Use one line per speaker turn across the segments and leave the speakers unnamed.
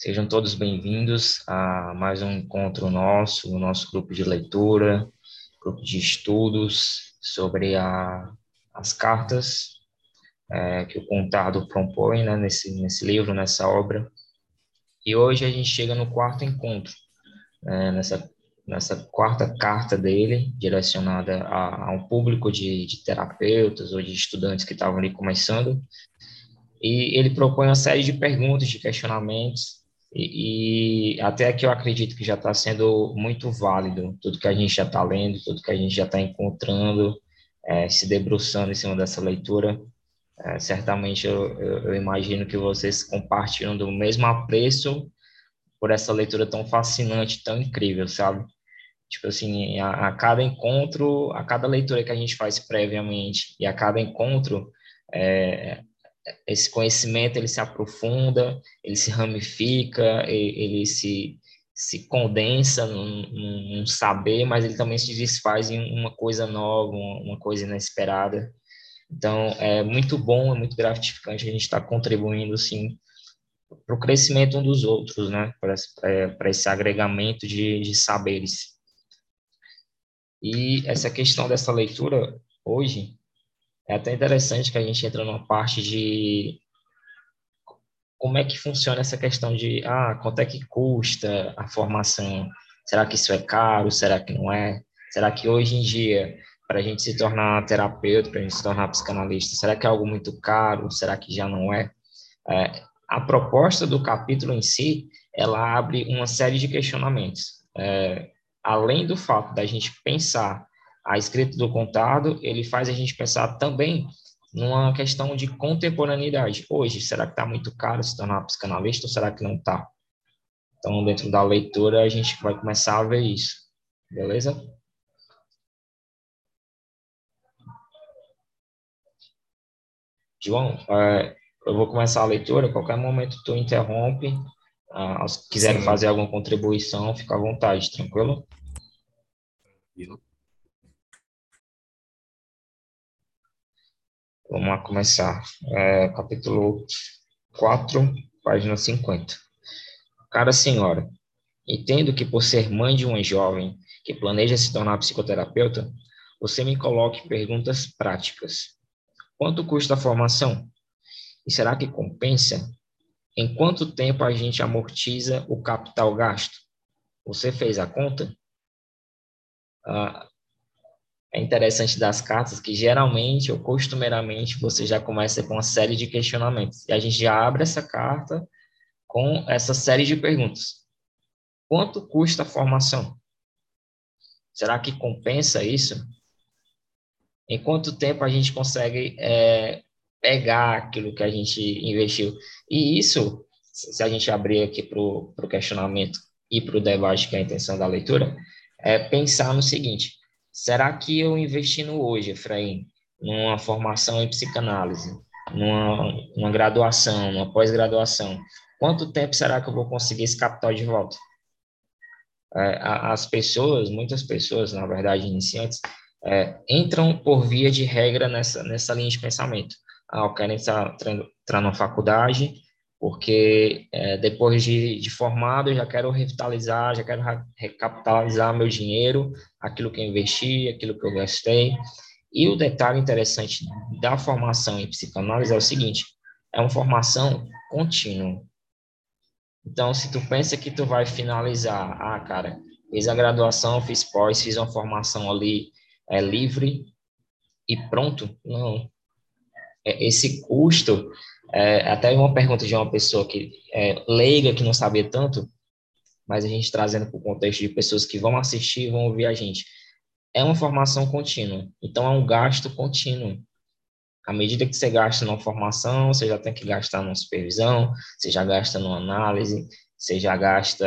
Sejam todos bem-vindos a mais um encontro nosso, no nosso grupo de leitura, grupo de estudos sobre a, as cartas é, que o Contado propõe né, nesse, nesse livro, nessa obra. E hoje a gente chega no quarto encontro, é, nessa, nessa quarta carta dele, direcionada a, a um público de, de terapeutas ou de estudantes que estavam ali começando. E ele propõe uma série de perguntas, de questionamentos, e, até aqui eu acredito que já está sendo muito válido tudo que a gente já está lendo, tudo que a gente já está encontrando, é, se debruçando em cima dessa leitura. É, certamente eu, eu, eu, imagino que vocês compartilham do mesmo apreço por essa leitura tão fascinante, tão incrível, sabe? Tipo assim, a, a cada encontro, a cada leitura que a gente faz previamente e a cada encontro, é, esse conhecimento ele se aprofunda, ele se ramifica, ele se, se condensa num, num saber, mas ele também se desfaz em uma coisa nova, uma coisa inesperada. Então, é muito bom, é muito gratificante a gente estar contribuindo, sim, para o crescimento um dos outros, né? Para esse agregamento de, de saberes. E essa questão dessa leitura, hoje, é até interessante que a gente entra numa parte de como é que funciona essa questão de, ah, quanto é que custa a formação? Será que isso é caro? Será que não é? Será que hoje em dia, para a gente se tornar terapeuta, para a gente se tornar psicanalista, será que é algo muito caro? Será que já não é? é a proposta do capítulo em si, ela abre uma série de questionamentos. É, além do fato da gente pensar a escrita do contado, ele faz a gente pensar também numa questão de contemporaneidade. Hoje, será que está muito caro se tornar psicanalista ou será que não está? Então, dentro da leitura, a gente vai começar a ver isso. Beleza? João, é, eu vou começar a leitura, qualquer momento tu interrompe, ah, se quiserem fazer alguma contribuição, fica à vontade, tranquilo? Tranquilo. Vamos lá começar. É, capítulo 4, página 50. Cara senhora, entendo que por ser mãe de uma jovem que planeja se tornar psicoterapeuta, você me coloque perguntas práticas. Quanto custa a formação? E será que compensa? Em quanto tempo a gente amortiza o capital gasto? Você fez a conta? Ah, é interessante das cartas que geralmente ou costumeiramente você já começa com uma série de questionamentos. E a gente já abre essa carta com essa série de perguntas. Quanto custa a formação? Será que compensa isso? Em quanto tempo a gente consegue é, pegar aquilo que a gente investiu? E isso, se a gente abrir aqui para o questionamento e para o debate, que é a intenção da leitura, é pensar no seguinte: Será que eu investindo hoje, Efraim, numa formação em psicanálise, numa, numa graduação, numa pós-graduação, quanto tempo será que eu vou conseguir esse capital de volta? É, as pessoas, muitas pessoas, na verdade, iniciantes, é, entram por via de regra nessa, nessa linha de pensamento. Ah, eu quero entrar, entrar numa faculdade, porque é, depois de, de, formado eu já quero revitalizar, já quero recapitalizar meu dinheiro, aquilo que eu investi, aquilo que eu gastei. E o detalhe interessante da formação em psicanálise é o seguinte, é uma formação contínua. Então, se tu pensa que tu vai finalizar, ah, cara, fiz a graduação, fiz pós, fiz uma formação ali é livre e pronto, não. É, esse custo é, até uma pergunta de uma pessoa que é leiga, que não sabia tanto, mas a gente trazendo para o contexto de pessoas que vão assistir, vão ouvir a gente. É uma formação contínua, então é um gasto contínuo. À medida que você gasta numa formação, você já tem que gastar numa supervisão, você já gasta numa análise, você já gasta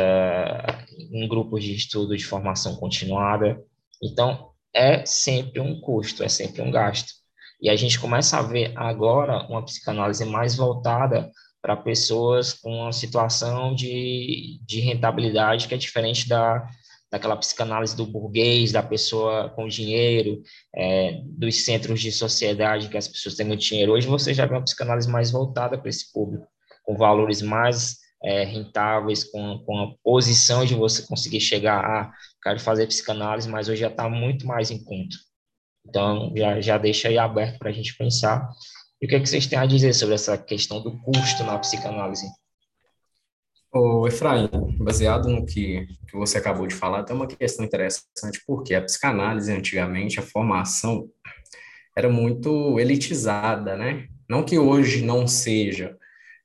em grupos de estudo de formação continuada. Então, é sempre um custo, é sempre um gasto. E a gente começa a ver agora uma psicanálise mais voltada para pessoas com uma situação de, de rentabilidade que é diferente da, daquela psicanálise do burguês, da pessoa com dinheiro, é, dos centros de sociedade que as pessoas têm muito dinheiro. Hoje você já vê uma psicanálise mais voltada para esse público, com valores mais é, rentáveis, com, com a posição de você conseguir chegar a, quero fazer psicanálise, mas hoje já está muito mais em conta. Então, já, já deixa aí aberto para a gente pensar. E o que, é que vocês têm a dizer sobre essa questão do custo na psicanálise?
Ô, Efraim, baseado no que, que você acabou de falar, tem uma questão interessante, porque a psicanálise, antigamente, a formação era muito elitizada, né? Não que hoje não seja,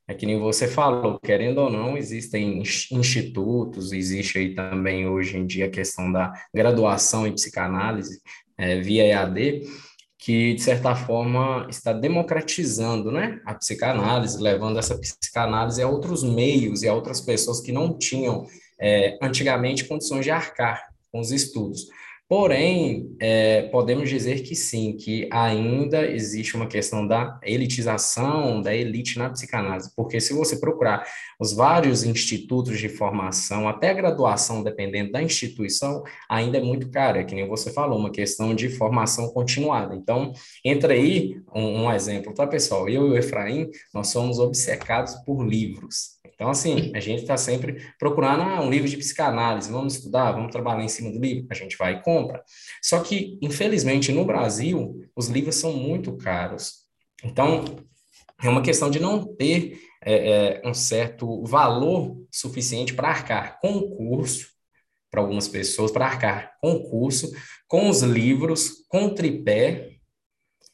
é que nem você falou, querendo ou não, existem institutos, existe aí também hoje em dia a questão da graduação em psicanálise é, via EAD, que, de certa forma, está democratizando né, a psicanálise, levando essa psicanálise a outros meios e a outras pessoas que não tinham, é, antigamente, condições de arcar com os estudos. Porém, é, podemos dizer que sim, que ainda existe uma questão da elitização, da elite na psicanálise, porque se você procurar os vários institutos de formação, até a graduação, dependendo da instituição, ainda é muito cara, que nem você falou, uma questão de formação continuada. Então, entra aí um, um exemplo, tá, pessoal? Eu e o Efraim, nós somos obcecados por livros. Então, assim, a gente está sempre procurando ah, um livro de psicanálise, vamos estudar, vamos trabalhar em cima do livro, a gente vai e compra. Só que, infelizmente, no Brasil, os livros são muito caros. Então, é uma questão de não ter é, é, um certo valor suficiente para arcar com o curso, para algumas pessoas, para arcar com o curso, com os livros, com o tripé,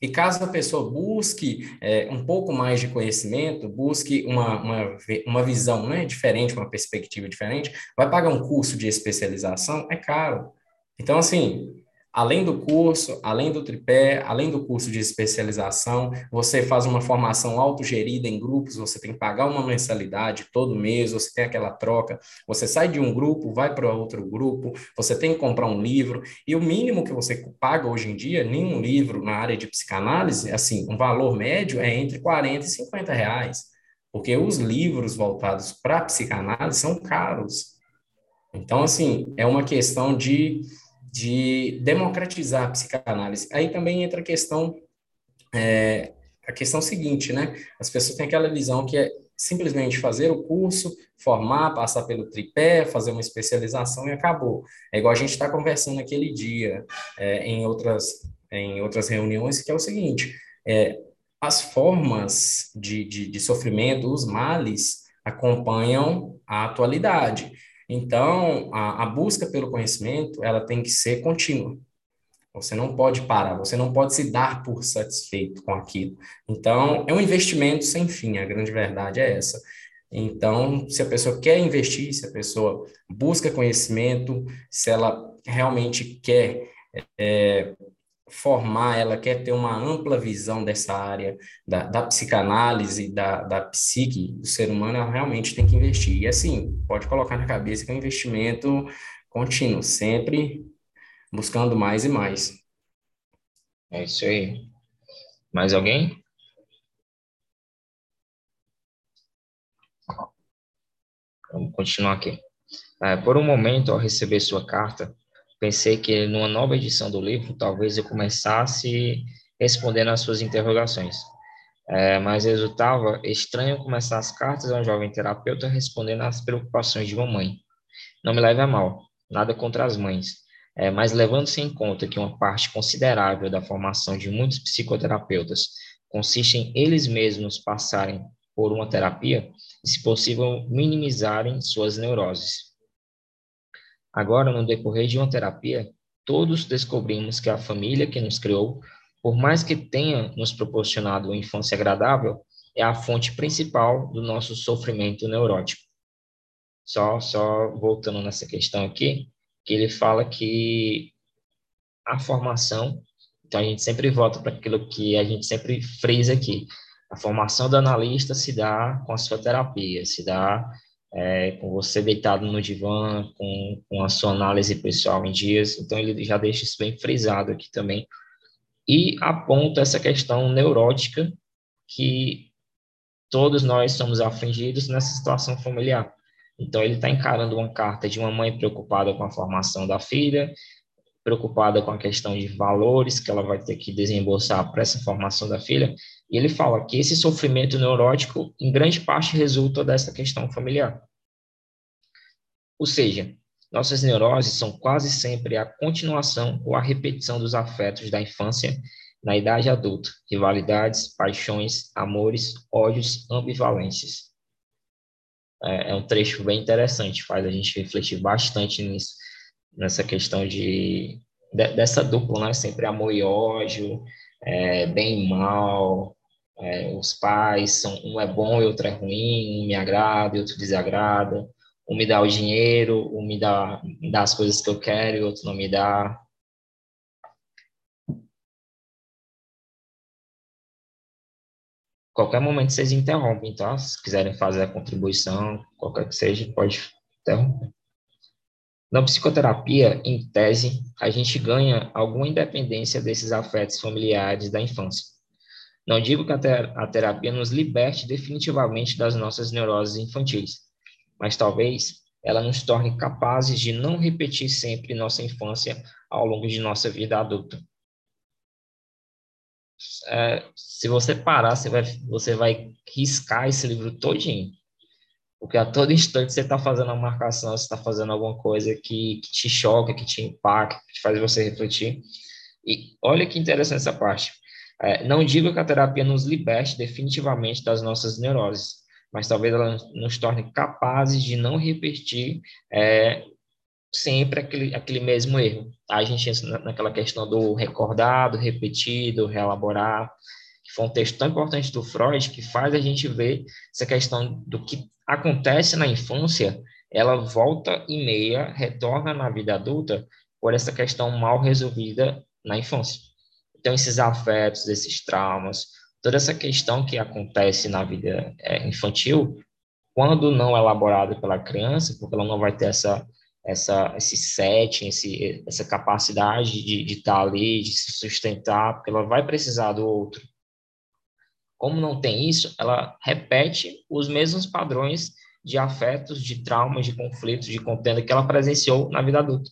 e caso a pessoa busque é, um pouco mais de conhecimento, busque uma, uma, uma visão né, diferente, uma perspectiva diferente, vai pagar um curso de especialização? É caro. Então, assim, Além do curso, além do tripé, além do curso de especialização, você faz uma formação autogerida em grupos, você tem que pagar uma mensalidade todo mês, você tem aquela troca, você sai de um grupo, vai para outro grupo, você tem que comprar um livro, e o mínimo que você paga hoje em dia, nenhum livro na área de psicanálise, assim, um valor médio é entre 40 e 50 reais, porque os livros voltados para psicanálise são caros. Então, assim, é uma questão de de democratizar a psicanálise. Aí também entra a questão, é, a questão seguinte, né? As pessoas têm aquela visão que é simplesmente fazer o curso, formar, passar pelo tripé, fazer uma especialização e acabou. É igual a gente está conversando aquele dia é, em, outras, em outras reuniões, que é o seguinte, é, as formas de, de, de sofrimento, os males, acompanham a atualidade. Então, a, a busca pelo conhecimento, ela tem que ser contínua. Você não pode parar, você não pode se dar por satisfeito com aquilo. Então, é um investimento sem fim, a grande verdade é essa. Então, se a pessoa quer investir, se a pessoa busca conhecimento, se ela realmente quer é, formar, ela quer ter uma ampla visão dessa área da, da psicanálise, da, da psique do ser humano, ela realmente tem que investir. E assim, pode colocar na cabeça que é um investimento contínuo, sempre buscando mais e mais.
É isso aí. Mais alguém? Vamos continuar aqui. É, por um momento, ao receber sua carta, pensei que numa nova edição do livro, talvez eu começasse respondendo às suas interrogações. É, mas resultava estranho começar as cartas a um jovem terapeuta respondendo às preocupações de uma mãe. Não me leve a mal, nada contra as mães, é, mas levando-se em conta que uma parte considerável da formação de muitos psicoterapeutas consiste em eles mesmos passarem por uma terapia e, se possível, minimizarem suas neuroses. Agora, no decorrer de uma terapia, todos descobrimos que a família que nos criou, por mais que tenha nos proporcionado uma infância agradável, é a fonte principal do nosso sofrimento neurótico. Só, só voltando nessa questão aqui, que ele fala que a formação, então a gente sempre volta para aquilo que a gente sempre frisa aqui, a formação do analista se dá com a sua terapia, se dá é, com você deitado no divã, com, com a sua análise pessoal em dias. Então, ele já deixa isso bem frisado aqui também. E aponta essa questão neurótica que todos nós somos afligidos nessa situação familiar. Então, ele está encarando uma carta de uma mãe preocupada com a formação da filha, preocupada com a questão de valores que ela vai ter que desembolsar para essa formação da filha, e ele fala que esse sofrimento neurótico, em grande parte, resulta dessa questão familiar. Ou seja, nossas neuroses são quase sempre a continuação ou a repetição dos afetos da infância na idade adulta, rivalidades, paixões, amores, ódios, ambivalências. É, é um trecho bem interessante, faz a gente refletir bastante nisso, nessa questão de, de dessa dupla, né? Sempre amor e ódio, é, bem e mal, é, os pais são um é bom e outro é ruim, um me agrada e outro desagrada, um me dá o dinheiro, um me dá, me dá as coisas que eu quero e outro não me dá. Qualquer momento vocês interrompem, tá? Se quiserem fazer a contribuição, qualquer que seja, pode interromper. Na psicoterapia, em tese, a gente ganha alguma independência desses afetos familiares da infância. Não digo que a terapia nos liberte definitivamente das nossas neuroses infantis, mas talvez ela nos torne capazes de não repetir sempre nossa infância ao longo de nossa vida adulta. É, se você parar, você vai, você vai riscar esse livro todinho. Porque a todo instante você está fazendo uma marcação, você está fazendo alguma coisa que, que, te choca, que te impacta, que faz você refletir. E olha que interessante essa parte. É, não digo que a terapia nos liberte definitivamente das nossas neuroses, mas talvez ela nos torne capazes de não repetir é, sempre aquele, aquele mesmo erro. A gente entra naquela questão do recordado, repetido, reelaborar, que foi um texto tão importante do Freud que faz a gente ver essa questão do que acontece na infância, ela volta e meia, retorna na vida adulta por essa questão mal resolvida na infância. Então, esses afetos, esses traumas, toda essa questão que acontece na vida é, infantil, quando não elaborada pela criança, porque ela não vai ter essa, essa, esse setting, esse, essa capacidade de, de estar ali, de se sustentar, porque ela vai precisar do outro. Como não tem isso, ela repete os mesmos padrões de afetos, de traumas, de conflitos, de contenda que ela presenciou na vida adulta.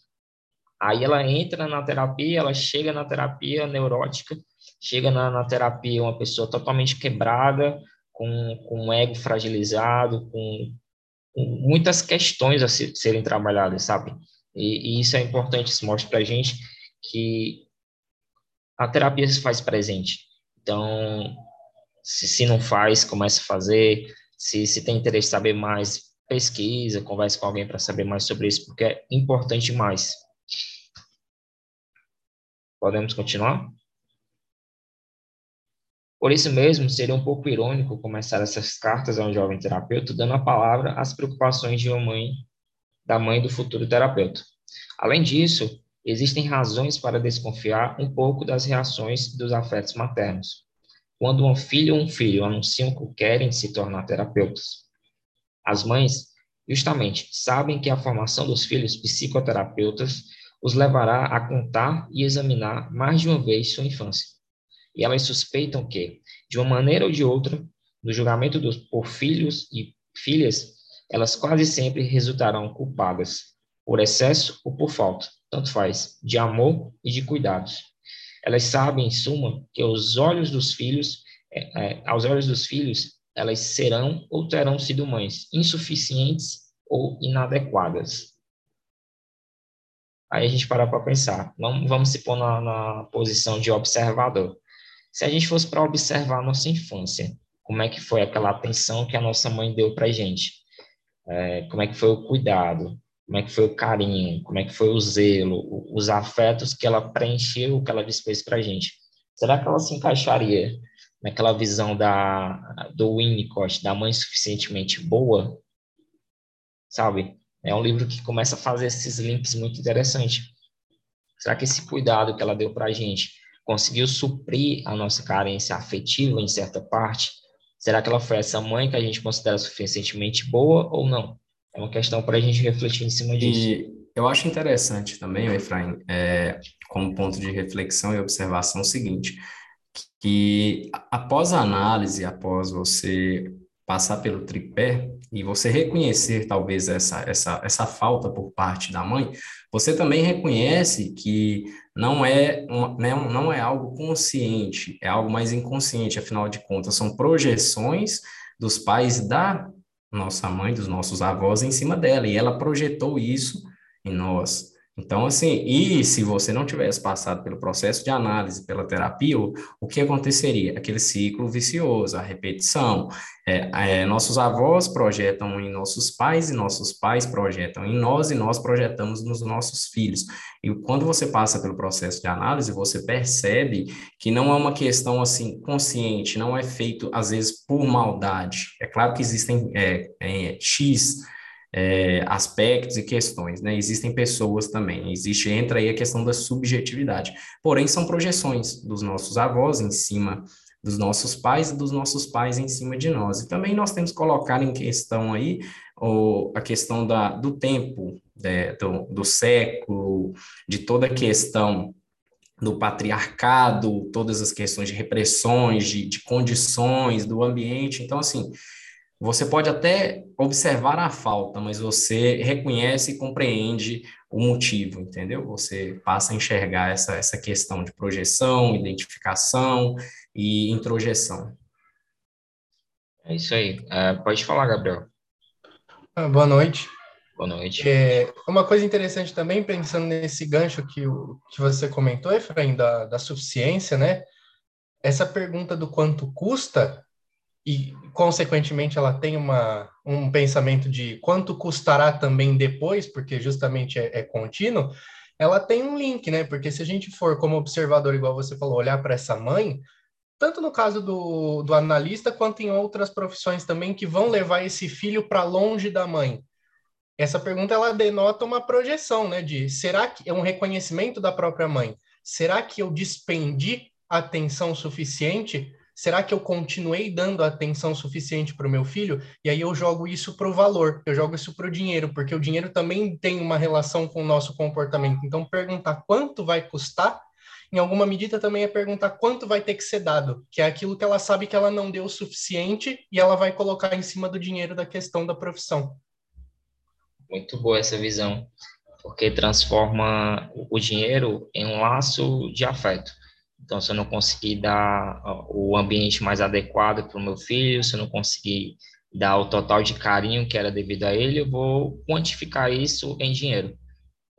Aí ela entra na terapia, ela chega na terapia neurótica, chega na, na terapia uma pessoa totalmente quebrada, com, com um ego fragilizado, com, com muitas questões a se, serem trabalhadas, sabe? E, e, isso é importante, isso mostra para gente que a terapia se faz presente. Então, se, se não faz, comece a fazer. Se, se tem interesse em saber mais, pesquisa, converse com alguém para saber mais sobre isso, porque é importante demais. Podemos continuar? Por isso mesmo, seria um pouco irônico começar essas cartas a um jovem terapeuta dando a palavra às preocupações de uma mãe, da mãe do futuro terapeuta. Além disso, existem razões para desconfiar um pouco das reações dos afetos maternos. Quando uma filha ou um filho anunciam que querem se tornar terapeutas, as mães, justamente, sabem que a formação dos filhos psicoterapeutas os levará a contar e examinar mais de uma vez sua infância. E elas suspeitam que, de uma maneira ou de outra, no julgamento dos, por filhos e filhas, elas quase sempre resultarão culpadas, por excesso ou por falta, tanto faz, de amor e de cuidados. Elas sabem, em suma, que aos olhos dos filhos, é, é, aos olhos dos filhos, elas serão ou terão sido mães insuficientes ou inadequadas. Aí a gente para para pensar, vamos, vamos se pôr na, na posição de observador. Se a gente fosse para observar a nossa infância, como é que foi aquela atenção que a nossa mãe deu para gente? É, como é que foi o cuidado? Como é que foi o carinho? Como é que foi o zelo? Os afetos que ela preencheu, que ela dispôs para gente? Será que ela se encaixaria naquela visão da, do Winnicott, da mãe suficientemente boa? Sabe? É um livro que começa a fazer esses links muito interessantes. Será que esse cuidado que ela deu para a gente conseguiu suprir a nossa carência afetiva em certa parte? Será que ela foi essa mãe que a gente considera suficientemente boa ou não? É uma questão para a gente refletir em cima disso.
E eu acho interessante também, Efraim, é, como ponto de reflexão e observação, o seguinte, que após a análise, após você passar pelo tripé e você reconhecer talvez essa, essa, essa falta por parte da mãe, você também reconhece que não é, uma, né, não é algo consciente, é algo mais inconsciente, afinal de contas, são projeções dos pais da nossa mãe, dos nossos avós em cima dela, e ela projetou isso em nós. Então, assim, e se você não tivesse passado pelo processo de análise, pela terapia, o, o que aconteceria? Aquele ciclo vicioso, a repetição. É, é, nossos avós projetam em nossos pais e nossos pais projetam em nós e nós projetamos nos nossos filhos. E quando você passa pelo processo de análise, você percebe que não é uma questão assim consciente, não é feito às vezes por maldade. É claro que existem é, é X é, aspectos e questões, né? Existem pessoas também, existe, entra aí a questão da subjetividade. Porém, são projeções dos nossos avós em cima dos nossos pais e dos nossos pais em cima de nós. E também nós temos que colocar em questão aí o, a questão da, do tempo, né, do, do século, de toda a questão do patriarcado, todas as questões de repressões, de, de condições, do ambiente. Então, assim, você pode até observar a falta, mas você reconhece e compreende o motivo, entendeu? Você passa a enxergar essa, essa questão de projeção, identificação e introjeção.
É isso aí. É, pode falar, Gabriel.
Ah, boa noite.
Boa noite.
É, uma coisa interessante também, pensando nesse gancho que, o, que você comentou, Efraim, da, da suficiência, né? Essa pergunta do quanto custa, e, consequentemente, ela tem uma, um pensamento de quanto custará também depois, porque justamente é, é contínuo, ela tem um link, né? Porque se a gente for, como observador, igual você falou, olhar para essa mãe, tanto no caso do, do analista, quanto em outras profissões também, que vão levar esse filho para longe da mãe. Essa pergunta ela denota uma projeção, né? De será que é um reconhecimento da própria mãe? Será que eu dispendi atenção suficiente Será que eu continuei dando atenção suficiente para o meu filho? E aí eu jogo isso para o valor, eu jogo isso para o dinheiro, porque o dinheiro também tem uma relação com o nosso comportamento. Então, perguntar quanto vai custar, em alguma medida também é perguntar quanto vai ter que ser dado, que é aquilo que ela sabe que ela não deu o suficiente e ela vai colocar em cima do dinheiro da questão da profissão.
Muito boa essa visão, porque transforma o dinheiro em um laço de afeto então, se eu não conseguir dar o ambiente mais adequado para o meu filho, se eu não conseguir dar o total de carinho que era devido a ele, eu vou quantificar isso em dinheiro.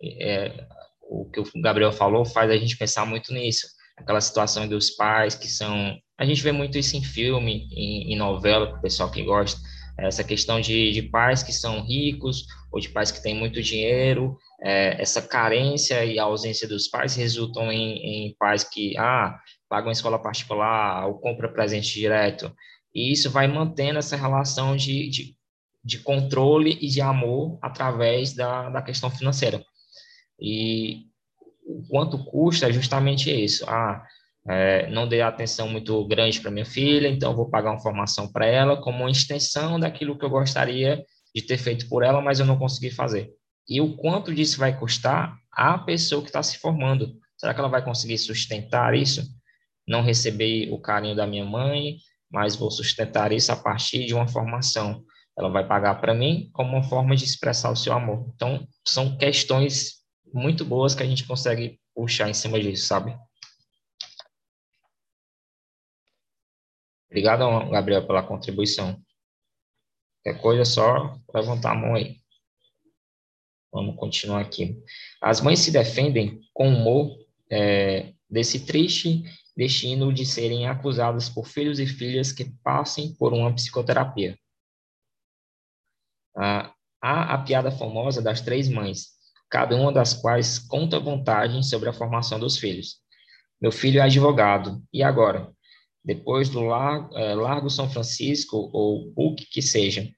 É, o que o Gabriel falou faz a gente pensar muito nisso. Aquela situação dos pais que são. A gente vê muito isso em filme, em, em novela, para o pessoal que gosta. Essa questão de, de pais que são ricos ou de pais que têm muito dinheiro é, essa carência e a ausência dos pais resultam em, em pais que, ah, pagam escola particular ou compra presente direto. E isso vai mantendo essa relação de, de, de controle e de amor através da, da questão financeira. E o quanto custa é justamente isso. Ah, é, não dei atenção muito grande para minha filha, então vou pagar uma formação para ela como uma extensão daquilo que eu gostaria de ter feito por ela, mas eu não consegui fazer e o quanto disso vai custar à pessoa que está se formando. Será que ela vai conseguir sustentar isso? Não receber o carinho da minha mãe, mas vou sustentar isso a partir de uma formação. Ela vai pagar para mim como uma forma de expressar o seu amor. Então, são questões muito boas que a gente consegue puxar em cima disso, sabe? Obrigado, Gabriel, pela contribuição. Qualquer coisa, é só levantar a mão aí. Vamos continuar aqui. As mães se defendem com humor é, desse triste destino de serem acusadas por filhos e filhas que passem por uma psicoterapia. Ah, há a piada famosa das três mães, cada uma das quais conta vantagem sobre a formação dos filhos. Meu filho é advogado, e agora? Depois do Largo, é, Largo São Francisco, ou o que seja,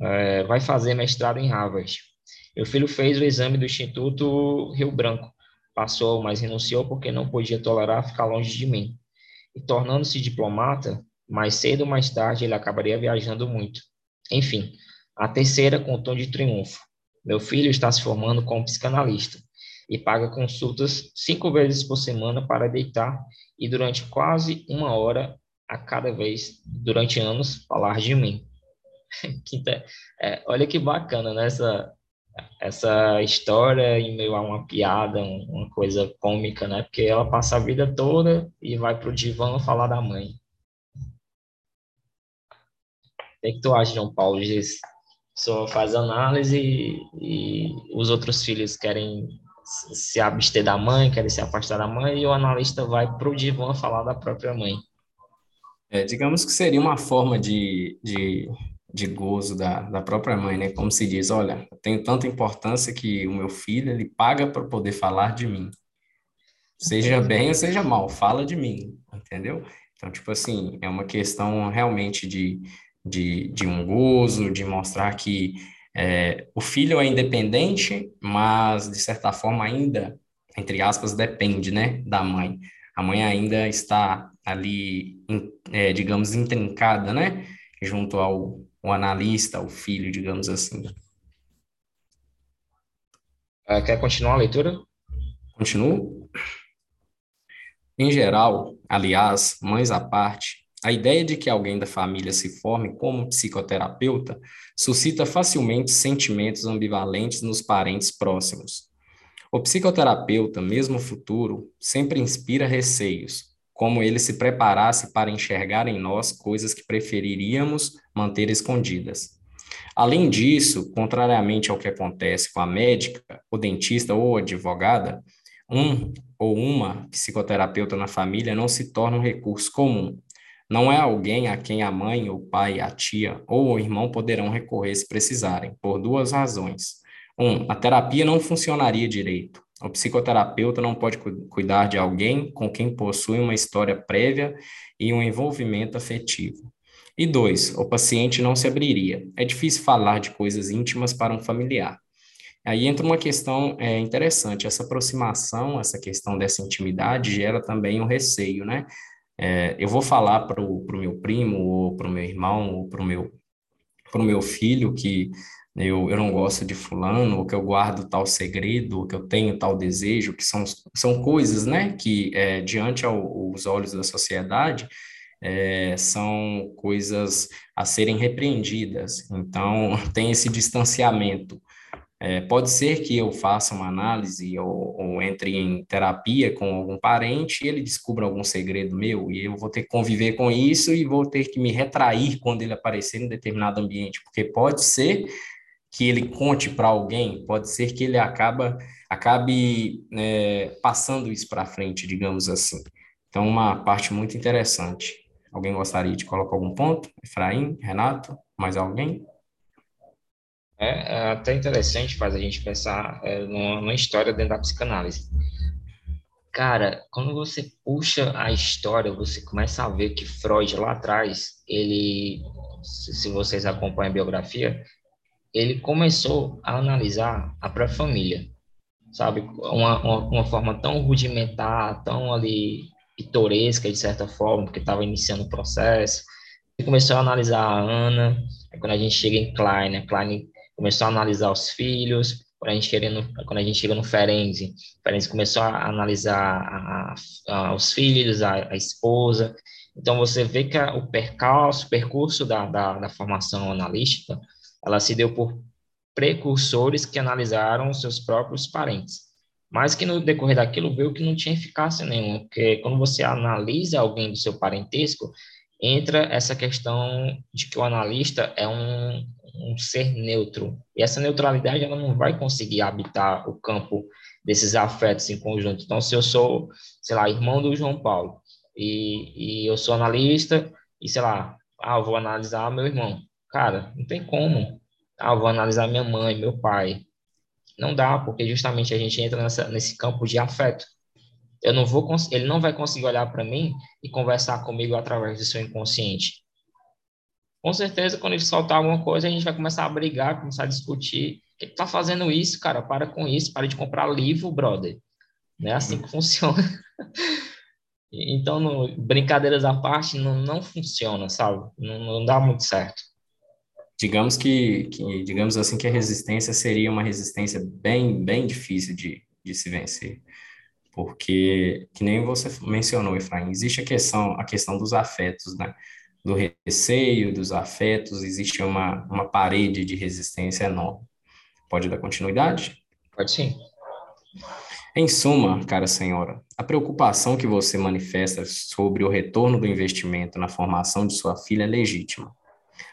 é, vai fazer mestrado em Harvard. Meu filho fez o exame do Instituto Rio Branco, passou, mas renunciou porque não podia tolerar ficar longe de mim. E tornando-se diplomata, mais cedo ou mais tarde ele acabaria viajando muito. Enfim, a terceira com tom de triunfo. Meu filho está se formando como psicanalista e paga consultas cinco vezes por semana para deitar e durante quase uma hora a cada vez, durante anos, falar de mim. é, olha que bacana, né? Essa, essa história em meio a uma piada, uma coisa cômica, né? Porque ela passa a vida toda e vai pro divã falar da mãe. O que, que tu acha, João Paulo, disso? Só faz análise e, e os outros filhos querem se abster da mãe, querem se afastar da mãe, e o analista vai pro divã falar da própria mãe.
É, digamos que seria uma forma de, de de gozo da, da própria mãe, né? Como se diz, olha, eu tenho tanta importância que o meu filho, ele paga para poder falar de mim. Seja bem ou seja mal, fala de mim, entendeu? Então, tipo assim, é uma questão realmente de, de, de um gozo, de mostrar que é, o filho é independente, mas, de certa forma, ainda, entre aspas, depende, né, da mãe. A mãe ainda está ali, é, digamos, intrincada, né, junto ao, o analista, o filho, digamos assim.
Uh, quer continuar a leitura?
Continuo. Em geral, aliás, mães à parte, a ideia de que alguém da família se forme como psicoterapeuta suscita facilmente sentimentos ambivalentes nos parentes próximos. O psicoterapeuta, mesmo futuro, sempre inspira receios, como ele se preparasse para enxergar em nós coisas que preferiríamos manter escondidas. Além disso, contrariamente ao que acontece com a médica, o dentista ou advogada, um ou uma psicoterapeuta na família não se torna um recurso comum. Não é alguém a quem a mãe, o pai, a tia ou o irmão poderão recorrer se precisarem, por duas razões. Um, a terapia não funcionaria direito. O psicoterapeuta não pode cu cuidar de alguém com quem possui uma história prévia e um envolvimento afetivo. E dois, o paciente não se abriria. É difícil falar de coisas íntimas para um familiar. Aí entra uma questão é, interessante. Essa aproximação, essa questão dessa intimidade gera também um receio, né? É, eu vou falar para o meu primo, ou para o meu irmão, ou para o meu, meu filho que eu, eu não gosto de fulano, ou que eu guardo tal segredo, ou que eu tenho tal desejo, que são, são coisas, né, que é, diante aos olhos da sociedade, é, são coisas a serem repreendidas. Então, tem esse distanciamento. É, pode ser que eu faça uma análise ou, ou, entre em terapia com algum parente e ele descubra algum segredo meu e eu vou ter que conviver com isso e vou ter que me retrair quando ele aparecer em determinado ambiente, porque pode ser que ele conte para alguém, pode ser que ele acaba, acabe é, passando isso para frente, digamos assim. Então, uma parte muito interessante. Alguém gostaria de colocar algum ponto? Efraim, Renato, mais alguém?
É, é até interessante, faz a gente pensar é, numa, numa história dentro da psicanálise. Cara, quando você puxa a história, você começa a ver que Freud lá atrás, ele, se vocês acompanham a biografia, ele começou a analisar a própria família, sabe? Uma, uma, uma forma tão rudimentar, tão ali pitoresca, de certa forma, porque estava iniciando o processo. Ele começou a analisar a Ana, quando a gente chega em Klein, né? Klein começou a analisar os filhos, quando a gente, querendo, quando a gente chega no Ferenzi, Ferenzi começou a analisar a, a, os filhos, a, a, esposa. Então, você vê que o percalço, o percurso da, da, da formação analítica ela se deu por precursores que analisaram seus próprios parentes, mas que no decorrer daquilo viu que não tinha eficácia nenhuma, porque quando você analisa alguém do seu parentesco, entra essa questão de que o analista é um, um ser neutro, e essa neutralidade ela não vai conseguir habitar o campo desses afetos em conjunto. Então, se eu sou, sei lá, irmão do João Paulo, e, e eu sou analista, e sei lá, ah, vou analisar meu irmão. Cara, não tem como. Ah, vou analisar minha mãe, meu pai. Não dá, porque justamente a gente entra nessa, nesse campo de afeto. Eu não vou, ele não vai conseguir olhar para mim e conversar comigo através do seu inconsciente. Com certeza, quando ele soltar alguma coisa, a gente vai começar a brigar, começar a discutir. O que, que tá fazendo isso, cara? Para com isso, para de comprar livro, brother. Não é assim que funciona. então, no, brincadeiras à parte, não, não funciona, sabe? Não, não dá muito certo
digamos que, que, digamos assim, que a resistência seria uma resistência bem, bem difícil de, de se vencer. porque, que nem você mencionou, Efraim, existe a questão, a questão dos afetos, né? Do receio, dos afetos, existe uma, uma parede de resistência enorme. Pode dar continuidade?
Pode sim.
Em suma, cara senhora, a preocupação que você manifesta sobre o retorno do investimento na formação de sua filha é legítima,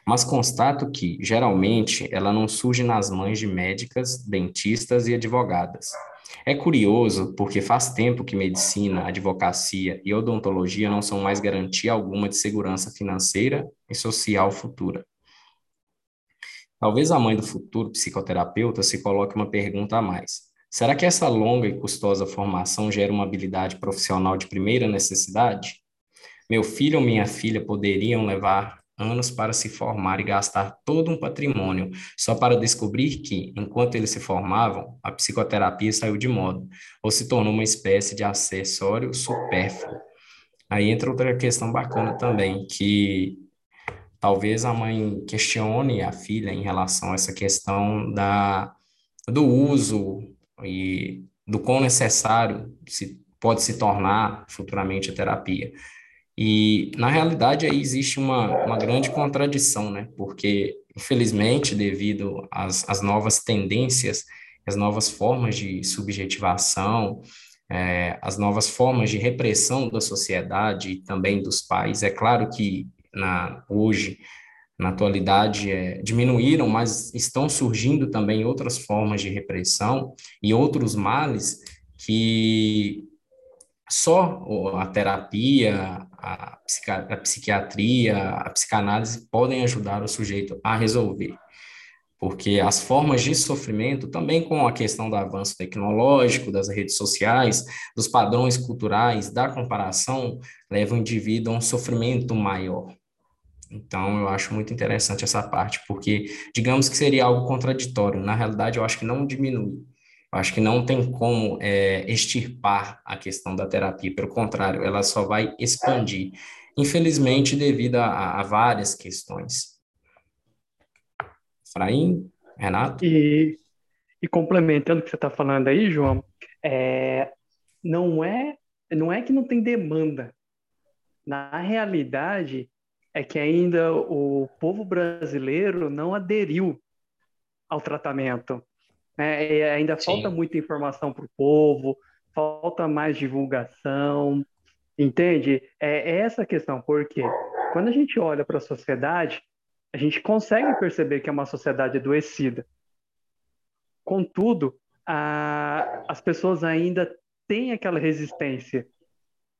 mas constato que, geralmente, ela não surge nas mães de médicas, dentistas e advogadas. É curioso porque faz tempo que medicina, advocacia e odontologia não são mais garantia alguma de segurança financeira e social futura. Talvez a mãe do futuro psicoterapeuta se coloque uma pergunta a mais. Será que essa longa e custosa formação gera uma habilidade profissional de primeira necessidade? Meu filho ou minha filha poderiam levar anos para se formar e gastar todo um patrimônio só para descobrir que, enquanto eles se formavam, a psicoterapia saiu de moda ou se tornou uma espécie de acessório supérfluo. Aí entra outra questão bacana também, que talvez a mãe questione a filha em relação a essa questão da, do uso e do quão necessário se, pode se tornar futuramente a terapia. E, na realidade, aí existe uma, uma grande contradição, né? Porque, infelizmente, devido às, às novas tendências, as novas formas de subjetivação, é, as novas formas de repressão da sociedade e também dos pais, é claro que na, hoje na atualidade é, diminuíram, mas estão surgindo também outras formas de repressão e outros males que só a terapia, a, a psiquiatria, a psicanálise podem ajudar o sujeito a resolver. Porque as formas de sofrimento, também com a questão do avanço tecnológico, das redes sociais, dos padrões culturais, da comparação, levam o indivíduo a um sofrimento maior. Então, eu acho muito interessante essa parte, porque digamos que seria algo contraditório. Na realidade, eu acho que não diminui. Acho que não tem como é, extirpar a questão da terapia. Pelo contrário, ela só vai expandir. Infelizmente, devido a, a várias questões. Fraim, Renato?
E, e complementando o que você está falando aí, João, é, não é não é que não tem demanda. Na realidade, é que ainda o povo brasileiro não aderiu ao tratamento. Né? ainda Sim. falta muita informação para o povo, falta mais divulgação, entende? É, é essa a questão, porque quando a gente olha para a sociedade, a gente consegue perceber que é uma sociedade adoecida. Contudo, a, as pessoas ainda têm aquela resistência,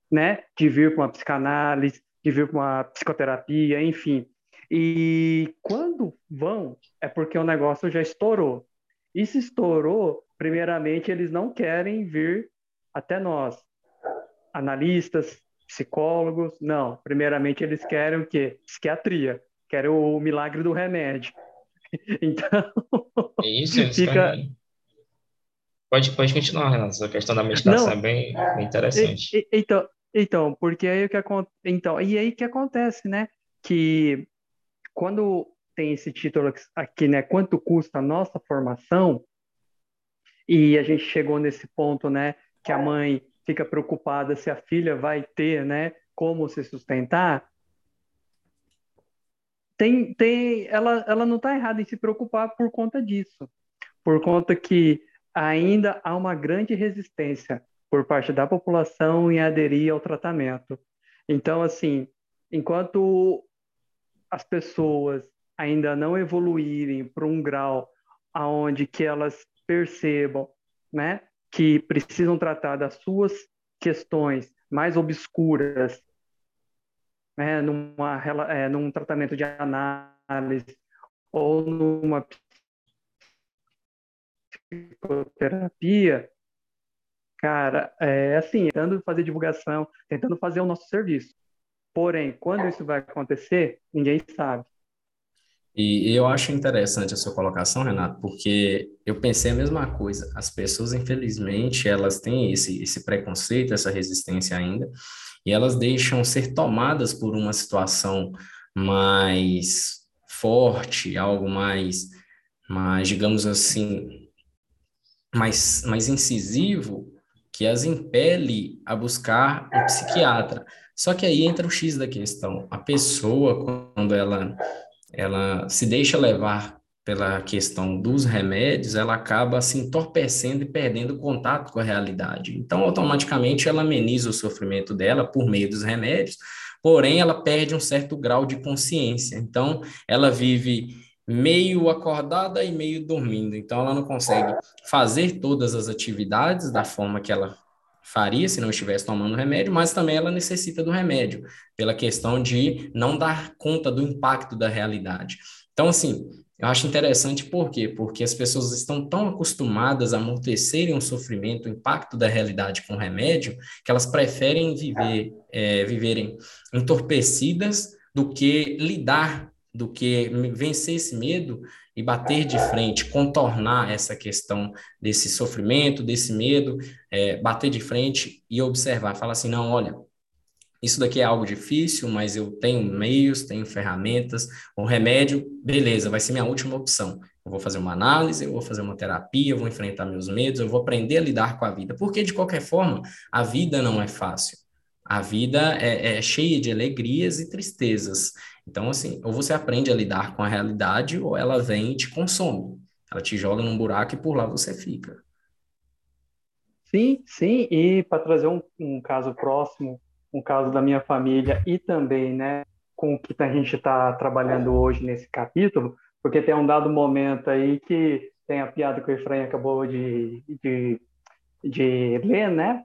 né, de vir para uma psicanálise, de vir para uma psicoterapia, enfim. E quando vão, é porque o negócio já estourou. E se estourou, primeiramente, eles não querem vir até nós, analistas, psicólogos, não. Primeiramente, eles querem o quê? Psiquiatria, querem o milagre do remédio. Então,
é isso, fica... Pode, pode continuar, Renato. Essa questão da meditação não, é bem, bem interessante.
E, e, então, então, porque aí o que então, e aí que acontece, né? Que quando tem esse título aqui, né? Quanto custa a nossa formação? E a gente chegou nesse ponto, né? Que a mãe fica preocupada se a filha vai ter, né? Como se sustentar. Tem, tem, ela, ela não está errada em se preocupar por conta disso, por conta que ainda há uma grande resistência por parte da população em aderir ao tratamento. Então, assim, enquanto as pessoas ainda não evoluírem para um grau aonde que elas percebam, né, que precisam tratar das suas questões mais obscuras, né, numa, é, num tratamento de análise ou numa psicoterapia, Cara, é assim, tentando fazer divulgação, tentando fazer o nosso serviço. Porém, quando isso vai acontecer, ninguém sabe.
E eu acho interessante a sua colocação, Renato, porque eu pensei a mesma coisa. As pessoas, infelizmente, elas têm esse, esse preconceito, essa resistência ainda, e elas deixam ser tomadas por uma situação mais forte, algo mais, mais digamos assim, mais, mais incisivo, que as impele a buscar o psiquiatra. Só que aí entra o X da questão. A pessoa, quando ela, ela se deixa levar pela questão dos remédios, ela acaba se entorpecendo e perdendo contato com a realidade. Então, automaticamente, ela ameniza o sofrimento dela por meio dos remédios, porém, ela perde um certo grau de consciência. Então, ela vive meio acordada e meio dormindo. Então, ela não consegue fazer todas as atividades da forma que ela faria se não estivesse tomando remédio, mas também ela necessita do remédio, pela questão de não dar conta do impacto da realidade. Então, assim, eu acho interessante por quê? Porque as pessoas estão tão acostumadas a amortecerem o sofrimento, o impacto da realidade com remédio, que elas preferem viver, é, viverem entorpecidas do que lidar, do que vencer esse medo e bater de frente, contornar essa questão desse sofrimento, desse medo, é, bater de frente e observar, falar assim, não, olha, isso daqui é algo difícil, mas eu tenho meios, tenho ferramentas. O remédio, beleza, vai ser minha última opção. Eu vou fazer uma análise, eu vou fazer uma terapia, eu vou enfrentar meus medos, eu vou aprender a lidar com a vida. Porque, de qualquer forma, a vida não é fácil. A vida é, é cheia de alegrias e tristezas. Então, assim, ou você aprende a lidar com a realidade, ou ela vem e te consome. Ela te joga num buraco e por lá você fica.
Sim, sim. E para trazer um, um caso próximo um caso da minha família e também, né, com o que a gente está trabalhando hoje nesse capítulo, porque tem um dado momento aí que tem a piada que o Efraim acabou de, de, de ler, né?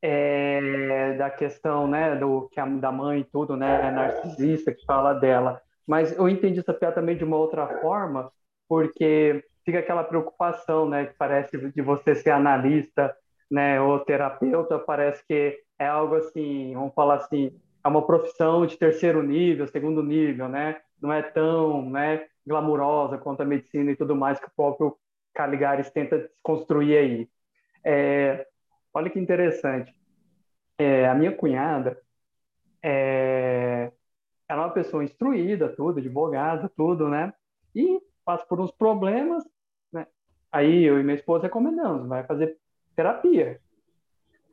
É, da questão, né, do que a, da mãe e tudo, né, narcisista que fala dela. Mas eu entendi essa piada também de uma outra forma, porque fica aquela preocupação, né, que parece de você ser analista, né, ou terapeuta, parece que é algo assim, vamos falar assim, é uma profissão de terceiro nível, segundo nível, né? Não é tão, né, glamurosa quanto a medicina e tudo mais que o próprio Caligares tenta desconstruir aí. É, olha que interessante. É, a minha cunhada é, ela é uma pessoa instruída, tudo, advogada, tudo, né? E passa por uns problemas, né? Aí eu e minha esposa recomendamos, vai fazer terapia.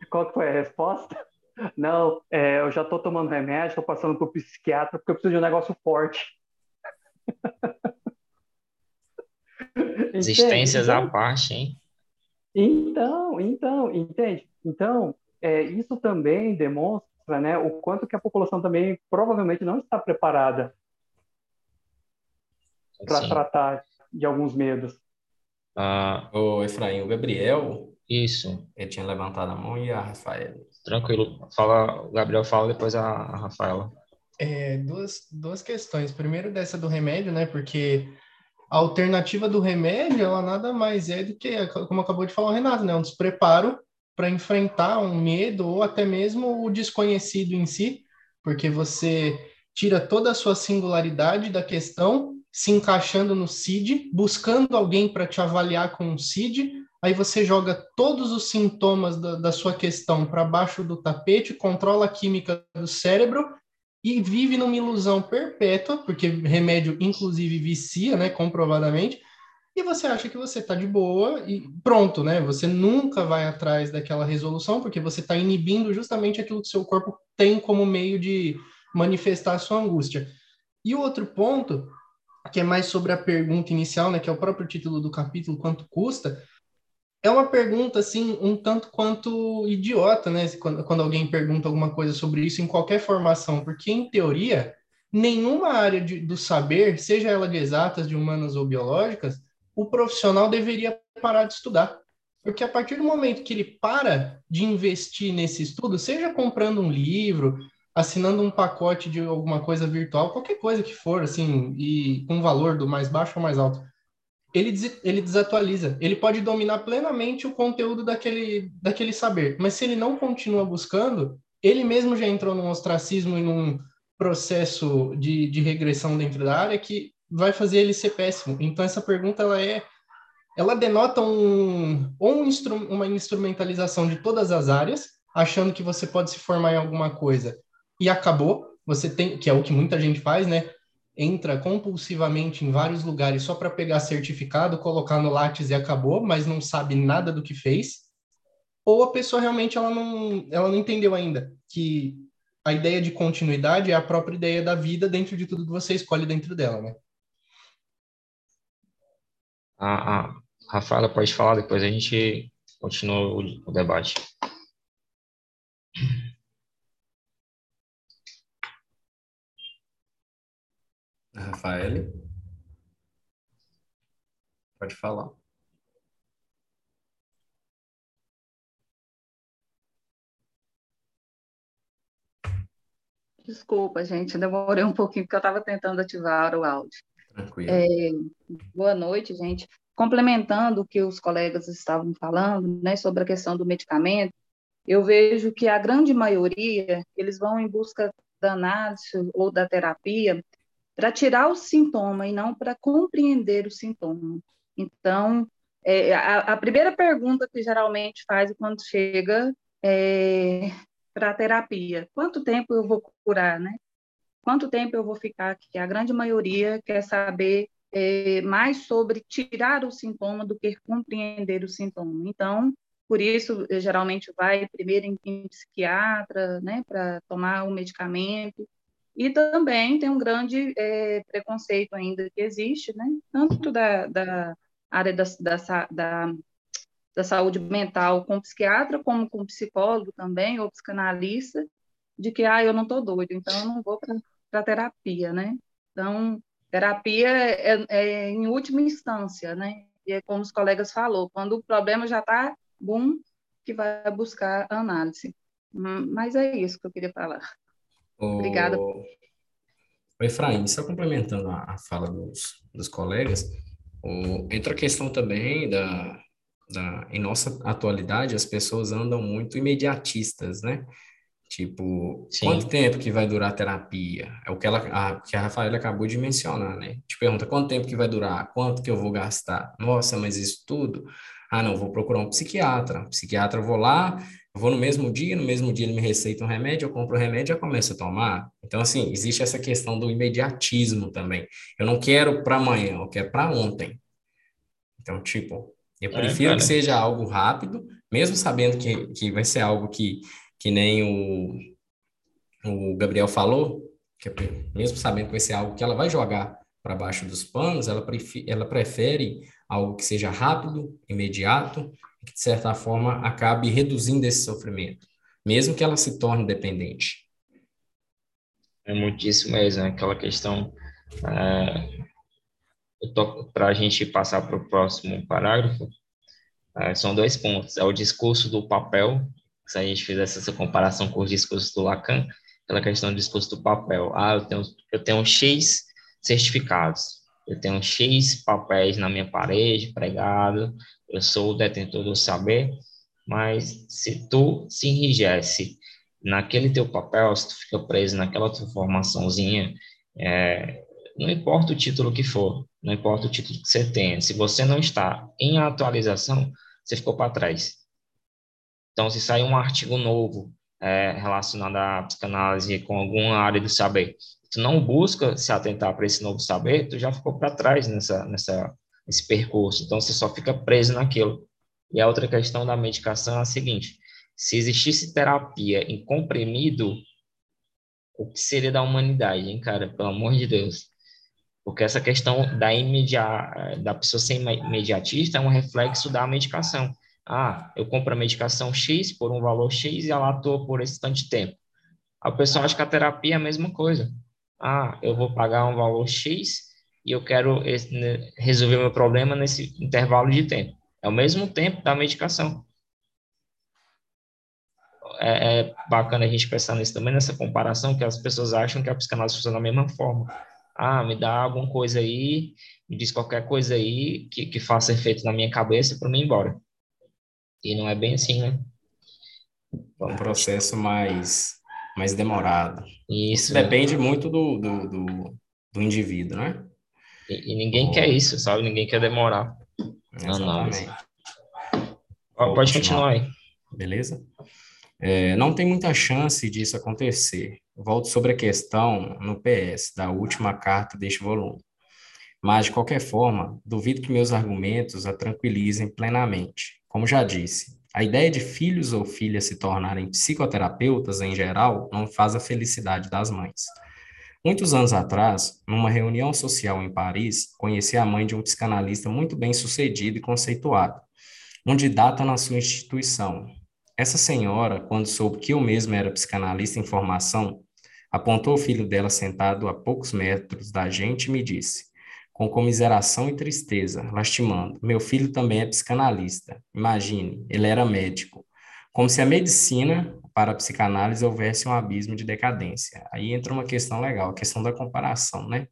Qual que foi a resposta? Não, é, eu já estou tomando remédio, estou passando por psiquiatra porque eu preciso de um negócio forte.
Existências à parte, hein?
Então, então, entende? Então, é, isso também demonstra né, o quanto que a população também provavelmente não está preparada para tratar de alguns medos.
Ah, o Efraim, o Gabriel,
isso.
Ele tinha levantado a mão e a Rafaela.
Tranquilo. Fala, o Gabriel fala, depois a, a Rafaela.
É, duas, duas questões. Primeiro dessa do remédio, né? Porque a alternativa do remédio, ela nada mais é do que, como acabou de falar o Renato, né? Um despreparo para enfrentar um medo ou até mesmo o desconhecido em si, porque você tira toda a sua singularidade da questão, se encaixando no CID, buscando alguém para te avaliar com um CID, aí você joga todos os sintomas da, da sua questão para baixo do tapete, controla a química do cérebro e vive numa ilusão perpétua, porque remédio inclusive vicia, né, comprovadamente, e você acha que você está de boa e pronto, né? Você nunca vai atrás daquela resolução, porque você está inibindo justamente aquilo que seu corpo tem como meio de manifestar a sua angústia. E o outro ponto, que é mais sobre a pergunta inicial, né, que é o próprio título do capítulo, quanto custa, é uma pergunta, assim, um tanto quanto idiota, né? Quando, quando alguém pergunta alguma coisa sobre isso em qualquer formação, porque, em teoria, nenhuma área de, do saber, seja ela de exatas, de humanas ou biológicas, o profissional deveria parar de estudar. Porque a partir do momento que ele para de investir nesse estudo, seja comprando um livro, assinando um pacote de alguma coisa virtual, qualquer coisa que for, assim, e com valor do mais baixo ao mais alto, ele, des, ele desatualiza. Ele pode dominar plenamente o conteúdo daquele, daquele saber, mas se ele não continua buscando, ele mesmo já entrou num ostracismo e num processo de, de regressão dentro da área que vai fazer ele ser péssimo. Então essa pergunta ela é ela denota um, um instru, uma instrumentalização de todas as áreas, achando que você pode se formar em alguma coisa e acabou. Você tem, que é o que muita gente faz, né? Entra compulsivamente em vários lugares só para pegar certificado, colocar no Lattes e acabou, mas não sabe nada do que fez. ou a pessoa realmente ela não, ela não entendeu ainda que a ideia de continuidade é a própria ideia da vida dentro de tudo que você escolhe dentro dela, né?
A, a Rafaela pode falar, depois a gente continua o, o debate.
Rafael, pode falar.
Desculpa, gente, demorei um pouquinho porque eu estava tentando ativar o áudio.
Tranquilo.
É, boa noite, gente. Complementando o que os colegas estavam falando, né, sobre a questão do medicamento, eu vejo que a grande maioria, eles vão em busca da análise ou da terapia para tirar o sintoma e não para compreender o sintoma. Então, é, a, a, primeira pergunta que geralmente faz quando chega é, para a terapia. Quanto tempo eu vou curar, né? Quanto tempo eu vou ficar aqui? A grande maioria quer saber é, mais sobre tirar o sintoma do que compreender o sintoma. Então, por isso, geralmente vai primeiro em, psiquiatra, né, para tomar o medicamento. E também tem um grande é, preconceito ainda que existe, né, tanto da, da área da, da, da da saúde mental com psiquiatra, como com psicólogo também, ou psicanalista, de que, ah, eu não estou doido, então eu não vou para terapia, né? Então, terapia é, é, em última instância, né? E é como os colegas falou, quando o problema já está, bum, que vai buscar análise. Hum, mas é isso que eu queria falar.
O...
Obrigada.
O Efraim, só complementando a, a fala dos, dos colegas, o, entra a questão também da, da, em nossa atualidade, as pessoas andam muito imediatistas, né? Tipo, Sim. quanto tempo que vai durar a terapia? É o que, ela, a, que a Rafaela acabou de mencionar, né? Te pergunta quanto tempo que vai durar, quanto que eu vou gastar? Nossa, mas isso tudo? Ah, não, vou procurar um psiquiatra. Psiquiatra, vou lá, vou no mesmo dia, no mesmo dia ele me receita um remédio, eu compro o remédio e começo a tomar. Então, assim, existe essa questão do imediatismo também. Eu não quero para amanhã, eu quero para ontem. Então, tipo, eu é, prefiro é, que seja algo rápido, mesmo sabendo que, que vai ser algo que, que nem o, o Gabriel falou, que mesmo sabendo que vai ser algo que ela vai jogar para baixo dos panos, ela, prefere, ela prefere algo que seja rápido, imediato, que de certa forma acabe reduzindo esse sofrimento, mesmo que ela se torne dependente.
É muitíssimo mesmo, né? aquela questão é, para a gente passar para o próximo parágrafo, uh, são dois pontos. É o discurso do papel, se a gente fizesse essa comparação com o discurso do Lacan, aquela questão do discurso do papel. Ah, eu tenho, eu tenho X certificados, eu tenho X papéis na minha parede, pregado, eu sou o detentor do saber, mas se tu se enrijece naquele teu papel, se tu fica preso naquela tua formaçãozinha, é, não importa o título que for, não importa o título que você tenha, se você não está em atualização, você ficou para trás. Então, se sair um artigo novo é, relacionado à psicanálise com alguma área do saber, tu não busca se atentar para esse novo saber, tu já ficou para trás nessa, nessa, nesse percurso. Então, você só fica preso naquilo. E a outra questão da medicação é a seguinte: se existisse terapia em comprimido, o que seria da humanidade, hein, cara? Pelo amor de Deus. Porque essa questão da, imediata da pessoa ser imediatista é um reflexo da medicação. Ah, eu compro a medicação X por um valor X e ela atua por esse tanto de tempo. A pessoa acha que a terapia é a mesma coisa. Ah, eu vou pagar um valor X e eu quero né, resolver meu problema nesse intervalo de tempo. É o mesmo tempo da medicação. É, é bacana a gente pensar nisso também, nessa comparação, que as pessoas acham que a psicanálise funciona da mesma forma ah, me dá alguma coisa aí, me diz qualquer coisa aí que, que faça efeito na minha cabeça para mim ir embora. E não é bem assim, né?
É um processo mais, mais demorado.
Isso.
Depende muito do, do, do, do indivíduo, né?
E, e ninguém quer isso, sabe? Ninguém quer demorar.
Exatamente.
Não, Pode continuar aí.
Beleza? É, não tem muita chance disso acontecer. Volto sobre a questão no PS, da última carta deste volume. Mas, de qualquer forma, duvido que meus argumentos a tranquilizem plenamente. Como já disse, A ideia de filhos ou filhas se tornarem psicoterapeutas, em geral, não faz a felicidade das mães. Muitos anos atrás, numa reunião social em Paris, conheci a mãe de um psicanalista muito bem sucedido e conceituado, um didata na sua instituição. Essa senhora, quando soube que eu mesmo era psicanalista em formação, apontou o filho dela sentado a poucos metros da gente e me disse: com comiseração e tristeza, lastimando. Meu filho também é psicanalista. Imagine, ele era médico. Como se a medicina para a psicanálise houvesse um abismo de decadência. Aí entra uma questão legal, a questão da comparação, né?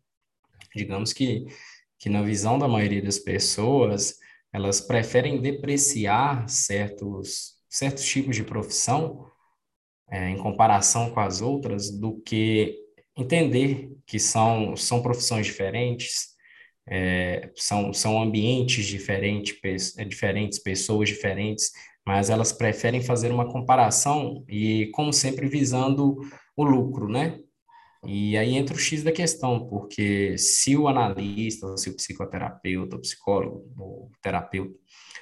Digamos que, que na visão da maioria das pessoas, elas preferem depreciar certos, certos tipos de profissão é, em comparação com as outras do que entender que são, são profissões diferentes, é, são, são ambientes diferentes, pe diferentes, pessoas diferentes, mas elas preferem fazer uma comparação e, como sempre, visando o lucro, né? E aí entra o X da questão, porque se o analista, se o psicoterapeuta, o psicólogo, o terapeuta,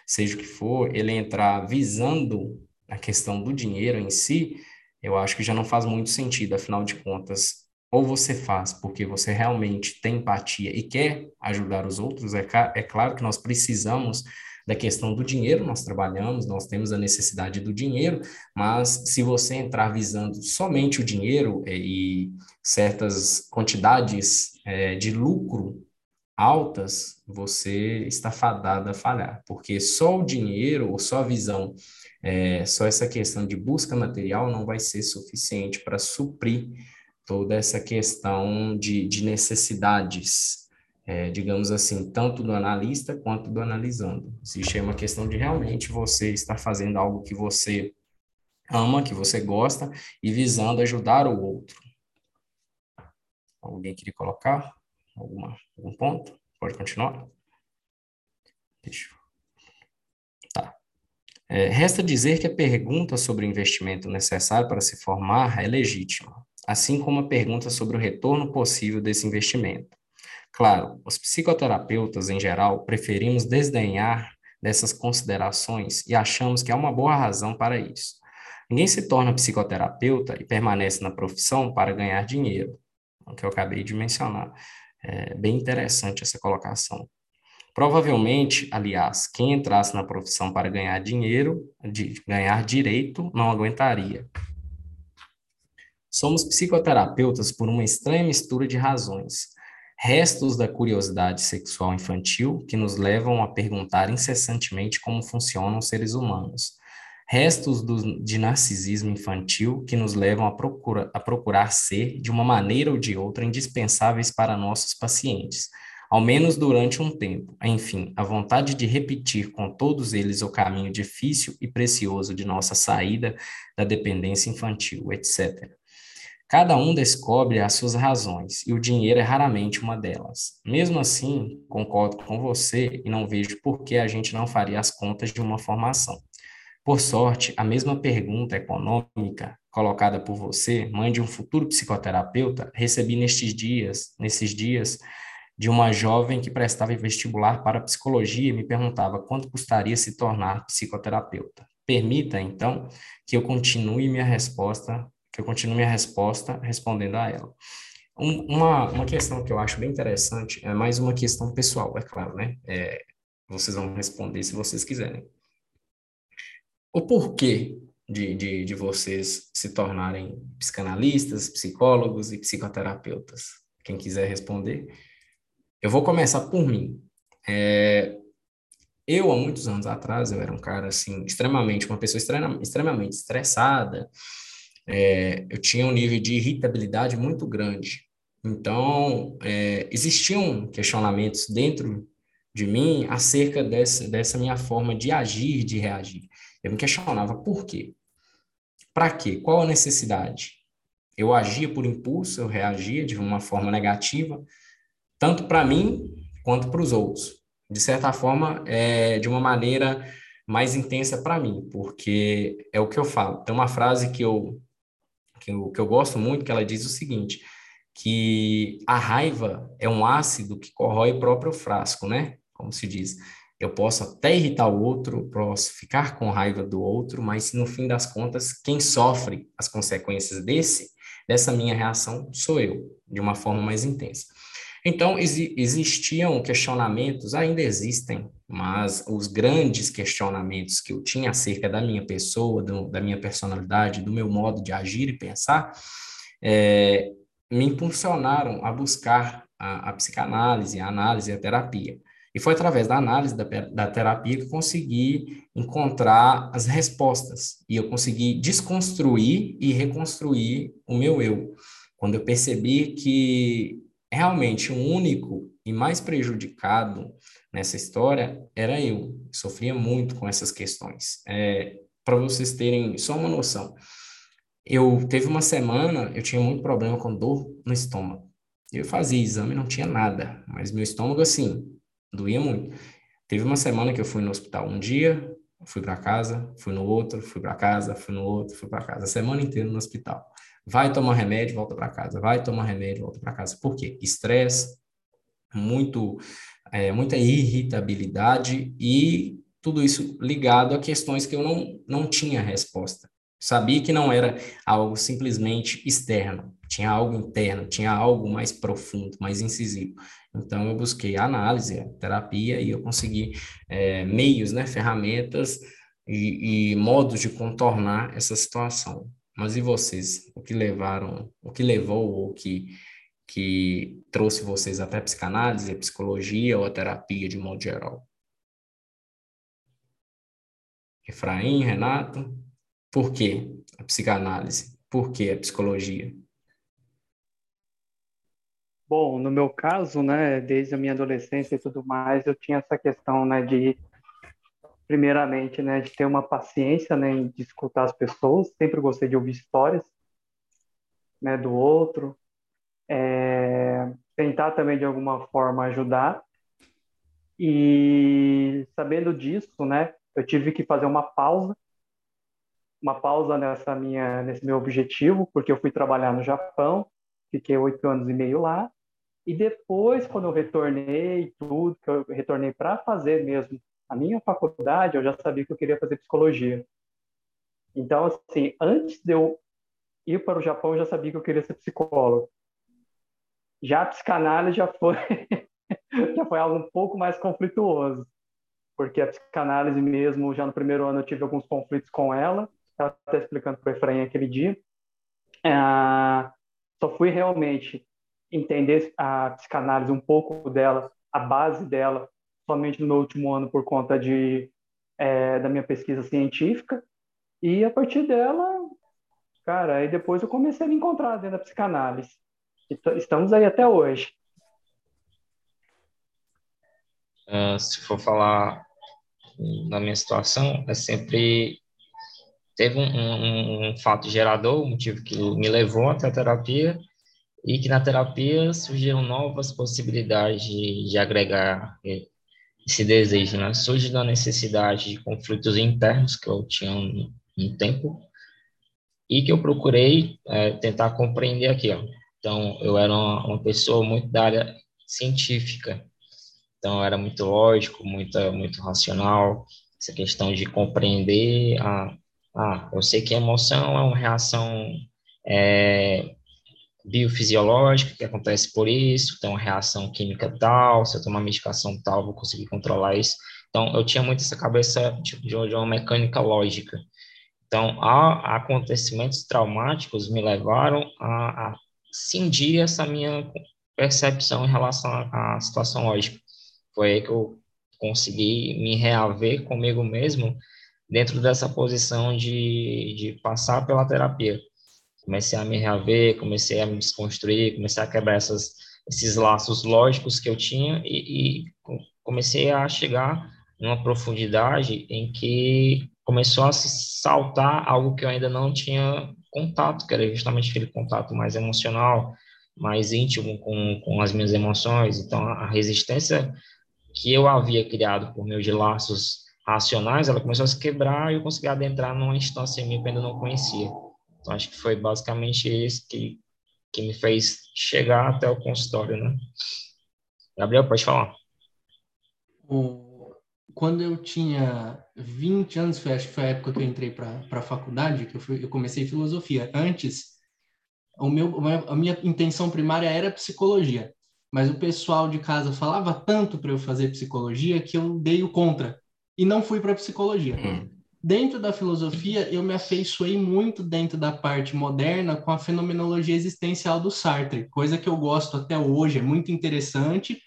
seja o que for, ele entrar visando a questão do dinheiro em si, eu acho que já não faz muito sentido, afinal de contas, ou você faz porque você realmente tem empatia e quer ajudar os outros, é, é claro que nós precisamos da questão do dinheiro, nós trabalhamos, nós temos a necessidade do dinheiro, mas se você entrar visando somente o dinheiro é, e certas quantidades é, de lucro altas, você está fadado a falhar, porque só o dinheiro ou só a visão, é, só essa questão de busca material não vai ser suficiente para suprir toda essa questão de, de necessidades, é, digamos assim, tanto do analista quanto do analisando. Aí uma questão de realmente você estar fazendo algo que você ama, que você gosta, e visando ajudar o outro. Alguém queria colocar alguma, algum ponto? Pode continuar? Deixa eu... Tá. É, resta dizer que a pergunta sobre o investimento necessário para se formar é legítima assim como a pergunta sobre o retorno possível desse investimento. Claro, os psicoterapeutas, em geral, preferimos desdenhar dessas considerações e achamos que há uma boa razão para isso. Ninguém se torna psicoterapeuta e permanece na profissão para ganhar dinheiro, o que eu acabei de mencionar. É bem interessante essa colocação. Provavelmente, aliás, quem entrasse na profissão para ganhar dinheiro, de ganhar direito, não aguentaria. Somos psicoterapeutas por uma estranha mistura de razões. Restos da curiosidade sexual infantil que nos levam a perguntar incessantemente como funcionam os seres humanos. Restos do, de narcisismo infantil que nos levam a, procura, a procurar ser, de uma maneira ou de outra, indispensáveis para nossos pacientes, ao menos durante um tempo. Enfim, a vontade de repetir com todos eles o caminho difícil e precioso de nossa saída da dependência infantil, etc. Cada um descobre as suas razões e o dinheiro é raramente uma delas. Mesmo assim, concordo com você e não vejo por que a gente não faria as contas de uma formação. Por sorte, a mesma pergunta econômica colocada por você, mãe de um futuro psicoterapeuta, recebi nestes dias, nesses dias, de uma jovem que prestava vestibular para psicologia e me perguntava quanto custaria se tornar psicoterapeuta. Permita, então, que eu continue minha resposta que eu continuo minha resposta respondendo a ela. Um, uma, uma questão que eu acho bem interessante é mais uma questão pessoal, é claro, né? É, vocês vão responder se vocês quiserem. O porquê de, de, de vocês se tornarem psicanalistas, psicólogos e psicoterapeutas? Quem quiser responder. Eu vou começar por mim. É, eu, há muitos anos atrás, eu era um cara, assim, extremamente, uma pessoa extremamente estressada, é, eu tinha um nível de irritabilidade muito grande. Então, é, existiam questionamentos dentro de mim acerca dessa, dessa minha forma de agir, de reagir. Eu me questionava por quê? Para quê? Qual a necessidade? Eu agia por impulso, eu reagia de uma forma negativa, tanto para mim quanto para os outros. De certa forma, é, de uma maneira mais intensa para mim, porque é o que eu falo. Tem uma frase que eu que eu, que eu gosto muito, que ela diz o seguinte, que a raiva é um ácido que corrói o próprio frasco, né? Como se diz. Eu posso até irritar o outro, posso ficar com raiva do outro, mas no fim das contas, quem sofre as consequências desse, dessa minha reação, sou eu, de uma forma mais intensa. Então, existiam questionamentos, ainda existem, mas os grandes questionamentos que eu tinha acerca da minha pessoa, do, da minha personalidade, do meu modo de agir e pensar, é, me impulsionaram a buscar a, a psicanálise, a análise, a terapia. E foi através da análise da, da terapia que eu consegui encontrar as respostas. E eu consegui desconstruir e reconstruir o meu eu. Quando eu percebi que realmente o único e mais prejudicado nessa história era eu. Sofria muito com essas questões. É, Para vocês terem só uma noção, eu teve uma semana, eu tinha muito problema com dor no estômago. Eu fazia exame, não tinha nada, mas meu estômago assim doía muito. Teve uma semana que eu fui no hospital um dia, fui para casa, fui no outro, fui para casa, fui no outro, fui para casa, a semana inteira no hospital. Vai tomar remédio, volta para casa. Vai tomar remédio, volta para casa. Por quê? Estresse, muito, é, muita irritabilidade e tudo isso ligado a questões que eu não, não tinha resposta. Sabia que não era algo simplesmente externo, tinha algo interno, tinha algo mais profundo, mais incisivo. Então, eu busquei análise, terapia, e eu consegui é, meios, né, ferramentas e, e modos de contornar essa situação. Mas e vocês? O que levaram, o que levou ou que que trouxe vocês até a psicanálise, a psicologia ou a terapia de modo geral? Efraim, Renato? Por que a psicanálise? Por que a psicologia?
Bom, no meu caso, né, desde a minha adolescência e tudo mais, eu tinha essa questão, né, de primeiramente, né, de ter uma paciência, né, de escutar as pessoas. Sempre gostei de ouvir histórias, né, do outro. É, tentar também de alguma forma ajudar. E sabendo disso, né, eu tive que fazer uma pausa uma pausa nessa minha, nesse meu objetivo, porque eu fui trabalhar no Japão, fiquei oito anos e meio lá, e depois, quando eu retornei, tudo, que eu retornei para fazer mesmo a minha faculdade, eu já sabia que eu queria fazer psicologia. Então, assim, antes de eu ir para o Japão, eu já sabia que eu queria ser psicólogo. Já a psicanálise já foi, já foi algo um pouco mais conflituoso, porque a psicanálise mesmo, já no primeiro ano eu tive alguns conflitos com ela, estava até explicando para o Efraim aquele dia, é, só fui realmente entender a psicanálise, um pouco dela, a base dela, somente no último ano por conta de, é, da minha pesquisa científica. E a partir dela, cara, aí depois eu comecei a me encontrar dentro da psicanálise. Estamos aí até hoje.
Uh, se for falar da minha situação, é sempre teve um, um, um, fato gerador, um motivo que me levou até a terapia, e que na terapia surgiram novas possibilidades de, de agregar esse desejo, né? Surge da necessidade de conflitos internos que eu tinha um, um tempo e que eu procurei é, tentar compreender aquilo. Então, eu era uma, uma, pessoa muito da área científica, então era muito lógico, muito, muito racional, essa questão de compreender a, ah, eu sei que a emoção é uma reação é, biofisiológica que acontece por isso, então reação química tal, se eu tomar medicação tal, vou conseguir controlar isso. Então, eu tinha muito essa cabeça de, de uma mecânica lógica. Então, a, acontecimentos traumáticos me levaram a, a cindir essa minha percepção em relação à situação lógica. Foi aí que eu consegui me reaver comigo mesmo dentro dessa posição de, de passar pela terapia. Comecei a me reaver, comecei a me desconstruir, comecei a quebrar essas, esses laços lógicos que eu tinha e, e comecei a chegar numa profundidade em que começou a se saltar algo que eu ainda não tinha contato, que era justamente aquele contato mais emocional, mais íntimo com, com as minhas emoções. Então, a resistência que eu havia criado por meio de laços racionais, ela começou a se quebrar e eu consegui adentrar numa instância em mim que eu ainda não conhecia. Então, acho que foi basicamente isso que, que me fez chegar até o consultório, né? Gabriel, pode falar.
O, quando eu tinha 20 anos, foi, acho que foi a época que eu entrei para a faculdade, que eu, fui, eu comecei filosofia. Antes, o meu, a minha intenção primária era psicologia, mas o pessoal de casa falava tanto para eu fazer psicologia que eu dei o contra e não fui para psicologia. Hum. Dentro da filosofia, eu me afeiçoei muito dentro da parte moderna com a fenomenologia existencial do Sartre, coisa que eu gosto até hoje, é muito interessante.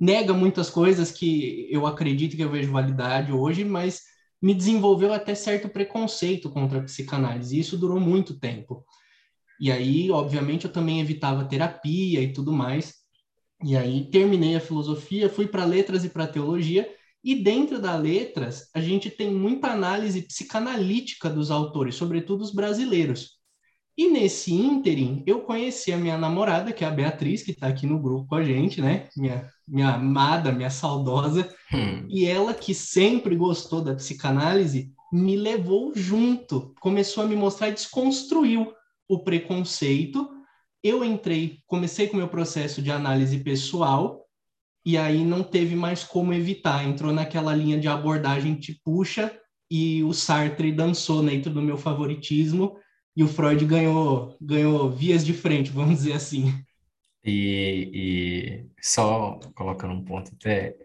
Nega muitas coisas que eu acredito que eu vejo validade hoje, mas me desenvolveu até certo preconceito contra a psicanálise, e isso durou muito tempo. E aí, obviamente, eu também evitava terapia e tudo mais. E aí terminei a filosofia, fui para letras e para teologia, e dentro da letras, a gente tem muita análise psicanalítica dos autores, sobretudo os brasileiros. E nesse ínterim, eu conheci a minha namorada, que é a Beatriz, que está aqui no grupo com a gente, né? Minha, minha amada, minha saudosa. Hum. E ela, que sempre gostou da psicanálise, me levou junto, começou a me mostrar e desconstruiu o preconceito. Eu entrei, comecei com o meu processo de análise pessoal, e aí não teve mais como evitar. Entrou naquela linha de abordagem te puxa, e o Sartre dançou dentro do meu favoritismo, e o Freud ganhou, ganhou vias de frente, vamos dizer assim.
E, e só colocando um ponto até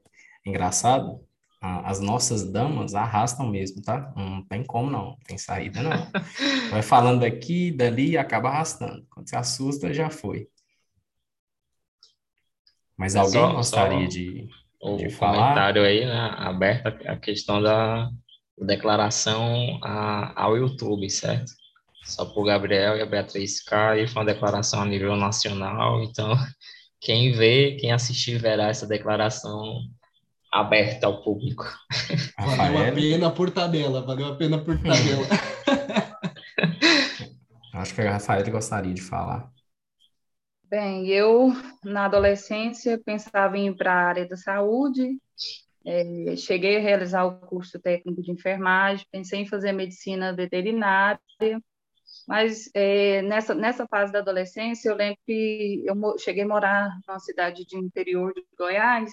engraçado, as nossas damas arrastam mesmo, tá? Não tem como não, tem saída não. Vai falando daqui, dali e acaba arrastando. Quando se assusta, já foi. Mas alguém só, gostaria só de,
o
de
falar? comentário aí, né, aberto a questão da declaração a, ao YouTube, certo? Só para o Gabriel e a Beatriz K, foi uma declaração a nível nacional, então quem vê, quem assistir verá essa declaração aberta ao público.
Valeu a pena por tabela, valeu a pena por tabela.
Acho que a Rafael gostaria de falar.
Bem, eu na adolescência pensava em ir para a área da saúde, é, cheguei a realizar o curso técnico de enfermagem, pensei em fazer medicina veterinária, mas é, nessa, nessa fase da adolescência eu lembro que eu cheguei a morar numa cidade de interior de Goiás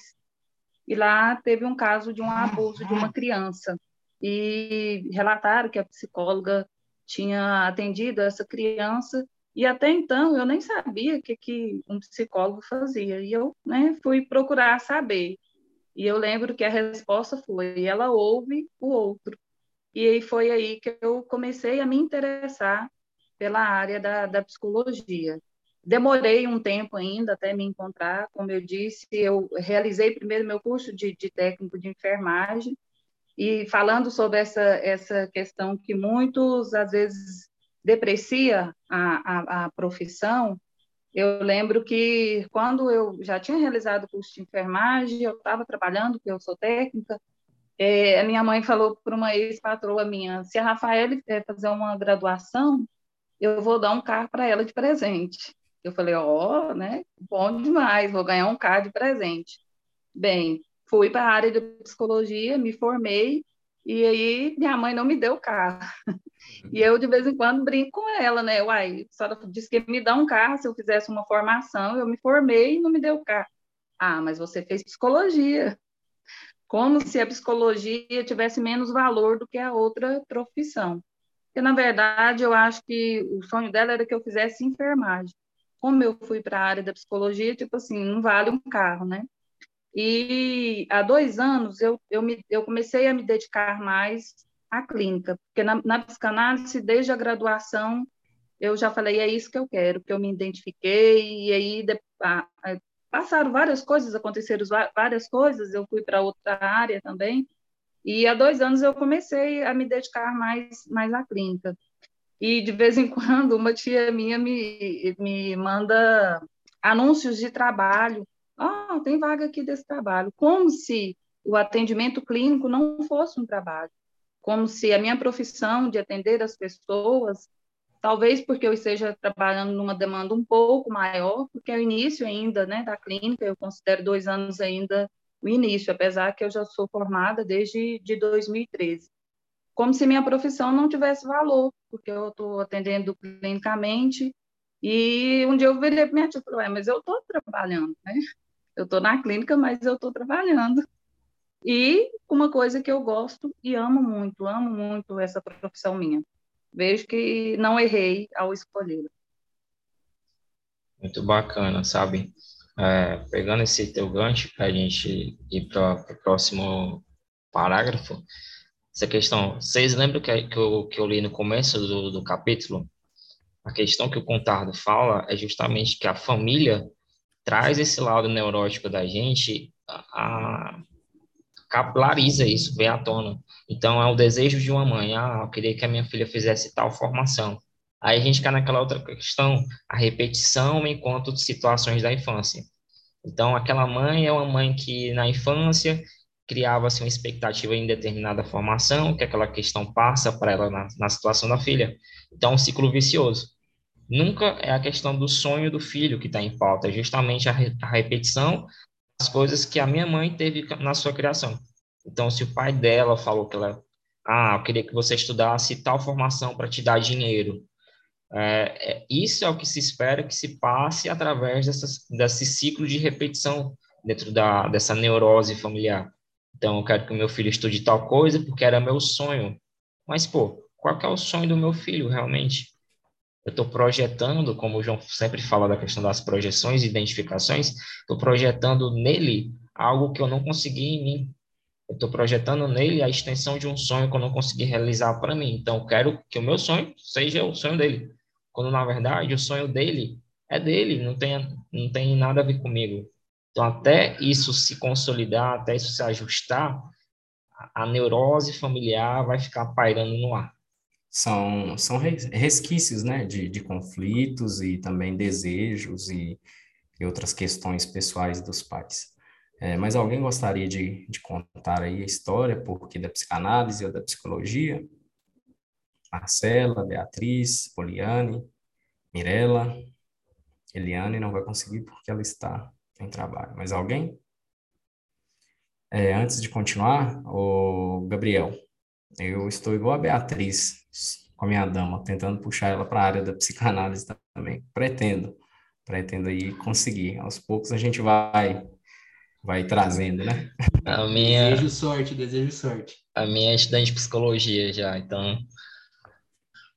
e lá teve um caso de um abuso de uma criança. E relataram que a psicóloga tinha atendido essa criança e até então eu nem sabia o que, que um psicólogo fazia. E eu né, fui procurar saber. E eu lembro que a resposta foi: ela ouve o outro. E aí foi aí que eu comecei a me interessar pela área da, da psicologia. Demorei um tempo ainda até me encontrar, como eu disse, eu realizei primeiro meu curso de, de técnico de enfermagem, e falando sobre essa, essa questão que muitos, às vezes, deprecia a, a, a profissão, eu lembro que quando eu já tinha realizado o curso de enfermagem, eu estava trabalhando, porque eu sou técnica, é, a minha mãe falou para uma ex-patroa minha, se a Rafaela fazer uma graduação, eu vou dar um carro para ela de presente. Eu falei, ó, oh, né? Bom demais, vou ganhar um carro de presente. Bem, fui para a área de psicologia, me formei, e aí minha mãe não me deu carro. E eu, de vez em quando, brinco com ela, né? Uai, a senhora disse que me dá um carro se eu fizesse uma formação, eu me formei e não me deu carro. Ah, mas você fez psicologia. Como se a psicologia tivesse menos valor do que a outra profissão. Porque, na verdade, eu acho que o sonho dela era que eu fizesse enfermagem. Como eu fui para a área da psicologia, tipo assim, não vale um carro, né? E há dois anos eu, eu, me, eu comecei a me dedicar mais à clínica, porque na, na psicanálise, desde a graduação, eu já falei, é isso que eu quero, que eu me identifiquei, e aí de, a, a, passaram várias coisas, aconteceram várias coisas, eu fui para outra área também, e há dois anos eu comecei a me dedicar mais, mais à clínica. E de vez em quando uma tia minha me, me manda anúncios de trabalho. Ah, tem vaga aqui desse trabalho. Como se o atendimento clínico não fosse um trabalho. Como se a minha profissão de atender as pessoas, talvez porque eu esteja trabalhando numa demanda um pouco maior, porque é o início ainda né, da clínica, eu considero dois anos ainda o início, apesar que eu já sou formada desde de 2013 como se minha profissão não tivesse valor, porque eu estou atendendo clinicamente. E um dia eu virei para minha tia e falei, mas eu estou trabalhando, né? Eu estou na clínica, mas eu estou trabalhando. e uma coisa que eu gosto e amo muito, amo muito essa profissão minha. Vejo que não errei ao escolher.
Muito bacana, sabe? É, pegando esse teu gancho para a gente ir para o próximo parágrafo, essa questão, vocês lembram que, que, eu, que eu li no começo do, do capítulo? A questão que o Contardo fala é justamente que a família traz esse lado neurótico da gente, a, a capilariza isso, vem à tona. Então, é o desejo de uma mãe, ah, eu queria que a minha filha fizesse tal formação. Aí a gente cai naquela outra questão, a repetição enquanto situações da infância. Então, aquela mãe é uma mãe que, na infância, criava-se uma expectativa em determinada formação, que aquela questão passa para ela na, na situação da filha. Então, é um ciclo vicioso. Nunca é a questão do sonho do filho que está em pauta, é justamente a, re, a repetição das coisas que a minha mãe teve na sua criação. Então, se o pai dela falou que ela, ah, eu queria que você estudasse tal formação para te dar dinheiro, é, é, isso é o que se espera que se passe através dessas, desse ciclo de repetição dentro da, dessa neurose familiar. Então, eu quero que o meu filho estude tal coisa porque era meu sonho. Mas, pô, qual é o sonho do meu filho realmente? Eu estou projetando, como o João sempre fala da questão das projeções e identificações, estou projetando nele algo que eu não consegui em mim. Eu estou projetando nele a extensão de um sonho que eu não consegui realizar para mim. Então, quero que o meu sonho seja o sonho dele quando na verdade o sonho dele é dele, não tem, não tem nada a ver comigo. Então, até isso se consolidar, até isso se ajustar, a neurose familiar vai ficar pairando no ar.
São, são resquícios né, de, de conflitos e também desejos e, e outras questões pessoais dos pais. É, mas alguém gostaria de, de contar aí a história, porque da psicanálise ou da psicologia? Marcela, Beatriz, Poliane, Mirella, Eliane não vai conseguir porque ela está em trabalho. Mas alguém? É, antes de continuar, o Gabriel, eu estou igual a Beatriz com a minha dama, tentando puxar ela para a área da psicanálise também. Pretendo, pretendo aí conseguir. Aos poucos a gente vai vai trazendo, né?
A minha
desejo sorte, desejo sorte.
A minha é estudante de psicologia já, então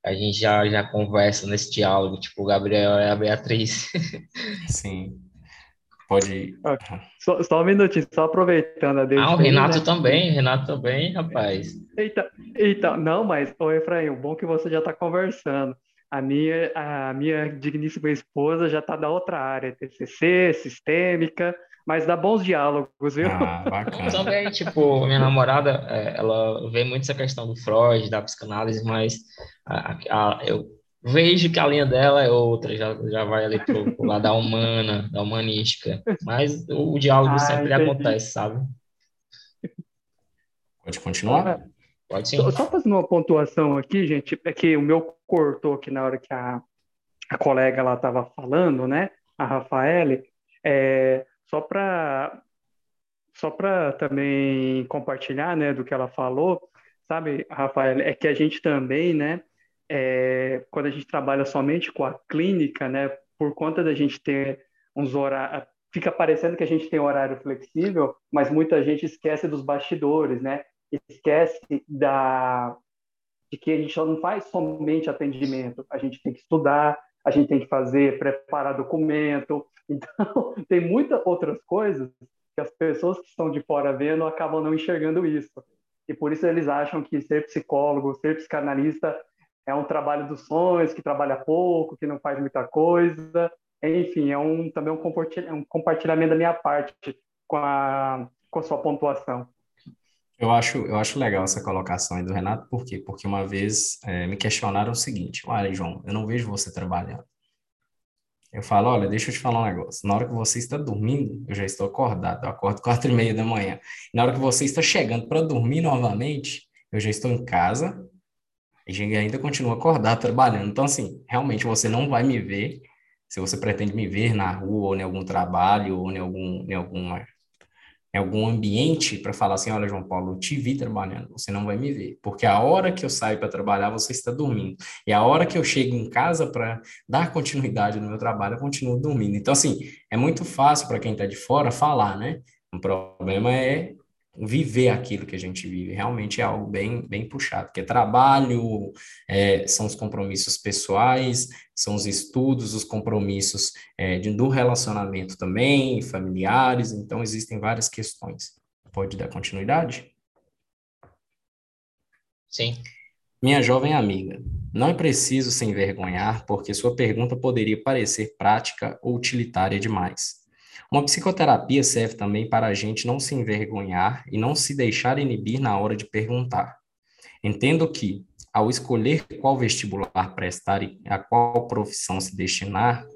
a gente já, já conversa nesse diálogo, tipo, o Gabriel é a Beatriz.
Sim. Pode.
Só, só um minutinho, só aproveitando a
Ah, o Renato né? também, Renato também, rapaz.
Eita, eita, não, mas, ô Efraim, o bom é que você já está conversando. A minha, a minha digníssima esposa já está da outra área, TCC, sistêmica, mas dá bons diálogos, viu?
Ah, bacana.
Também, tipo, minha namorada, é, ela vê muito essa questão do Freud, da psicanálise, mas a, a, eu vejo que a linha dela é outra, já, já vai ali pro, pro lado da humana, da humanística, mas o, o diálogo ah, sempre entendi. acontece, sabe?
Pode continuar?
Pode sim.
Só, só fazendo uma pontuação aqui, gente, é que o meu cortou aqui na hora que a, a colega lá estava falando, né, a Rafaele, é, só para só para também compartilhar, né, do que ela falou, sabe, Rafael, é que a gente também, né, é, quando a gente trabalha somente com a clínica, né, por conta da gente ter uns horários, fica parecendo que a gente tem horário flexível, mas muita gente esquece dos bastidores, né, esquece da de que a gente não faz somente atendimento, a gente tem que estudar, a gente tem que fazer, preparar documento. Então, tem muitas outras coisas que as pessoas que estão de fora vendo acabam não enxergando isso. E por isso eles acham que ser psicólogo, ser psicanalista é um trabalho dos sonhos, que trabalha pouco, que não faz muita coisa. Enfim, é um, também um compartilhamento da minha parte com a, com a sua pontuação.
Eu acho, eu acho legal essa colocação aí do Renato, por quê? Porque uma vez é, me questionaram o seguinte: olha, João, eu não vejo você trabalhando. Eu falo, olha, deixa eu te falar um negócio. Na hora que você está dormindo, eu já estou acordado. Eu acordo quatro e meia da manhã. Na hora que você está chegando para dormir novamente, eu já estou em casa e ainda continuo acordado trabalhando. Então, assim, realmente você não vai me ver se você pretende me ver na rua ou em algum trabalho ou em algum, em alguma em algum ambiente para falar assim, olha, João Paulo, eu te vi trabalhando, você não vai me ver, porque a hora que eu saio para trabalhar, você está dormindo, e a hora que eu chego em casa para dar continuidade no meu trabalho, eu continuo dormindo. Então, assim, é muito fácil para quem está de fora falar, né? O problema é viver aquilo que a gente vive. Realmente é algo bem, bem puxado, que é trabalho, é, são os compromissos pessoais, são os estudos, os compromissos é, de, do relacionamento também, familiares, então existem várias questões. Pode dar continuidade?
Sim.
Minha jovem amiga, não é preciso se envergonhar, porque sua pergunta poderia parecer prática ou utilitária demais. Uma psicoterapia serve também para a gente não se envergonhar e não se deixar inibir na hora de perguntar. Entendo que, ao escolher qual vestibular prestar e a qual profissão se destinar,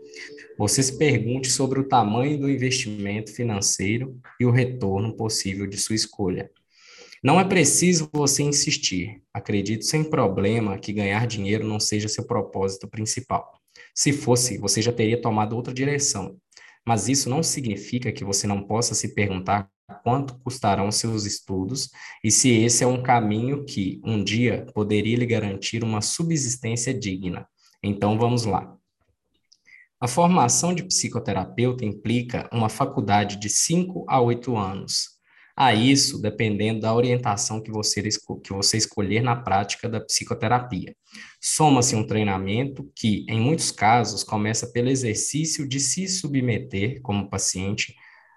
você se pergunte sobre o tamanho do investimento financeiro e o retorno possível de sua escolha. Não é preciso você insistir. Acredito sem problema que ganhar dinheiro não seja seu propósito principal. Se fosse, você já teria tomado outra direção mas isso não significa que você não possa se perguntar quanto custarão seus estudos e se esse é um caminho que, um dia, poderia lhe garantir uma subsistência digna. Então, vamos lá. A formação de psicoterapeuta implica uma faculdade de 5 a 8 anos, a isso dependendo da orientação que você, que você escolher na prática da psicoterapia. Soma-se um treinamento que, em muitos casos, começa pelo exercício de se submeter, como paciente,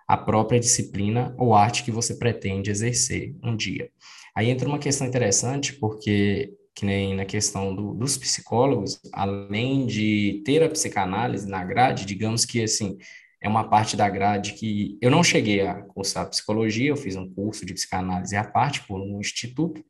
à própria disciplina ou arte que você pretende exercer um dia. Aí entra uma questão interessante, porque que nem na questão do, dos psicólogos, além de ter a psicanálise na grade, digamos que assim, é uma parte da grade que eu não cheguei a cursar psicologia, eu fiz um curso de psicanálise à parte por um instituto.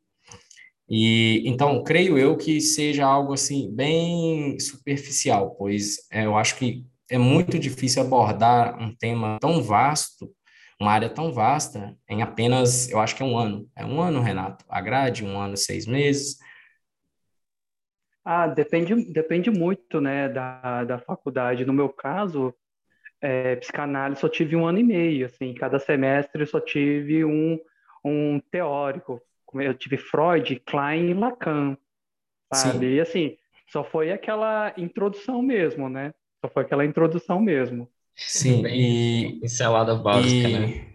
E então, creio eu que seja algo assim bem superficial, pois é, eu acho que é muito difícil abordar um tema tão vasto, uma área tão vasta, em apenas, eu acho que é um ano. É um ano, Renato. A grade, um ano, seis meses.
Ah, depende, depende muito, né, da, da faculdade. No meu caso, é, psicanálise só tive um ano e meio, assim, cada semestre só tive um, um teórico. Eu tive Freud, Klein e Lacan, sabe? Sim. E assim, só foi aquela introdução mesmo, né? Só foi aquela introdução mesmo.
Sim, e...
Pincelada básica,
e,
né?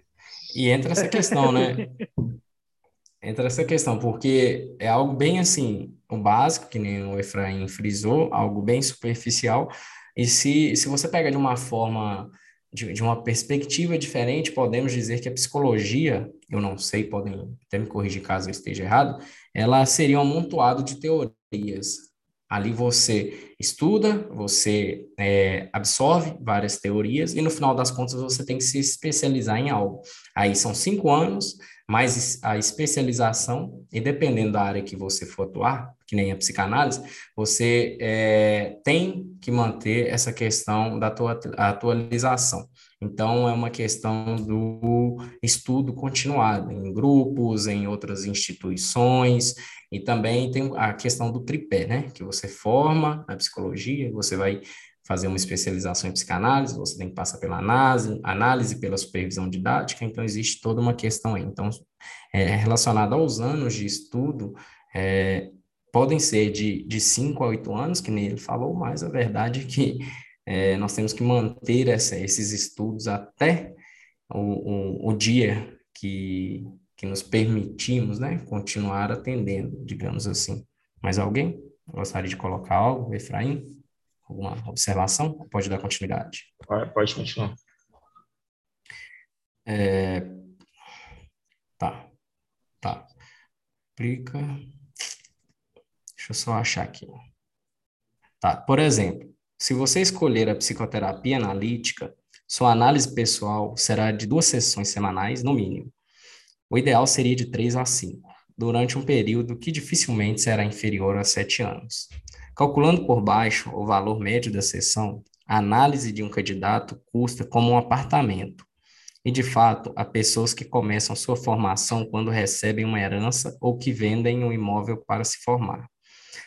E entra essa questão, né? entra essa questão, porque é algo bem assim, o básico, que nem o Efraim frisou, algo bem superficial, e se, se você pega de uma forma, de, de uma perspectiva diferente, podemos dizer que a psicologia, eu não sei, podem até me corrigir caso eu esteja errado, ela seria um amontoado de teorias. Ali você estuda, você é, absorve várias teorias e no final das contas você tem que se especializar em algo. Aí são cinco anos, mais a especialização, e dependendo da área que você for atuar, que nem a psicanálise, você é, tem que manter essa questão da tua atualização. Então, é uma questão do estudo continuado, em grupos, em outras instituições, e também tem a questão do tripé, né? Que você forma na psicologia, você vai fazer uma especialização em psicanálise, você tem que passar pela análise, análise pela supervisão didática, então existe toda uma questão aí. Então, é, relacionada aos anos de estudo, é, podem ser de, de 5 a 8 anos, que nem ele falou, mas a verdade é que é, nós temos que manter essa, esses estudos até o, o, o, dia que, que nos permitimos né, continuar atendendo, digamos assim. Mais alguém gostaria de colocar algo, Efraim? Alguma observação? Pode dar continuidade.
Pode continuar.
É, tá. Tá. Aplica. Deixa eu só achar aqui. Tá, por exemplo, se você escolher a psicoterapia analítica, sua análise pessoal será de duas sessões semanais, no mínimo. O ideal seria de três a cinco, durante um período que dificilmente será inferior a sete anos. Calculando por baixo o valor médio da sessão, a análise de um candidato custa como um apartamento. E, de fato, há pessoas que começam sua formação quando recebem uma herança ou que vendem um imóvel para se formar.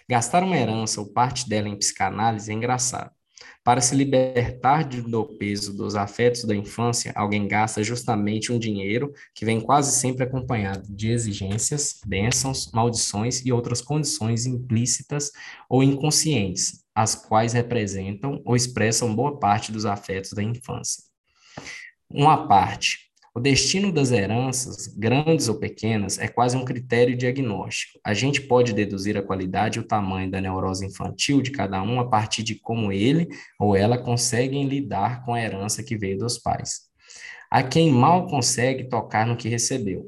Gastar uma herança ou parte dela em psicanálise é engraçado. Para se libertar do peso dos afetos da infância, alguém gasta justamente um dinheiro que vem quase sempre acompanhado de exigências, bênçãos, maldições e outras condições implícitas ou inconscientes, as quais representam ou expressam boa parte dos afetos da infância. Uma parte, O destino das heranças, grandes ou pequenas, é quase um critério diagnóstico. A gente pode deduzir a qualidade e o tamanho da neurose infantil de cada um a partir de como ele ou ela conseguem lidar com a herança que veio dos pais. Há quem mal consegue tocar no que recebeu.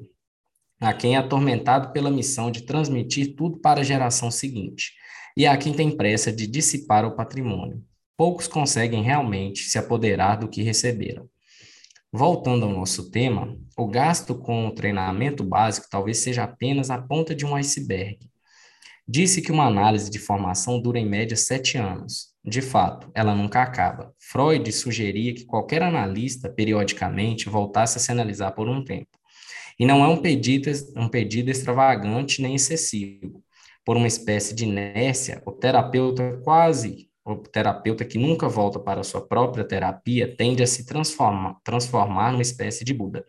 Há quem é atormentado pela missão de transmitir tudo para a geração seguinte. E há quem tem pressa de dissipar o patrimônio. Poucos conseguem realmente se apoderar do que receberam. Voltando ao nosso tema, o gasto com o treinamento básico talvez seja apenas a ponta de um iceberg. Disse que uma análise de formação dura em média sete anos. De fato, ela nunca acaba. Freud sugeria que qualquer analista, periodicamente, voltasse a se analisar por um tempo. E não é um pedido, um pedido extravagante nem excessivo. Por uma espécie de inércia, o terapeuta quase o terapeuta que nunca volta para a sua própria terapia tende a se transformar, transformar numa espécie de Buda.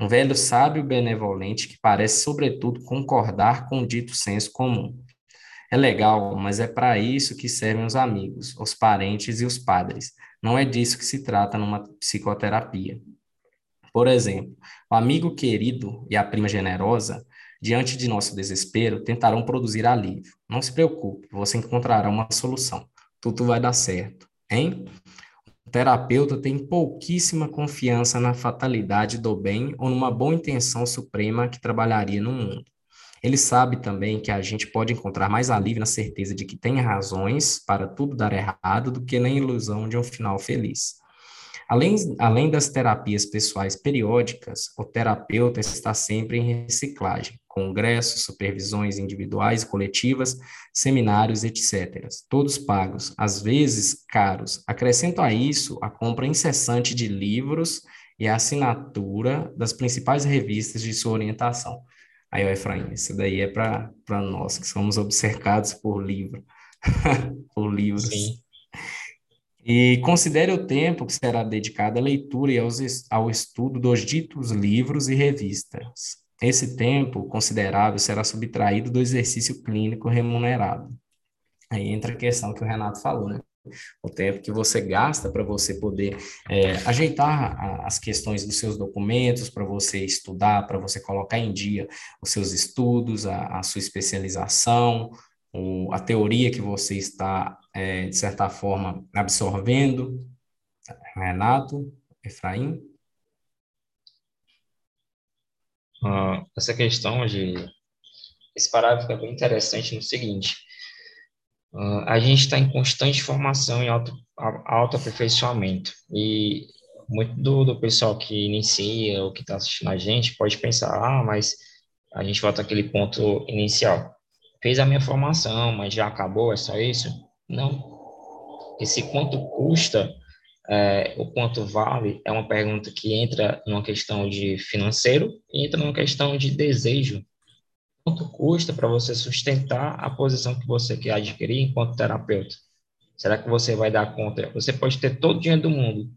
Um velho sábio benevolente que parece, sobretudo, concordar com o dito senso comum. É legal, mas é para isso que servem os amigos, os parentes e os padres. Não é disso que se trata numa psicoterapia. Por exemplo, o amigo querido e a prima generosa, diante de nosso desespero, tentarão produzir alívio. Não se preocupe, você encontrará uma solução tudo vai dar certo, hein? O terapeuta tem pouquíssima confiança na fatalidade do bem ou numa boa intenção suprema que trabalharia no mundo. Ele sabe também que a gente pode encontrar mais alívio na certeza de que tem razões para tudo dar errado do que na ilusão de um final feliz. Além, além das terapias pessoais periódicas, o terapeuta está sempre em reciclagem, congressos, supervisões individuais e coletivas, seminários, etc. Todos pagos, às vezes caros. Acrescento a isso a compra incessante de livros e a assinatura das principais revistas de sua orientação. Aí, ó, Efraim, isso daí é para nós, que somos obcecados por livro, por livros. Sim. E considere o tempo que será dedicado à leitura e aos, ao estudo dos ditos livros e revistas. Esse tempo considerável será subtraído do exercício clínico remunerado. Aí entra a questão que o Renato falou, né? O tempo que você gasta para você poder é, ajeitar a, as questões dos seus documentos, para você estudar, para você colocar em dia os seus estudos, a, a sua especialização, o, a teoria que você está, é, de certa forma, absorvendo. Renato, Efraim?
Uh, essa questão de. Esse parágrafo é bem interessante no seguinte: uh, a gente está em constante formação e auto, aperfeiçoamento. E muito do, do pessoal que inicia ou que está assistindo a gente pode pensar: ah, mas a gente volta àquele ponto inicial fez a minha formação, mas já acabou, é só isso? Não. Esse quanto custa, é, o quanto vale, é uma pergunta que entra numa questão de financeiro e entra numa questão de desejo. Quanto custa para você sustentar a posição que você quer adquirir enquanto terapeuta? Será que você vai dar conta? Você pode ter todo o dinheiro do mundo,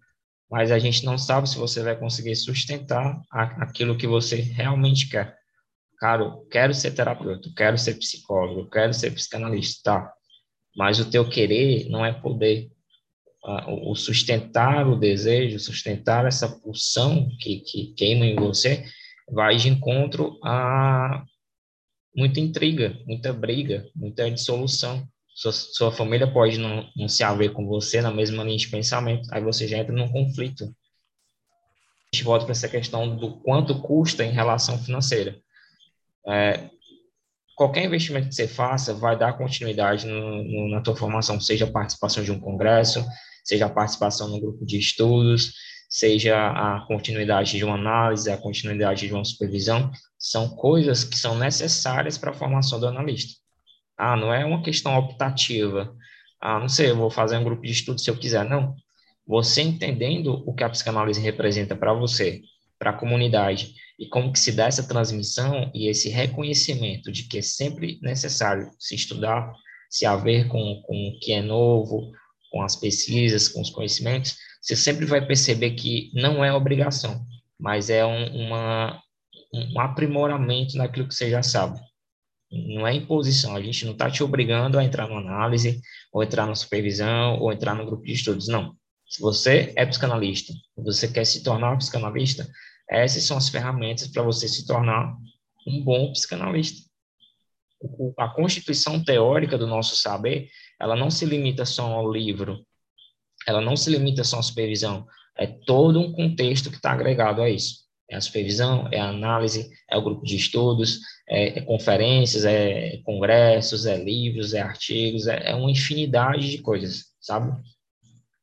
mas a gente não sabe se você vai conseguir sustentar aquilo que você realmente quer. Cara, quero ser terapeuta, quero ser psicólogo, quero ser psicanalista, tá? Mas o teu querer não é poder. O sustentar o desejo, sustentar essa pulsão que, que queima em você, vai de encontro a muita intriga, muita briga, muita dissolução. Sua, sua família pode não, não se haver com você na mesma linha de pensamento, aí você já entra num conflito. A gente volta para essa questão do quanto custa em relação financeira. É, qualquer investimento que você faça vai dar continuidade no, no, na tua formação, seja a participação de um congresso, seja a participação num grupo de estudos, seja a continuidade de uma análise, a continuidade de uma supervisão, são coisas que são necessárias para a formação do analista. Ah, não é uma questão optativa. Ah, não sei, eu vou fazer um grupo de estudo se eu quiser. Não. Você entendendo o que a psicanálise representa para você, para a comunidade, e como que se dá essa transmissão e esse reconhecimento de que é sempre necessário se estudar, se haver com, com o que é novo, com as pesquisas, com os conhecimentos, você sempre vai perceber que não é obrigação, mas é um, uma, um aprimoramento naquilo que você já sabe. Não é imposição, a gente não está te obrigando a entrar numa análise, ou entrar na supervisão, ou entrar no grupo de estudos, não. Se você é psicanalista, você quer se tornar psicanalista, Essas são as ferramentas para você se tornar um bom psicanalista. A constituição teórica do nosso saber, ela não se limita só ao livro, ela não se limita só à supervisão, é todo um contexto que está agregado a isso. É a supervisão, é a análise, é o grupo de estudos, é, é conferências, é congressos, é livros, é artigos, é, é uma infinidade de coisas, sabe?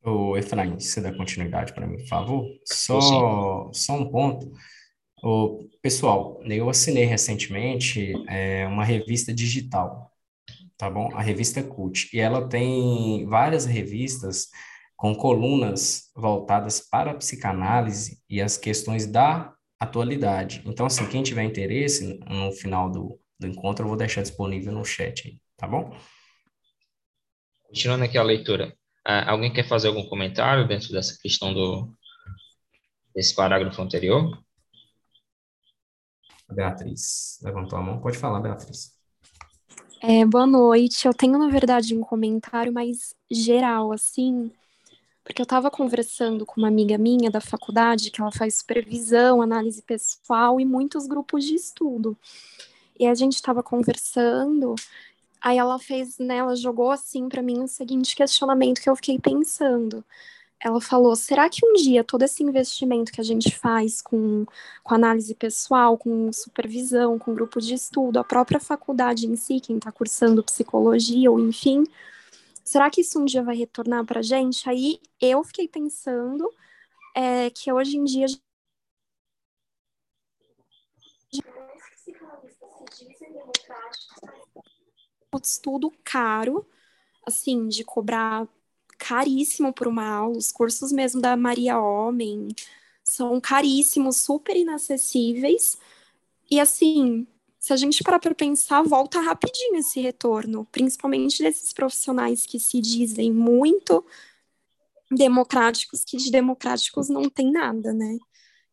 Ô, Efraim, você dá continuidade para mim, por favor? Só, só um ponto. Ô, pessoal, eu assinei recentemente é, uma revista digital, tá bom? A revista Cult. E ela tem várias revistas com colunas voltadas para a psicanálise e as questões da atualidade. Então, assim, quem tiver interesse, no final do, do encontro, eu vou deixar disponível no chat aí, tá bom?
Continuando aqui a leitura. Uh, alguém quer fazer algum comentário dentro dessa questão do desse parágrafo anterior?
Beatriz, levantou a mão. Pode falar, Beatriz.
É, boa noite. Eu tenho, na verdade, um comentário mais geral, assim, porque eu estava conversando com uma amiga minha da faculdade, que ela faz supervisão, análise pessoal e muitos grupos de estudo. E a gente estava conversando Aí ela fez, né, ela jogou assim para mim o seguinte questionamento que eu fiquei pensando. Ela falou: será que um dia todo esse investimento que a gente faz com, com análise pessoal, com supervisão, com grupo de estudo, a própria faculdade em si, quem está cursando psicologia ou enfim, será que isso um dia vai retornar para a gente? Aí eu fiquei pensando é, que hoje em dia estudo caro, assim, de cobrar caríssimo por uma aula. Os cursos mesmo da Maria Homem são caríssimos, super inacessíveis. E assim, se a gente parar para pensar, volta rapidinho esse retorno, principalmente desses profissionais que se dizem muito democráticos, que de democráticos não tem nada, né?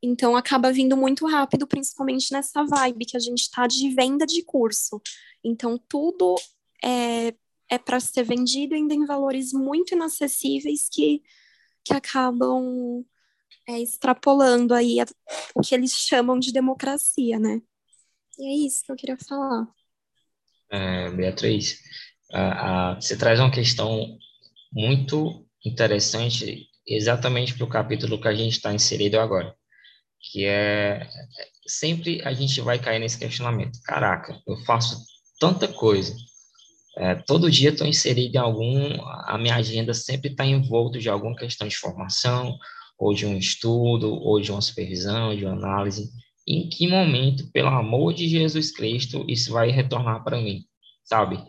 Então acaba vindo muito rápido, principalmente nessa vibe que a gente está de venda de curso. Então tudo é, é para ser vendido ainda em valores muito inacessíveis que, que acabam é, extrapolando aí a, o que eles chamam de democracia, né? E é isso que eu queria falar.
É, Beatriz, a, a, você traz uma questão muito interessante exatamente para o capítulo que a gente está inserido agora que é sempre a gente vai cair nesse questionamento. Caraca, eu faço tanta coisa, é, todo dia estou inserido em algum, a minha agenda sempre está envolta de alguma questão de formação, ou de um estudo, ou de uma supervisão, de uma análise. Em que momento, pelo amor de Jesus Cristo, isso vai retornar para mim, sabe?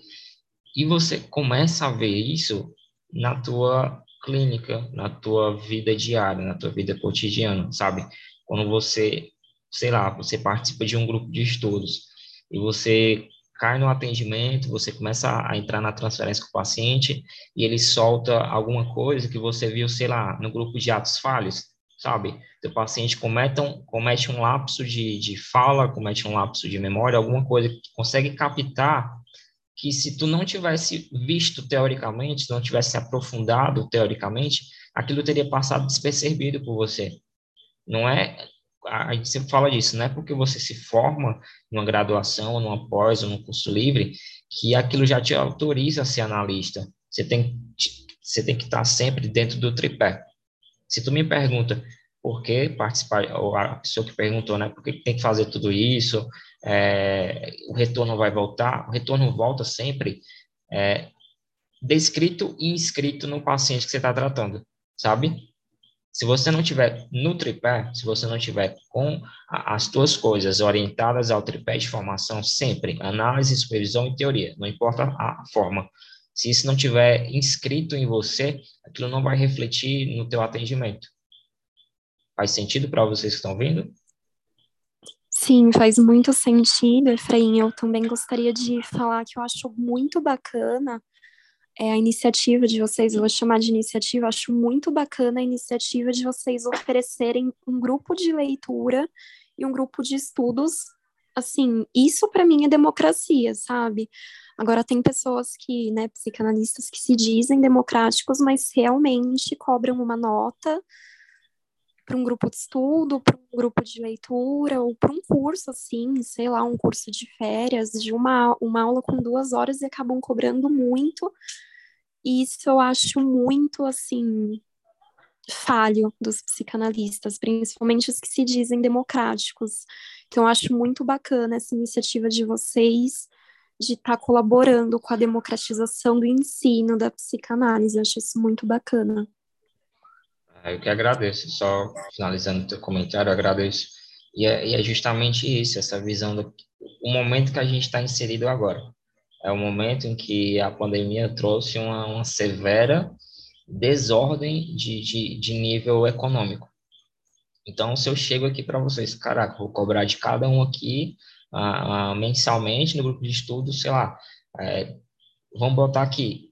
E você começa a ver isso na tua clínica, na tua vida diária, na tua vida cotidiana, sabe? Quando você, sei lá, você participa de um grupo de estudos e você cai no atendimento, você começa a entrar na transferência com o paciente e ele solta alguma coisa que você viu, sei lá, no grupo de atos falhos, sabe? O paciente comete um, comete um lapso de, de fala, comete um lapso de memória, alguma coisa que consegue captar que se tu não tivesse visto teoricamente, não tivesse aprofundado teoricamente, aquilo teria passado despercebido por você. Não é, a gente sempre fala disso, não é porque você se forma numa graduação, numa pós, ou num curso livre, que aquilo já te autoriza a ser analista. Você tem, você tem que estar sempre dentro do tripé. Se tu me pergunta por que participar, ou a pessoa que perguntou, né, por que tem que fazer tudo isso, é, o retorno vai voltar, o retorno volta sempre é, descrito e inscrito no paciente que você está tratando, sabe? Se você não tiver no tripé, se você não tiver com as tuas coisas orientadas ao tripé de formação, sempre análise, supervisão e teoria, não importa a forma. Se isso não tiver inscrito em você, aquilo não vai refletir no teu atendimento. Faz sentido para vocês que estão vindo?
Sim, faz muito sentido, Efraim. Eu também gostaria de falar que eu acho muito bacana é, a iniciativa de vocês, eu vou chamar de iniciativa, acho muito bacana a iniciativa de vocês oferecerem um grupo de leitura e um grupo de estudos. Assim, isso para mim é democracia, sabe? Agora tem pessoas que, né, psicanalistas que se dizem democráticos, mas realmente cobram uma nota para um grupo de estudo, para um grupo de leitura, ou para um curso, assim, sei lá, um curso de férias, de uma, uma aula com duas horas e acabam cobrando muito. Isso eu acho muito, assim, falho dos psicanalistas, principalmente os que se dizem democráticos. Então, eu acho muito bacana essa iniciativa de vocês de estar tá colaborando com a democratização do ensino da psicanálise. Eu acho isso muito bacana.
É, eu que agradeço, só finalizando o teu comentário, eu agradeço. E é, e é justamente isso, essa visão do o momento que a gente está inserido agora. É o momento em que a pandemia trouxe uma, uma severa desordem de, de, de nível econômico. Então, se eu chego aqui para vocês, caraca, vou cobrar de cada um aqui mensalmente no grupo de estudo, sei lá, é, vamos botar aqui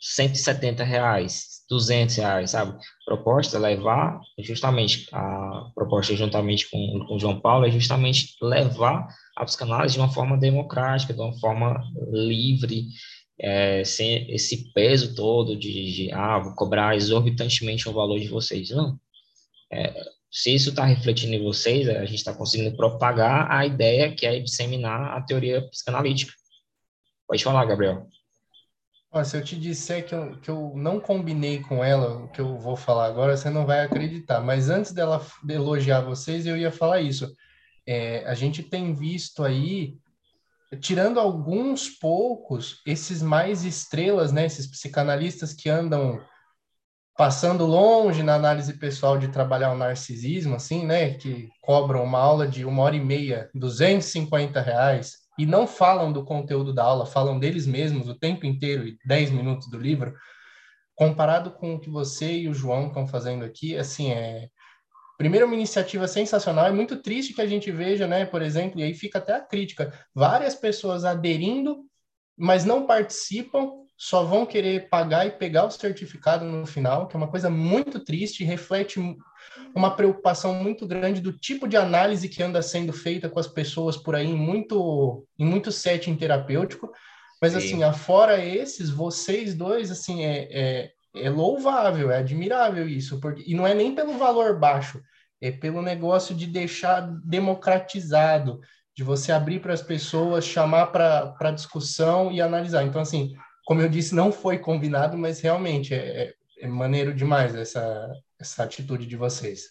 170 reais, 200 reais, sabe? Proposta é levar, justamente, a proposta juntamente com, com o João Paulo é justamente levar a psicanálise de uma forma democrática, de uma forma livre, é, sem esse peso todo de, de, ah, vou cobrar exorbitantemente o valor de vocês. Não. É, se isso está refletindo em vocês, a gente está conseguindo propagar a ideia que é disseminar a teoria psicanalítica. Pode falar, Gabriel.
Se eu te disser que eu, que eu não combinei com ela, o que eu vou falar agora, você não vai acreditar. Mas antes dela elogiar vocês, eu ia falar isso. É, a gente tem visto aí tirando alguns poucos, esses mais estrelas, né, esses psicanalistas que andam passando longe na análise pessoal de trabalhar o narcisismo, assim, né, que cobram uma aula de uma hora e meia, 250 reais, e não falam do conteúdo da aula, falam deles mesmos o tempo inteiro e 10 minutos do livro, comparado com o que você e o João estão fazendo aqui, assim, é, Primeiro, uma iniciativa sensacional. É muito triste que a gente veja, né, por exemplo, e aí fica até a crítica, várias pessoas aderindo, mas não participam, só vão querer pagar e pegar o certificado no final, que é uma coisa muito triste, reflete uma preocupação muito grande do tipo de análise que anda sendo feita com as pessoas por aí em muito, em muito setting terapêutico. Mas, Sim. assim, afora esses, vocês dois, assim, é, é, é louvável, é admirável isso, porque, e não é nem pelo valor baixo, é pelo negócio de deixar democratizado, de você abrir para as pessoas, chamar para discussão e analisar. Então, assim, como eu disse, não foi combinado, mas realmente é, é, é maneiro demais essa, essa atitude de vocês.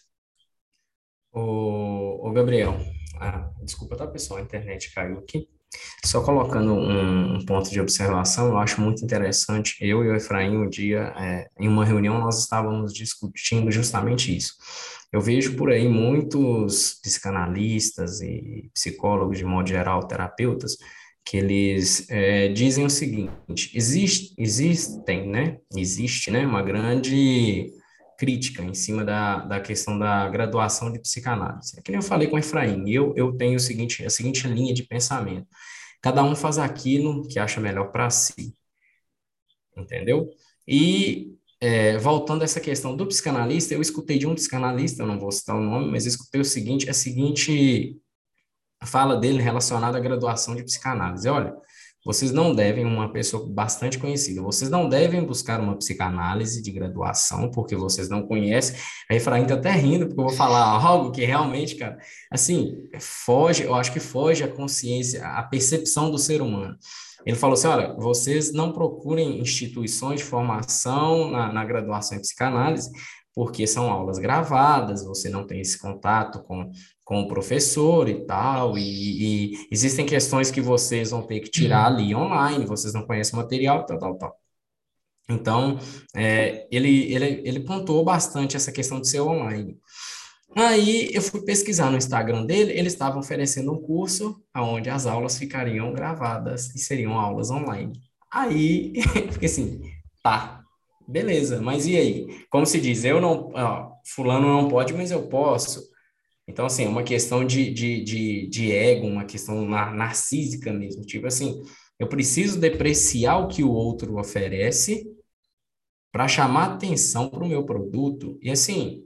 Ô, ô Gabriel, ah, desculpa, tá, pessoal? A internet caiu aqui. Só colocando um, um, ponto de observação, eu acho muito interessante. Eu e o Efraim, um dia, é, em uma reunião, nós estávamos discutindo justamente isso. Eu vejo por aí muitos psicanalistas e psicólogos, de modo geral, terapeutas, que eles é, dizem o seguinte: existe, existem, né? Existe, né? Uma grande crítica em cima da, da questão da graduação de psicanálise. É que nem eu falei com o Efraim, eu, eu tenho o seguinte, a seguinte linha de pensamento. Cada um faz aquilo que acha melhor para si. Entendeu? E é, voltando a essa questão do psicanalista, eu escutei de um psicanalista, eu não vou citar o nome, mas escutei o seguinte, a seguinte fala dele relacionada à graduação de psicanálise. Olha, vocês não devem, uma pessoa bastante conhecida, vocês não devem buscar uma psicanálise de graduação, porque vocês não conhecem. A Efraim está até rindo, porque eu vou falar algo que realmente, cara, assim, foge, eu acho que foge a consciência, a percepção do ser humano. Ele falou assim: olha, vocês não procurem instituições de formação na, na graduação em psicanálise, porque são aulas gravadas, você não tem esse contato com, com o professor e tal, e, e existem questões que vocês vão ter que tirar ali online, vocês não conhecem o material, tal, tal, tal. Então, é, ele, ele, ele pontuou bastante essa questão de ser online. Aí eu fui pesquisar no Instagram dele, eles estavam oferecendo um curso onde as aulas ficariam gravadas e seriam aulas online. Aí, fiquei assim, tá, Beleza, mas e aí? Como se diz, eu não, ó, fulano não pode, mas eu posso. Então, assim, é uma questão de, de, de, de ego, uma questão narcísica mesmo. Tipo assim, eu preciso depreciar o que o outro oferece para chamar atenção para o meu produto. E assim,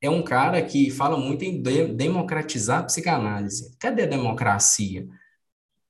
é um cara que fala muito em de democratizar a psicanálise. Cadê a democracia?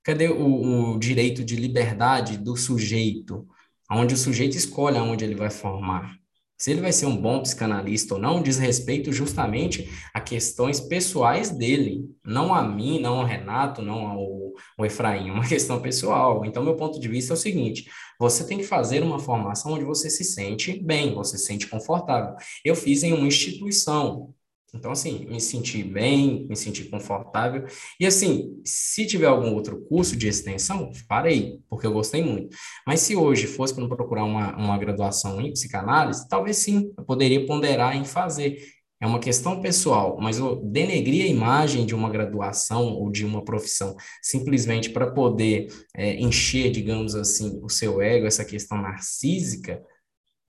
Cadê o, o direito de liberdade do sujeito? onde o sujeito escolhe aonde ele vai formar, Se ele vai ser um bom psicanalista ou não, diz respeito justamente a questões pessoais dele, não a mim, não ao Renato, não ao, ao Efraim, é uma questão pessoal. Então, meu ponto de vista é o seguinte: você tem que fazer uma formação onde você se sente bem, você se sente confortável. Eu fiz em uma instituição, então, assim, me senti bem, me senti confortável. E, assim, se tiver algum outro curso de extensão, farei, porque eu gostei muito. Mas se hoje fosse para procurar uma, uma graduação em psicanálise, talvez sim, eu poderia ponderar em fazer. É uma questão pessoal, mas eu denegrir a imagem de uma graduação ou de uma profissão simplesmente para poder é, encher, digamos assim, o seu ego, essa questão narcísica,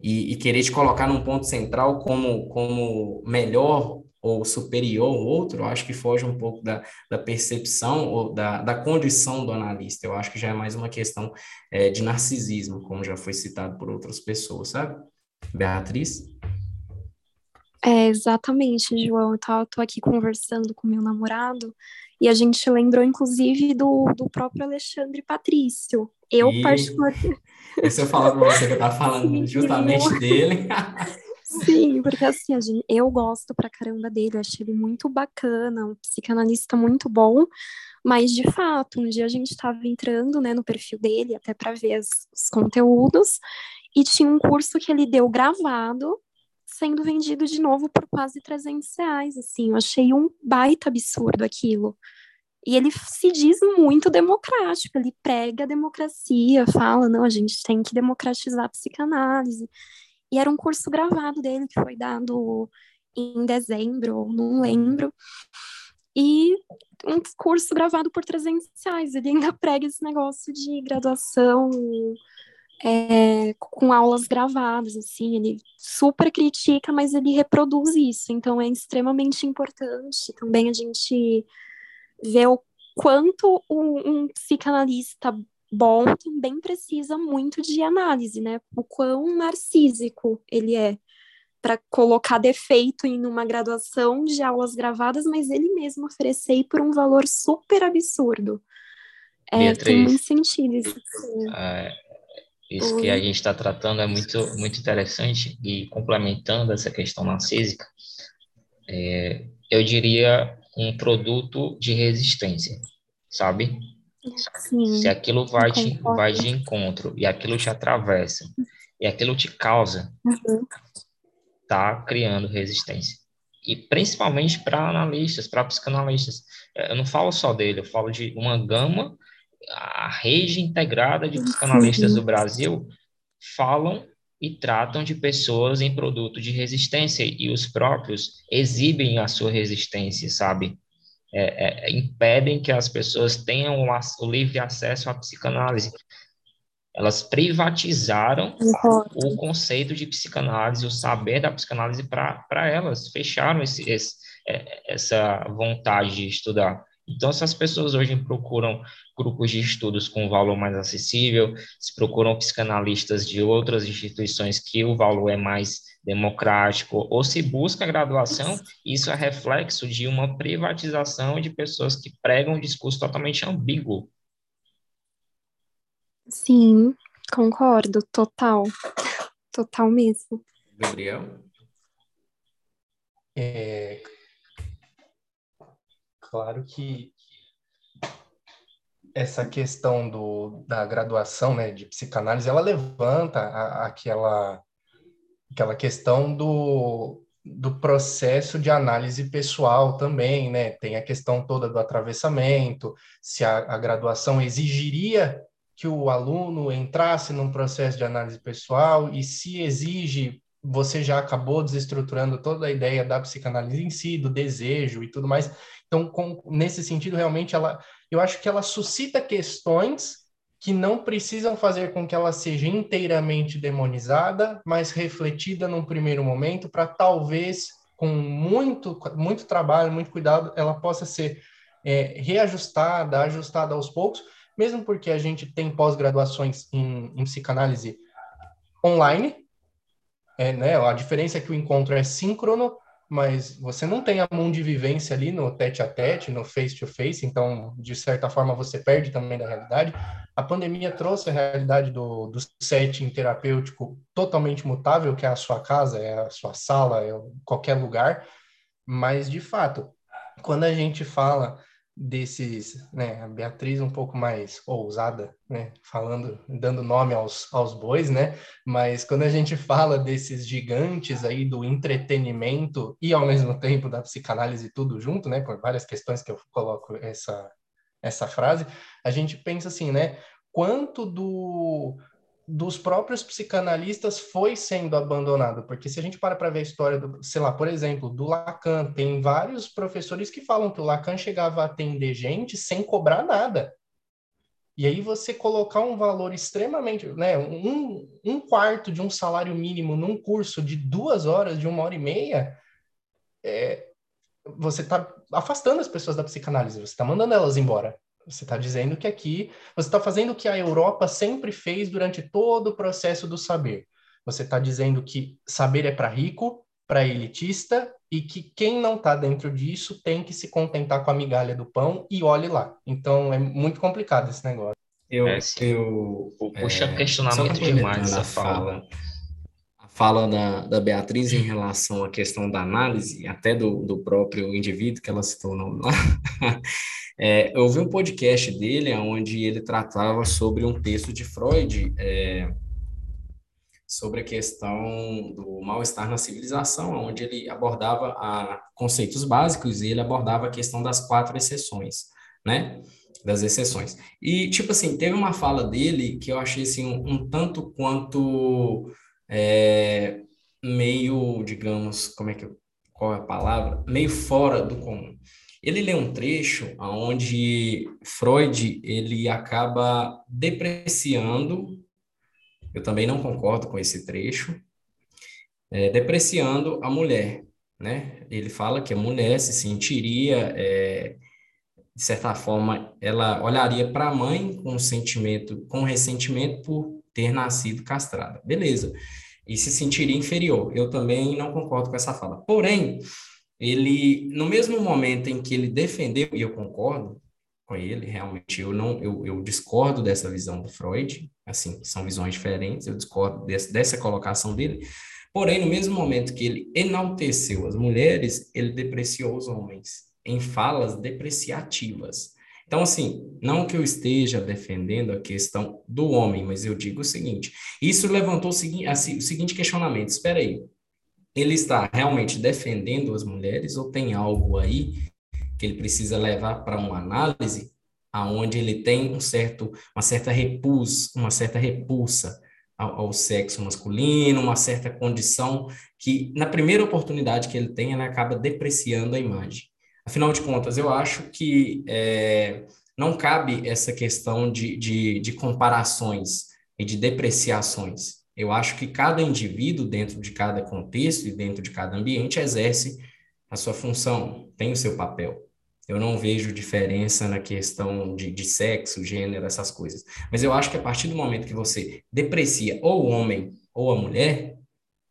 e, e, querer te colocar num ponto central como, como melhor ou superior ao outro, eu acho que foge um pouco da, da percepção ou da, da condição do analista. Eu acho que já é mais uma questão é, de narcisismo, como já foi citado por outras pessoas, sabe? Beatriz?
É, exatamente, João. Eu tô, tô aqui conversando com meu namorado e a gente lembrou, inclusive, do, do próprio Alexandre Patrício. Eu,
e...
particularmente...
Se eu falar para você que eu tava falando justamente dele...
Sim, porque assim, gente, eu gosto pra caramba dele, achei ele muito bacana, um psicanalista muito bom, mas de fato, um dia a gente estava entrando, né, no perfil dele, até para ver as, os conteúdos, e tinha um curso que ele deu gravado, sendo vendido de novo por quase 300 reais, assim, eu achei um baita absurdo aquilo. E ele se diz muito democrático, ele prega a democracia, fala, não, a gente tem que democratizar a psicanálise. E era um curso gravado dele, que foi dado em dezembro, não lembro. E um curso gravado por 300 reais. Ele ainda prega esse negócio de graduação é, com aulas gravadas, assim. Ele super critica, mas ele reproduz isso. Então é extremamente importante também a gente ver o quanto um, um psicanalista bom também precisa muito de análise, né? O quão narcísico ele é para colocar defeito em uma graduação de aulas gravadas, mas ele mesmo oferecer por um valor super absurdo. É, Beatriz, tem muito sentido isso.
É, isso que a gente está tratando é muito, muito interessante e complementando essa questão narcísica, é, eu diria um produto de resistência, sabe?
Sim,
Se aquilo vai te, vai de encontro e aquilo te atravessa e aquilo te causa, uhum. tá criando resistência. E principalmente para analistas, para psicanalistas. É, eu não falo só dele, eu falo de uma gama, a rede integrada de psicanalistas Sim. do Brasil falam e tratam de pessoas em produto de resistência e os próprios exibem a sua resistência, sabe? É, é, impedem que as pessoas tenham o, o, livre acesso à psicanálise. Elas privatizaram o conceito de psicanálise, o saber da psicanálise para elas, fecharam esse, esse, é, essa vontade de estudar. Então, se as pessoas hoje procuram grupos de estudos com valor mais acessível, se procuram psicanalistas de outras instituições que o valor é mais democrático, ou se busca graduação, isso é reflexo de uma privatização de pessoas que pregam um discurso totalmente ambíguo.
Sim, concordo, total. Total mesmo.
Gabriel?
É, claro que essa questão do, da graduação né, de psicanálise, ela levanta a, aquela aquela questão do, do processo de análise pessoal também, né? Tem a questão toda do atravessamento, se a, a graduação exigiria que o aluno entrasse num processo de análise pessoal e se exige, você já acabou desestruturando toda a ideia da psicanálise em si, do desejo e tudo mais. Então, com, nesse sentido, realmente, ela, eu acho que ela suscita questões que não precisam fazer com que ela seja inteiramente demonizada, mas refletida num primeiro momento, para talvez, com muito, muito trabalho, muito cuidado, ela possa ser é, reajustada, ajustada aos poucos, mesmo porque a gente tem pós-graduações em, em, psicanálise online, é, né? a diferença é que o encontro é síncrono, mas você não tem a mão de vivência ali no tete a tete, no face to face, então, de certa forma, você perde também da realidade. A pandemia trouxe a realidade do, do setting terapêutico totalmente mutável, que é a sua casa, é a sua sala, é qualquer lugar, mas, de fato, quando a gente fala desses, né, a Beatriz um pouco mais ousada, né, falando, dando nome aos, aos bois, né, mas quando a gente fala desses gigantes aí do entretenimento e ao mesmo tempo da psicanálise tudo junto, né, por várias questões que eu coloco essa essa frase, a gente pensa assim, né, quanto do dos próprios psicanalistas foi sendo abandonado, porque se a gente para para ver a história do, sei lá, por exemplo, do Lacan, tem vários professores que falam que o Lacan chegava a atender gente sem cobrar nada. E aí você colocar um valor extremamente, né, um, um quarto de um salário mínimo num curso de duas horas, de uma hora e meia, é, você está afastando as pessoas da psicanálise, você está mandando elas embora. Você está dizendo que aqui você está fazendo o que a Europa sempre fez durante todo o processo do saber. Você está dizendo que saber é para rico, para elitista e que quem não está dentro disso tem que se contentar com a migalha do pão e olhe lá. Então é muito complicado esse negócio.
Eu, é, eu
puxa é, questionamento demais essa fala. fala
fala da, da Beatriz em relação à questão da análise, até do, do próprio indivíduo que ela citou o nome lá. É, eu ouvi um podcast dele onde ele tratava sobre um texto de Freud é, sobre a questão do mal-estar na civilização, onde ele abordava a, conceitos básicos e ele abordava a questão das quatro exceções, né? Das exceções. E, tipo assim, teve uma fala dele que eu achei, assim, um, um tanto quanto é, meio, digamos, como é que qual é a palavra? Meio fora do comum. Ele lê um trecho onde Freud ele acaba depreciando, eu também não concordo com esse trecho, é, depreciando a mulher, né? Ele fala que a mulher se sentiria, é, de certa forma, ela olharia para a mãe com sentimento, com ressentimento por ter nascido castrada. Beleza. E se sentiria inferior. Eu também não concordo com essa fala. Porém, ele, no mesmo momento em que ele defendeu, e eu concordo com ele, realmente, eu não, eu, eu discordo dessa visão do Freud, assim, são visões diferentes, eu discordo desse, dessa colocação dele, porém, no mesmo momento que ele enalteceu as mulheres, ele depreciou os homens, em falas depreciativas. Então, assim, não que eu esteja defendendo a questão do homem, mas eu digo o seguinte: isso levantou o seguinte, assim, o seguinte questionamento. Espera aí, ele está realmente defendendo as mulheres ou tem algo aí que ele precisa levar para uma análise aonde ele tem um certo, uma certa repulsa, uma certa repulsa ao, ao, sexo masculino, uma certa condição que na primeira oportunidade que ele tem, ele acaba depreciando a imagem. Afinal de contas, eu acho que é, não cabe essa questão de, de, de comparações e de depreciações. Eu acho que cada indivíduo, dentro de cada contexto e dentro de cada ambiente, exerce a sua função, tem o seu papel. Eu não vejo diferença na questão de, de sexo, gênero, essas coisas. Mas eu acho que a partir do momento que você deprecia ou o homem ou a mulher,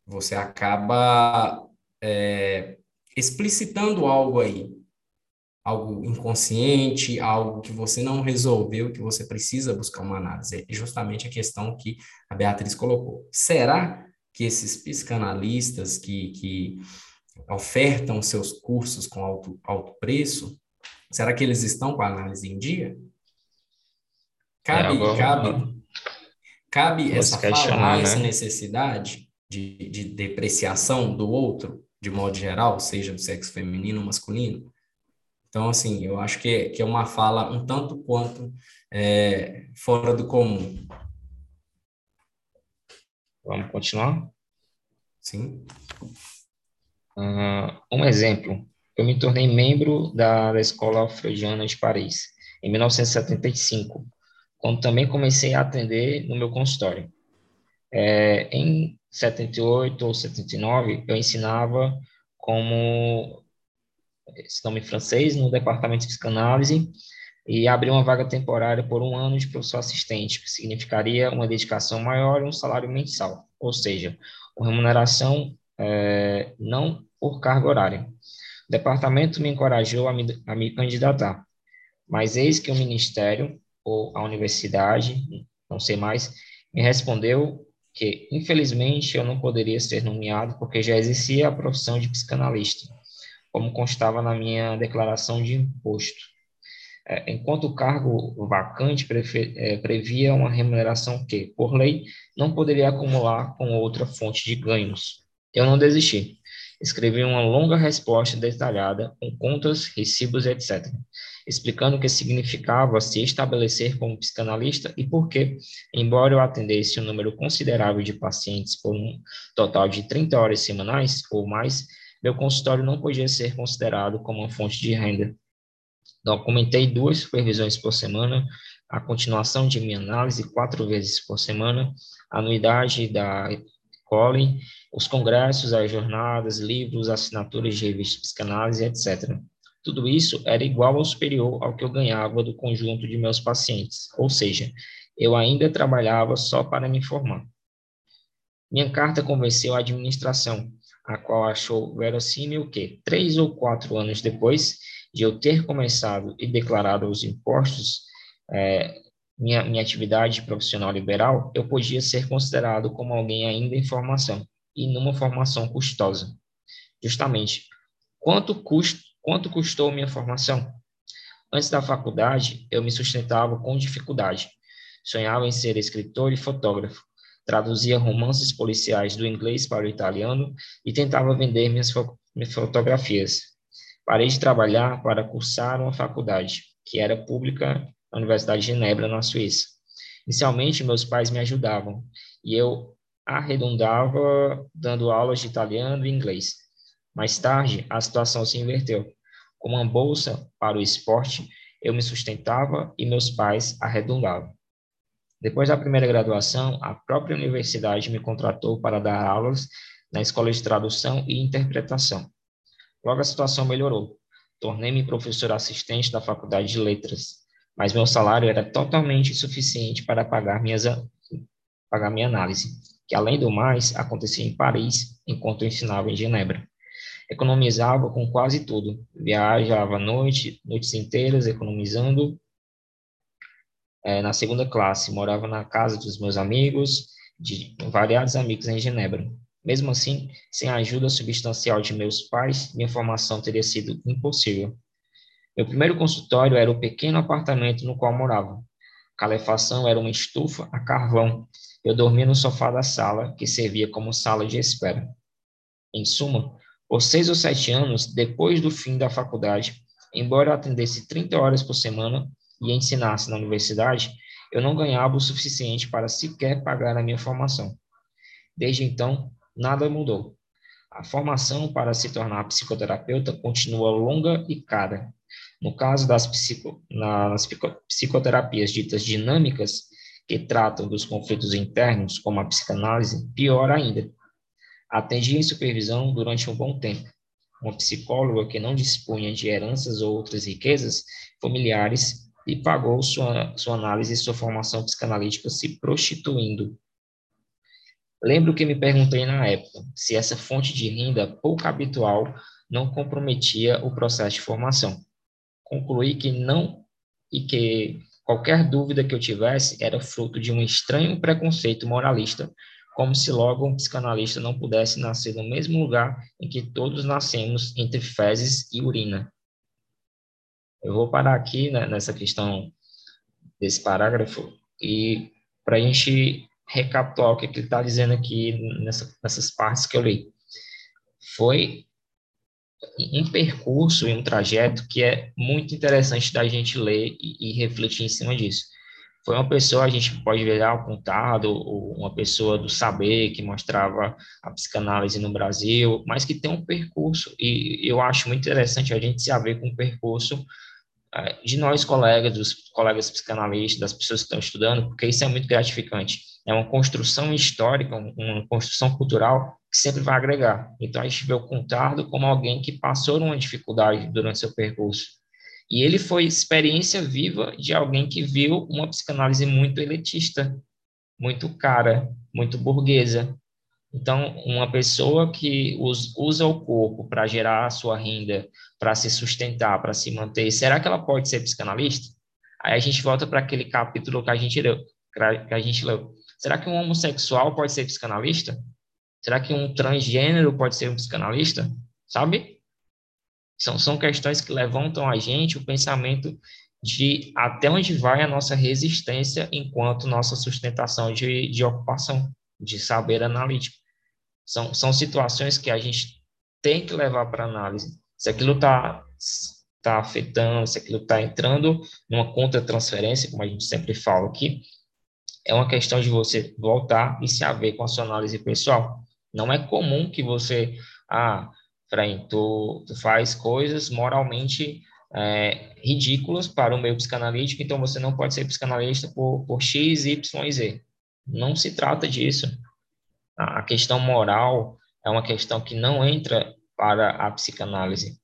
você acaba é, explicitando algo aí algo inconsciente, algo que você não resolveu, que você precisa buscar uma análise. É justamente a questão que a Beatriz colocou. Será que esses psicanalistas que, que ofertam seus cursos com alto, alto preço, será que eles estão com a análise em dia? Cabe, é, cabe, cabe essa fala, né? essa necessidade de, de depreciação do outro, de modo geral, seja do sexo feminino ou masculino? Então, assim, eu acho que, que é uma fala um tanto quanto é, fora do comum.
Vamos continuar?
Sim.
Uh, um exemplo. Eu me tornei membro da, da Escola Freudiana de Paris, em 1975, quando também comecei a atender no meu consultório. É, em 78 ou 79, eu ensinava como esse nome francês, no departamento de psicanálise e abri uma vaga temporária por um ano de professor assistente, que significaria uma dedicação maior e um salário mensal, ou seja, uma remuneração é, não por carga horária. O departamento me encorajou a me, a me candidatar, mas eis que o ministério, ou a universidade, não sei mais, me respondeu que, infelizmente, eu não poderia ser nomeado porque já exercia a profissão de psicanalista, como constava na minha declaração de imposto. É, enquanto o cargo vacante é, previa uma remuneração que, por lei, não poderia acumular com outra fonte de ganhos. Eu não desisti. Escrevi uma longa resposta detalhada, com contas, recibos, etc., explicando o que significava se estabelecer como psicanalista e por que, embora eu atendesse um número considerável de pacientes por um total de 30 horas semanais ou mais, meu consultório não podia ser considerado como uma fonte de renda Documentei duas supervisões por semana, a continuação de minha análise quatro vezes por semana, a anuidade da Colin, os congressos, as jornadas, livros, assinaturas de revistas de psicanálise, etc. Tudo isso era igual ou superior ao que eu ganhava do conjunto de meus pacientes, ou seja, eu ainda trabalhava só para me formar. Minha carta convenceu a administração, a qual achou verossímil que, três ou quatro anos depois, de eu ter começado e declarado os impostos, é, minha, minha atividade profissional liberal, eu podia ser considerado como alguém ainda em formação e numa formação custosa. Justamente, quanto, custo, quanto custou minha formação? Antes da faculdade, eu me sustentava com dificuldade. Sonhava em ser escritor e fotógrafo. Traduzia romances policiais do inglês para o italiano e tentava vender minhas, fo minhas fotografias. Parei de trabalhar para cursar uma faculdade, que era pública na Universidade de Genebra, na Suíça. Inicialmente, meus pais me ajudavam e eu arredondava dando aulas de italiano e inglês. Mais tarde, a situação se inverteu. Com uma bolsa para o esporte, eu me sustentava e meus pais arredondavam. Depois da primeira graduação, a própria universidade me contratou para dar aulas na Escola de Tradução e Interpretação. Logo a situação melhorou. Tornei-me professor assistente da Faculdade de Letras, mas meu salário era totalmente insuficiente para pagar, minhas, pagar minha análise, que além do mais acontecia em Paris, enquanto eu ensinava em Genebra. Economizava com quase tudo. Viajava noite, noites inteiras, economizando é, na segunda classe. Morava na casa dos meus amigos, de variados amigos em Genebra. Mesmo assim, sem a ajuda substancial de meus pais, minha formação teria sido impossível. Meu primeiro consultório era o pequeno apartamento no qual morava. A calefação era uma estufa a carvão. Eu dormia no sofá da sala, que servia como sala de espera. Em suma, por seis ou sete anos depois do fim da faculdade, embora eu atendesse 30 horas por semana e ensinasse na universidade, eu não ganhava o suficiente para sequer pagar a minha formação. Desde então, nada mudou. A formação para se tornar psicoterapeuta continua longa e cara. No caso das psico, nas psicoterapias ditas dinâmicas, que tratam dos conflitos internos, como a psicanálise, pior ainda. Atendi em supervisão durante um bom tempo. Uma psicóloga que não dispunha de heranças ou outras riquezas familiares e pagou sua, sua análise e sua formação psicanalítica se prostituindo Lembro que me perguntei na época se essa fonte de renda pouco habitual não comprometia o processo de formação. Concluí que não e que qualquer dúvida que eu tivesse era fruto de um estranho preconceito moralista, como se logo um psicanalista não pudesse nascer no mesmo lugar em que todos nascemos entre fezes e urina. Eu vou parar aqui né, nessa questão desse parágrafo e para a gente recapitular o que, ele está dizendo aqui nessa, nessas partes que eu li. Foi um percurso e um trajeto que é muito interessante da gente ler e, e, refletir em cima disso. Foi uma pessoa, a gente pode ver apontado, uma pessoa do saber que mostrava a psicanálise no Brasil, mas que tem um percurso, e eu acho muito interessante a gente se haver com o percurso de nós colegas, dos colegas psicanalistas, das pessoas que estão estudando, porque isso é muito gratificante é uma construção histórica, uma construção cultural que sempre vai agregar. Então, a gente vê o Contardo como alguém que passou uma dificuldade durante seu percurso. E ele foi experiência viva de alguém que viu uma psicanálise muito elitista, muito cara, muito burguesa. Então, uma pessoa que usa o corpo para gerar a sua renda, para se sustentar, para se manter, será que ela pode ser psicanalista? Aí a gente volta para aquele capítulo que a gente leu, que a gente leu. Será que um homossexual pode ser psicanalista? Será que um transgênero pode ser um psicanalista? Sabe? São, são questões que levantam a gente o pensamento de até onde vai a nossa resistência enquanto nossa sustentação de, de ocupação, de saber analítico. São, são situações que a gente tem que levar para análise. Se aquilo está tá afetando, se aquilo está entrando numa contra-transferência, como a gente sempre fala aqui, é uma questão de você voltar e se haver com a sua análise pessoal. Não é comum que você, ah, Fren, tu, tu faz coisas moralmente é, ridículas para o meio psicanalítico, então você não pode ser psicanalista por, por X, Y e Z. Não se trata disso. A questão moral é uma questão que não entra para a psicanálise.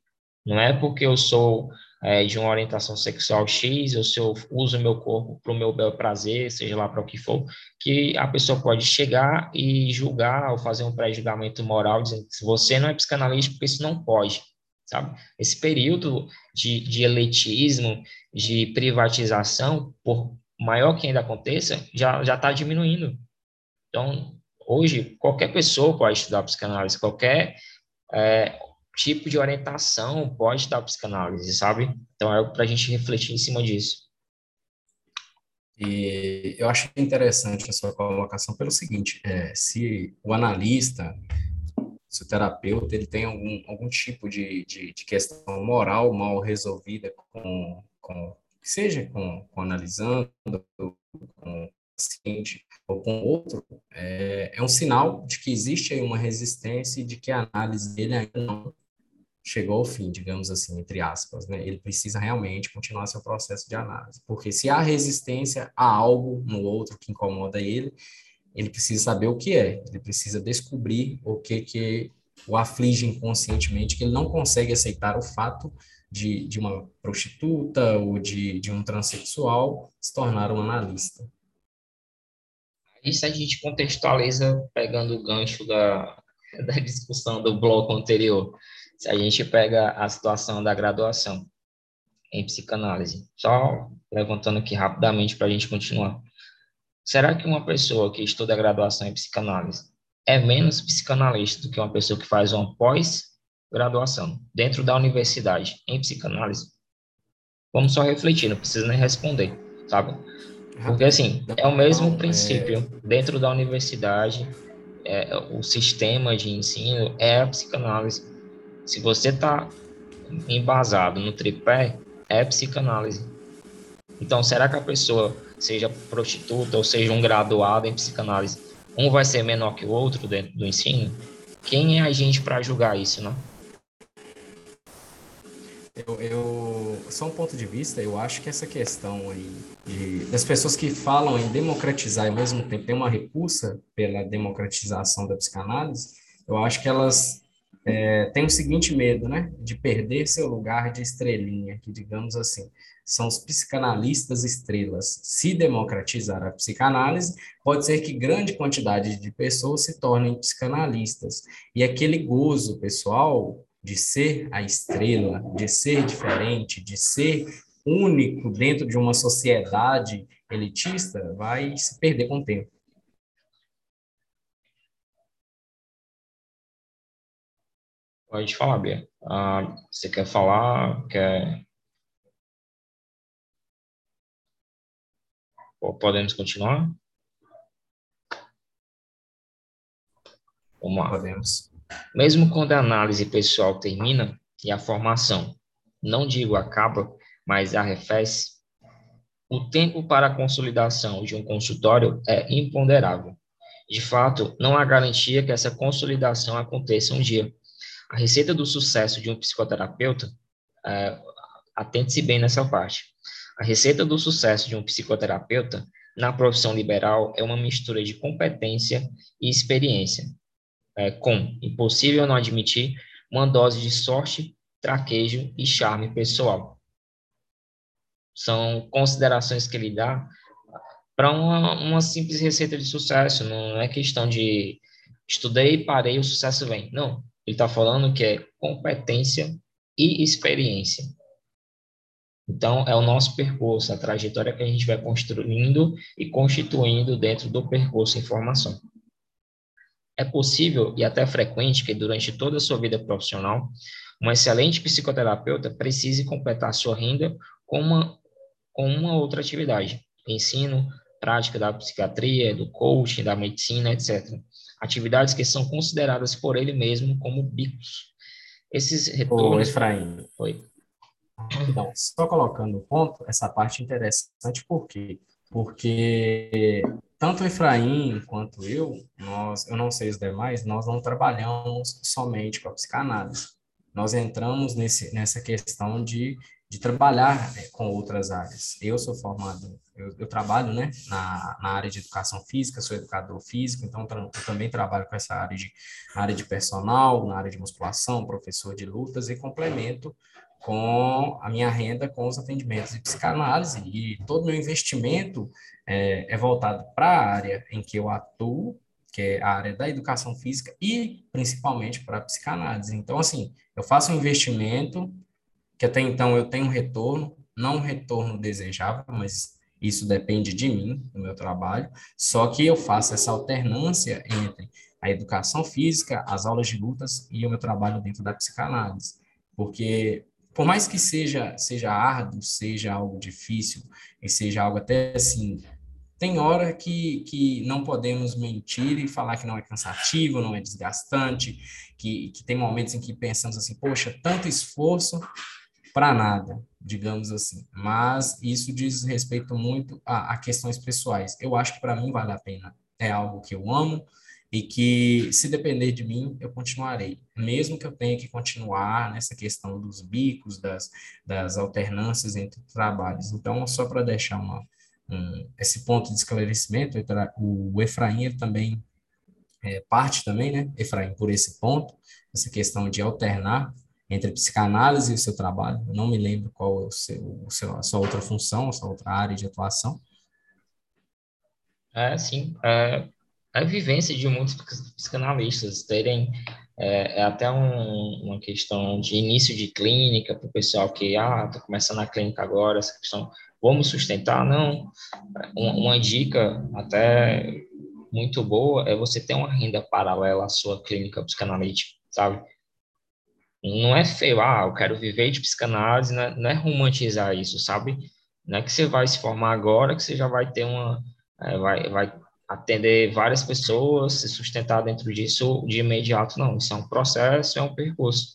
Não é porque eu sou é, de uma orientação sexual X, ou se eu uso meu corpo para o meu bel prazer, seja lá para o que for, que a pessoa pode chegar e julgar ou fazer um pré-julgamento moral, dizendo que você não é psicanalista porque isso não pode, sabe? Esse período de, de elitismo, de privatização, por maior que ainda aconteça, já está diminuindo. Então, hoje, qualquer pessoa pode estudar psicanálise, qualquer é, tipo de orientação pode dar psicanálise, sabe? Então é para a gente refletir em cima disso.
E eu acho interessante a sua colocação pelo seguinte: é, se o analista, se o terapeuta, ele tem algum, algum tipo de, de, de questão moral mal resolvida com, com seja com, com analisando, com paciente ou com outro, é, é um sinal de que existe aí uma resistência e de que a análise dele ainda não chegou ao fim, digamos assim, entre aspas, né? Ele precisa realmente continuar seu processo de análise, porque se há resistência a algo no outro que incomoda ele, ele precisa saber o que é, ele precisa descobrir o que que o aflige inconscientemente, que ele não consegue aceitar o fato de, de uma prostituta ou de, de um transexual se tornar um analista.
Isso a gente contextualiza pegando o gancho da, da discussão do bloco anterior se a gente pega a situação da graduação em psicanálise, só levantando aqui rapidamente para a gente continuar. Será que uma pessoa que estuda a graduação em psicanálise é menos psicanalista do que uma pessoa que faz uma pós-graduação dentro da universidade em psicanálise? Vamos só refletir, não precisa nem responder, sabe? Porque, assim, é o mesmo princípio. Dentro da universidade, é, o sistema de ensino é a psicanálise. Se você está embasado no tripé, é psicanálise. Então, será que a pessoa, seja prostituta ou seja um graduado em psicanálise, um vai ser menor que o outro dentro do ensino? Quem é a gente para julgar isso, né?
Eu, eu, só um ponto de vista, eu acho que essa questão aí de, das pessoas que falam em democratizar e ao mesmo tempo tem uma repulsa pela democratização da psicanálise, eu acho que elas é, tem o seguinte medo, né, de perder seu lugar de estrelinha, que digamos assim, são os psicanalistas estrelas. Se democratizar a psicanálise, pode ser que grande quantidade de pessoas se tornem psicanalistas. E aquele gozo pessoal de ser a estrela, de ser diferente, de ser único dentro de uma sociedade elitista, vai se perder com o tempo.
Pode falar, Bia. Ah, você quer falar? Quer... Podemos continuar? Vamos lá.
Podemos.
Mesmo quando a análise pessoal termina e a formação, não digo acaba, mas arrefece, o tempo para a consolidação de um consultório é imponderável. De fato, não há garantia que essa consolidação aconteça um dia a receita do sucesso de um psicoterapeuta, é, atente-se bem nessa parte. A receita do sucesso de um psicoterapeuta na profissão liberal é uma mistura de competência e experiência, é, com, impossível não admitir, uma dose de sorte, traquejo e charme pessoal. São considerações que ele dá para uma, uma simples receita de sucesso, não é questão de estudei, parei, o sucesso vem. Não, ele está falando que é competência e experiência. Então, é o nosso percurso, a trajetória que a gente vai construindo e constituindo dentro do percurso em formação. É possível e até frequente que durante toda a sua vida profissional, um excelente psicoterapeuta precise completar sua renda com uma, com uma outra atividade, ensino, prática da psiquiatria, do coaching, da medicina, etc. Atividades que são consideradas por ele mesmo como bicos. Esses retornos... Ô,
Efraim. Oi. Então, só colocando o ponto, essa parte interessante, por quê? Porque tanto Efraim quanto eu, nós, eu não sei os demais, nós não trabalhamos somente com a psicanálise. Nós entramos nesse, nessa questão de, de trabalhar né, com outras áreas. Eu sou formado, eu, eu trabalho né, na, na área de educação física, sou educador físico, então eu também trabalho com essa área de, área de personal, na área de musculação, professor de lutas e complemento com a minha renda com os atendimentos de psicanálise e todo meu investimento é, é voltado para a área em que eu atuo, que é a área da educação física e principalmente para a psicanálise. Então, assim, eu faço um investimento que até então eu tenho um retorno, não um retorno desejável, mas isso depende de mim, do meu trabalho, só que eu faço essa alternância entre a educação física, as aulas de lutas e o meu trabalho dentro da psicanálise. Porque por mais que seja seja árduo, seja algo difícil e seja algo até assim, tem hora que, que não podemos mentir e falar que não é cansativo, não é desgastante, que, que tem momentos em que pensamos assim, poxa, tanto esforço para nada, digamos assim. Mas isso diz respeito muito a, a questões pessoais. Eu acho que para mim vale a pena. É algo que eu amo, e que, se depender de mim, eu continuarei, mesmo que eu tenha que continuar nessa questão dos bicos, das, das alternâncias entre trabalhos. Então, só para deixar uma, um, esse ponto de esclarecimento, o Efraim também é, parte também, né, Efraim, por esse ponto, essa questão de alternar entre psicanálise e o seu trabalho. Eu não me lembro qual é o seu, o seu, a sua outra função, a sua outra área de atuação.
É, sim. É, a vivência de muitos psicanalistas terem é, é até um, uma questão de início de clínica para o pessoal que ah está começando a clínica agora essa questão vamos sustentar? Não. Uma, uma, dica até muito boa é você ter uma renda paralela à sua clínica psicanalítica sabe? Não é feio ah eu quero viver de psicanálise não é, não é romantizar isso sabe? Não é que você vai se formar agora que você já vai ter uma é, vai, vai atender várias pessoas, se sustentar dentro disso de imediato, não. Isso é um processo, é um percurso.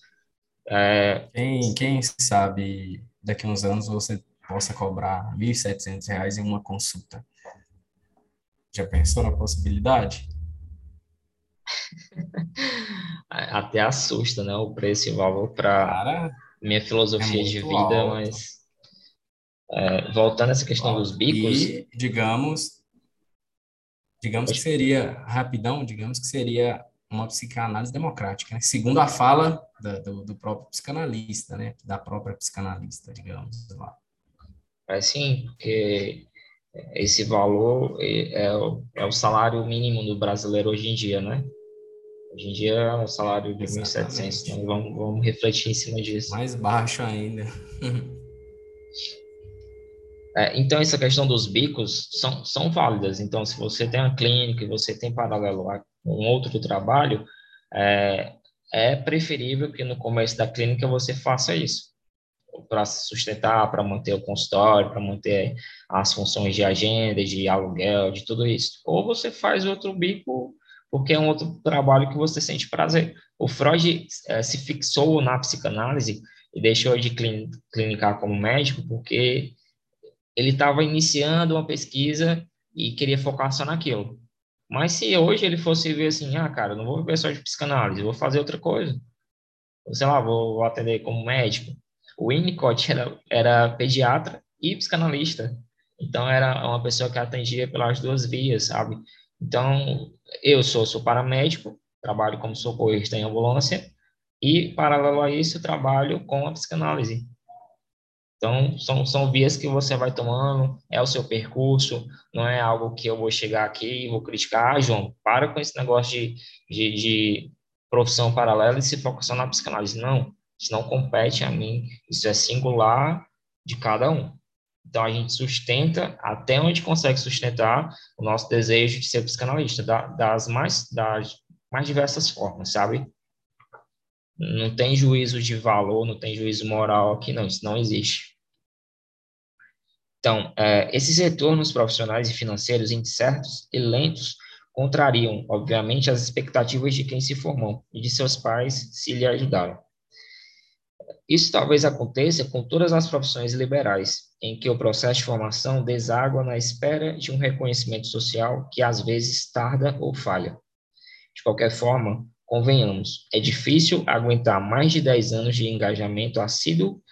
É... Quem, quem sabe daqui a uns anos você possa cobrar R$ 1.700 em uma consulta. Já pensou na possibilidade?
Até assusta, né? O preço e o valor para minha filosofia é de vida, alto. mas é, voltando a essa questão dos bicos.
E, digamos, digamos que seria, rapidão, digamos que seria uma psicanálise democrática, né? segundo a fala da, do, do, próprio psicanalista, né? Da própria psicanalista, digamos lá.
É sim, porque esse valor é, é, o, é o salário mínimo do brasileiro hoje em dia, né? Hoje em dia é o salário de 1.700, então vamos, vamos refletir em cima disso.
Mais baixo ainda.
É, então, essa questão dos bicos são, são válidas. Então, se você tem uma clínica e você tem paralelo a um outro trabalho, é, é preferível que no começo da clínica você faça isso para sustentar, para manter o consultório, para manter as funções de agenda, de aluguel, de tudo isso. Ou você faz outro bico porque é um outro trabalho que você sente prazer. O Freud é, se fixou na psicanálise e deixou de clinicar como médico porque ele estava iniciando uma pesquisa e queria focar só naquilo. Mas se hoje ele fosse ver assim, ah, cara, não vou viver só de psicanálise, vou fazer outra coisa. Sei lá, vou atender como médico. O Winnicott era, era pediatra e psicanalista. Então, era uma pessoa que atendia pelas duas vias, sabe? Então, eu sou, sou paramédico, trabalho como socorrista em ambulância, e, paralelo a isso, trabalho com a psicanálise. Então, são, são vias que você vai tomando, é o seu percurso, não é algo que eu vou chegar aqui e vou criticar. Ah, João, para com esse negócio de, de, de profissão paralela e se foca só na psicanálise. Não, isso não compete a mim, isso é singular de cada um. Então, a gente sustenta até onde consegue sustentar o nosso desejo de ser psicanalista, das mais, das mais diversas formas, sabe? Não tem juízo de valor, não tem juízo moral aqui, não, isso não existe. Então, é, esses retornos profissionais e financeiros incertos e lentos contrariam, obviamente, as expectativas de quem se formou e de seus pais se lhe ajudaram. Isso talvez aconteça com todas as profissões liberais, em que o processo de formação deságua na espera de um reconhecimento social que às vezes tarda ou falha. De qualquer forma, Convenhamos, é difícil aguentar mais de 10 anos de engajamento assíduo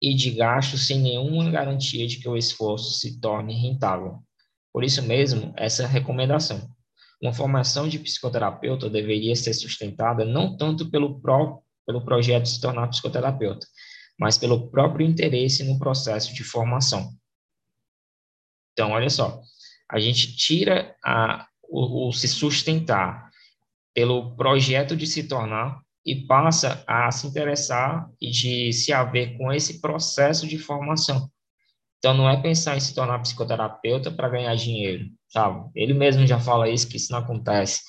e de gasto sem nenhuma garantia de que o esforço se torne rentável. Por isso mesmo, essa recomendação. Uma formação de psicoterapeuta deveria ser sustentada não tanto pelo, pró pelo projeto de se tornar psicoterapeuta, mas pelo próprio interesse no processo de formação. Então, olha só, a gente tira a, o, o se sustentar pelo projeto de se tornar e passa a se interessar e de se haver com esse processo de formação. Então, não é pensar em se tornar psicoterapeuta para ganhar dinheiro, sabe? Ele mesmo já fala isso, que isso não acontece.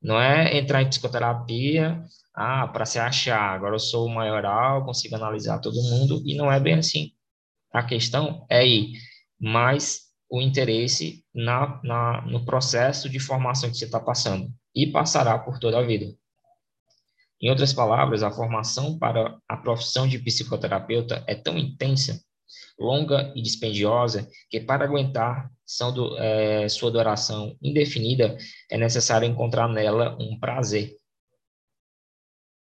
Não é entrar em psicoterapia, ah, para se achar, agora eu sou o maioral, consigo analisar todo mundo, e não é bem assim. A questão é ir mais o interesse na, na, no processo de formação que você está passando e passará por toda a vida. Em outras palavras, a formação para a profissão de psicoterapeuta é tão intensa, longa e dispendiosa que, para aguentar do, é, sua duração indefinida, é necessário encontrar nela um prazer.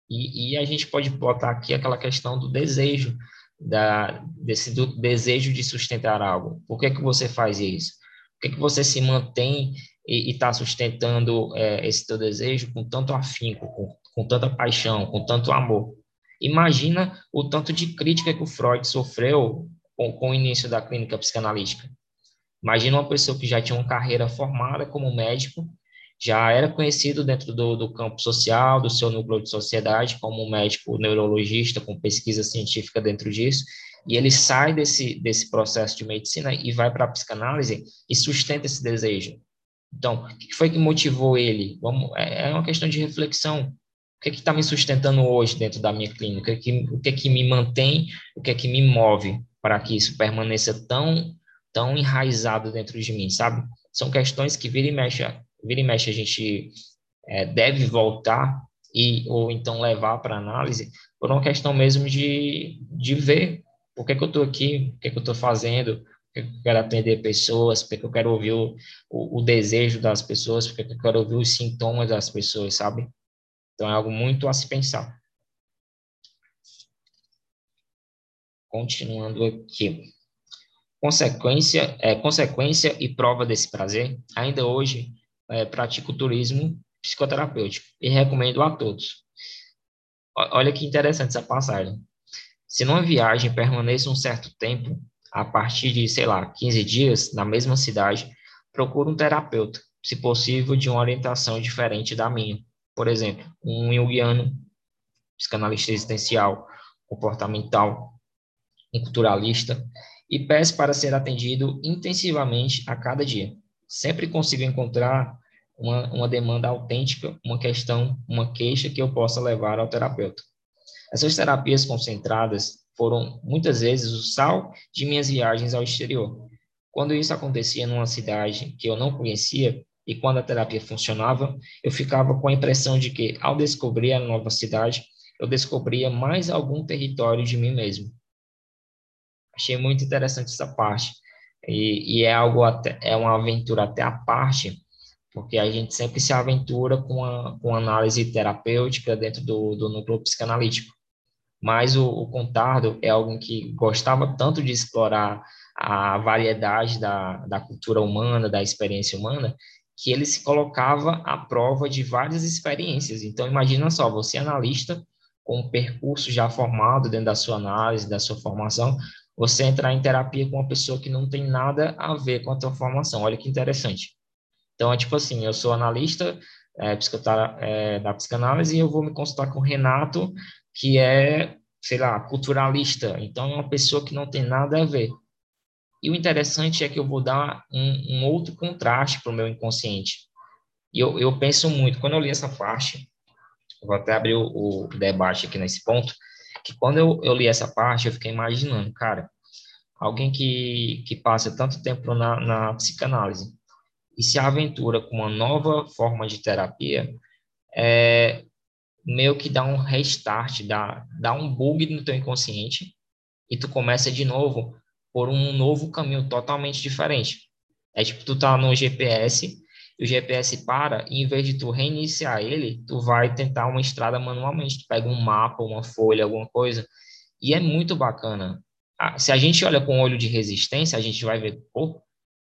E, e a gente pode botar aqui aquela questão do desejo, da, desse desejo de sustentar algo. Por que, que você faz isso? Por que, que você se mantém e está sustentando é, esse teu desejo com tanto afinco, com, com tanta paixão, com tanto amor. Imagina o tanto de crítica que o Freud sofreu com, com o início da clínica psicanalítica. Imagina uma pessoa que já tinha uma carreira formada como médico, já era conhecido dentro do, do campo social, do seu núcleo de sociedade, como médico neurologista com pesquisa científica dentro disso, e ele sai desse, desse processo de medicina e vai para a psicanálise e sustenta esse desejo. Então, o que foi que motivou ele? Vamos, é, é uma questão de reflexão. O que é está me sustentando hoje dentro da minha clínica? O que, é que, o que é que me mantém? O que é que me move para que isso permaneça tão, tão enraizado dentro de mim, sabe? São questões que vira e mexe, vira e mexe a gente é, deve voltar e ou então levar para análise por uma questão mesmo de, de ver por que, que eu estou aqui, o que, que eu estou fazendo, porque eu quero atender pessoas, porque eu quero ouvir o, o, o desejo das pessoas, porque eu quero ouvir os sintomas das pessoas, sabe? Então é algo muito a se pensar. Continuando aqui. Consequência, é, consequência e prova desse prazer, ainda hoje é, pratico turismo psicoterapêutico e recomendo a todos. Olha que interessante essa passagem. Se numa viagem permaneço um certo tempo, a partir de, sei lá, 15 dias, na mesma cidade, procura um terapeuta, se possível, de uma orientação diferente da minha. Por exemplo, um junguiano, psicanalista existencial, comportamental, um culturalista, e peço para ser atendido intensivamente a cada dia. Sempre consigo encontrar uma, uma demanda autêntica, uma questão, uma queixa que eu possa levar ao terapeuta. Essas terapias concentradas foram muitas vezes o sal de minhas viagens ao exterior. Quando isso acontecia numa cidade que eu não conhecia e quando a terapia funcionava, eu ficava com a impressão de que, ao descobrir a nova cidade, eu descobria mais algum território de mim mesmo. Achei muito interessante essa parte. E, e é algo até, é uma aventura até a parte, porque a gente sempre se aventura com a, com análise terapêutica dentro do, do núcleo psicanalítico mas o, o Contardo é alguém que gostava tanto de explorar a variedade da, da cultura humana, da experiência humana, que ele se colocava à prova de várias experiências. Então, imagina só, você é analista, com um percurso já formado dentro da sua análise, da sua formação, você entrar em terapia com uma pessoa que não tem nada a ver com a tua formação. Olha que interessante. Então, é tipo assim, eu sou analista é, é, da psicanálise e eu vou me consultar com o Renato, que é, sei lá, culturalista. Então, é uma pessoa que não tem nada a ver. E o interessante é que eu vou dar um, um outro contraste para o meu inconsciente. E eu, eu penso muito, quando eu li essa parte, vou até abrir o, o debate aqui nesse ponto, que quando eu, eu li essa parte, eu fiquei imaginando, cara, alguém que, que passa tanto tempo na, na psicanálise e se aventura com uma nova forma de terapia, é, meio que dá um restart, dá, dá um bug no teu inconsciente e tu começa de novo por um novo caminho totalmente diferente. É tipo, tu tá no GPS o GPS para, e em vez de tu reiniciar ele, tu vai tentar uma estrada manualmente. Tu pega um mapa, uma folha, alguma coisa. E é muito bacana. Se a gente olha com olho de resistência, a gente vai ver, pô,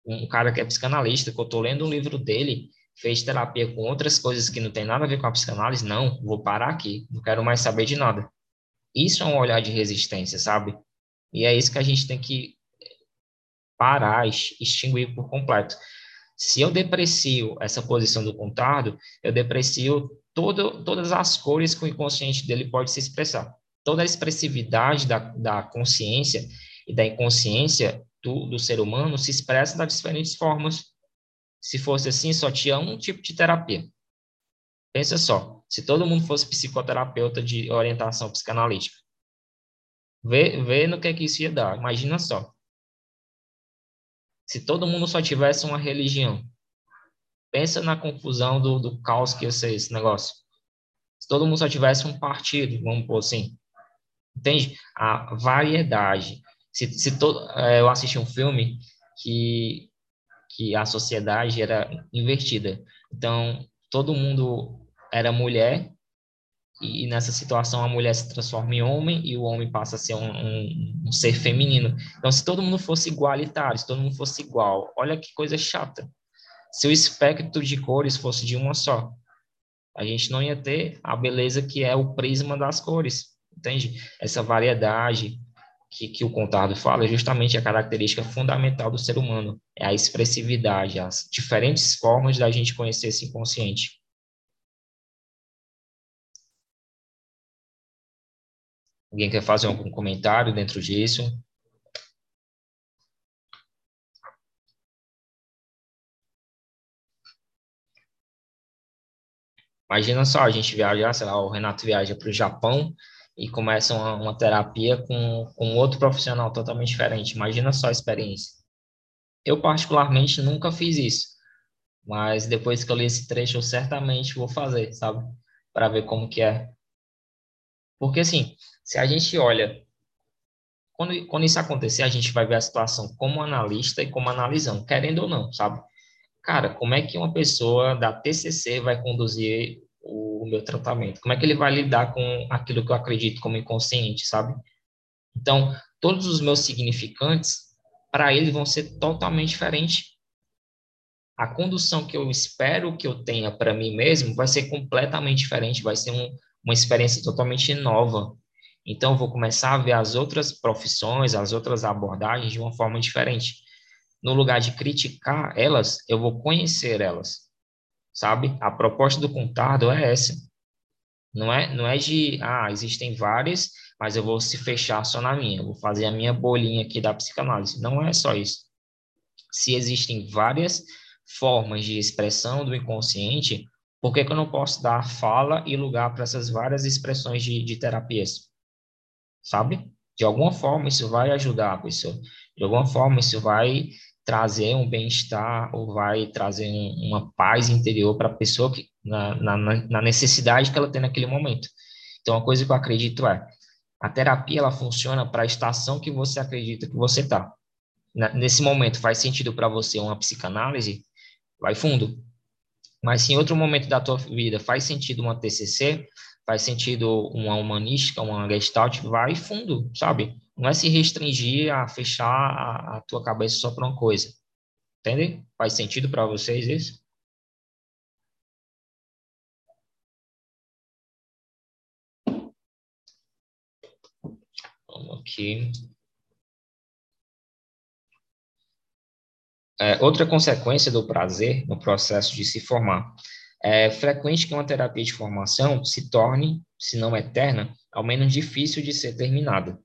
um cara que é psicanalista, que eu tô lendo um livro dele, fez terapia com outras coisas que não tem nada a ver com a psicanálise, não, vou parar aqui, não quero mais saber de nada. Isso é um olhar de resistência, sabe? E é isso que a gente tem que parar, extinguir por completo. Se eu deprecio essa posição do contardo, eu deprecio todo, todas as cores que o inconsciente dele pode se expressar. Toda a expressividade da, da consciência e da inconsciência do, do ser humano se expressa das diferentes formas. Se fosse assim, só tinha um tipo de terapia. Pensa só, se todo mundo fosse psicoterapeuta de orientação psicanalítica, vê, vê no que, é que isso ia dar. Imagina só. Se todo mundo só tivesse uma religião, pensa na confusão do, do caos que ia ser esse negócio. Se todo mundo só tivesse um partido, vamos pôr assim. Entende? A variedade. Se, se é, eu assisti um filme que, que a sociedade era invertida. Então, todo mundo era mulher e nessa situação a mulher se transforma em homem e o homem passa a ser um, um, um, ser feminino. Então, se todo mundo fosse igualitário, se todo mundo fosse igual, olha que coisa chata. Se o espectro de cores fosse de uma só, a gente não ia ter a beleza que é o prisma das cores, entende? Essa variedade que, que o Contardo fala é justamente a característica fundamental do ser humano, é a expressividade, as diferentes formas da gente conhecer esse inconsciente. Alguém quer fazer algum comentário dentro disso? Imagina só, a gente viaja, sei lá, o Renato viaja para o Japão e começa uma, uma terapia com, com outro profissional totalmente diferente. Imagina só a experiência. Eu, particularmente, nunca fiz isso, mas depois que eu li esse trecho, eu certamente vou fazer, sabe? Para ver como que é. Porque, assim, se a gente olha, quando, quando isso acontecer, a gente vai ver a situação como analista e como analisando, querendo ou não, sabe? Cara, como é que uma pessoa da TCC vai conduzir o, meu tratamento? Como é que ele vai lidar com aquilo que eu acredito como inconsciente, sabe? Então, todos os meus significantes, para ele, vão ser totalmente diferentes. A condução que eu espero que eu tenha para mim mesmo vai ser completamente diferente, vai ser um, uma experiência totalmente nova. Então, eu vou começar a ver as outras profissões, as outras abordagens de uma forma diferente. No lugar de criticar elas, eu vou conhecer elas, sabe? A proposta do Contardo é essa. Não é, não é de, ah, existem várias, mas eu vou se fechar só na minha, vou fazer a minha bolinha aqui da psicanálise. Não é só isso. Se existem várias formas de expressão do inconsciente, por que, que eu não posso dar fala e lugar para essas várias expressões de, de terapias? sabe? De alguma forma isso vai ajudar a pessoa. De alguma forma isso vai trazer um bem-estar ou vai trazer um, uma paz interior para a pessoa que, na, na, na, necessidade que ela tem naquele momento. Então, uma coisa que eu acredito é, a terapia ela funciona para a estação que você acredita que você está. Nesse momento faz sentido para você uma psicanálise, vai fundo. Mas se em outro momento da tua vida faz sentido uma TCC, faz sentido uma humanística, uma gestalt, vai fundo, sabe? Não é se restringir a fechar a, a tua cabeça só para uma coisa. Entende? Faz sentido para vocês isso? Vamos aqui. É, outra consequência do prazer no processo de se formar. É frequente que uma terapia de formação se torne, se não eterna, ao menos difícil de ser terminada.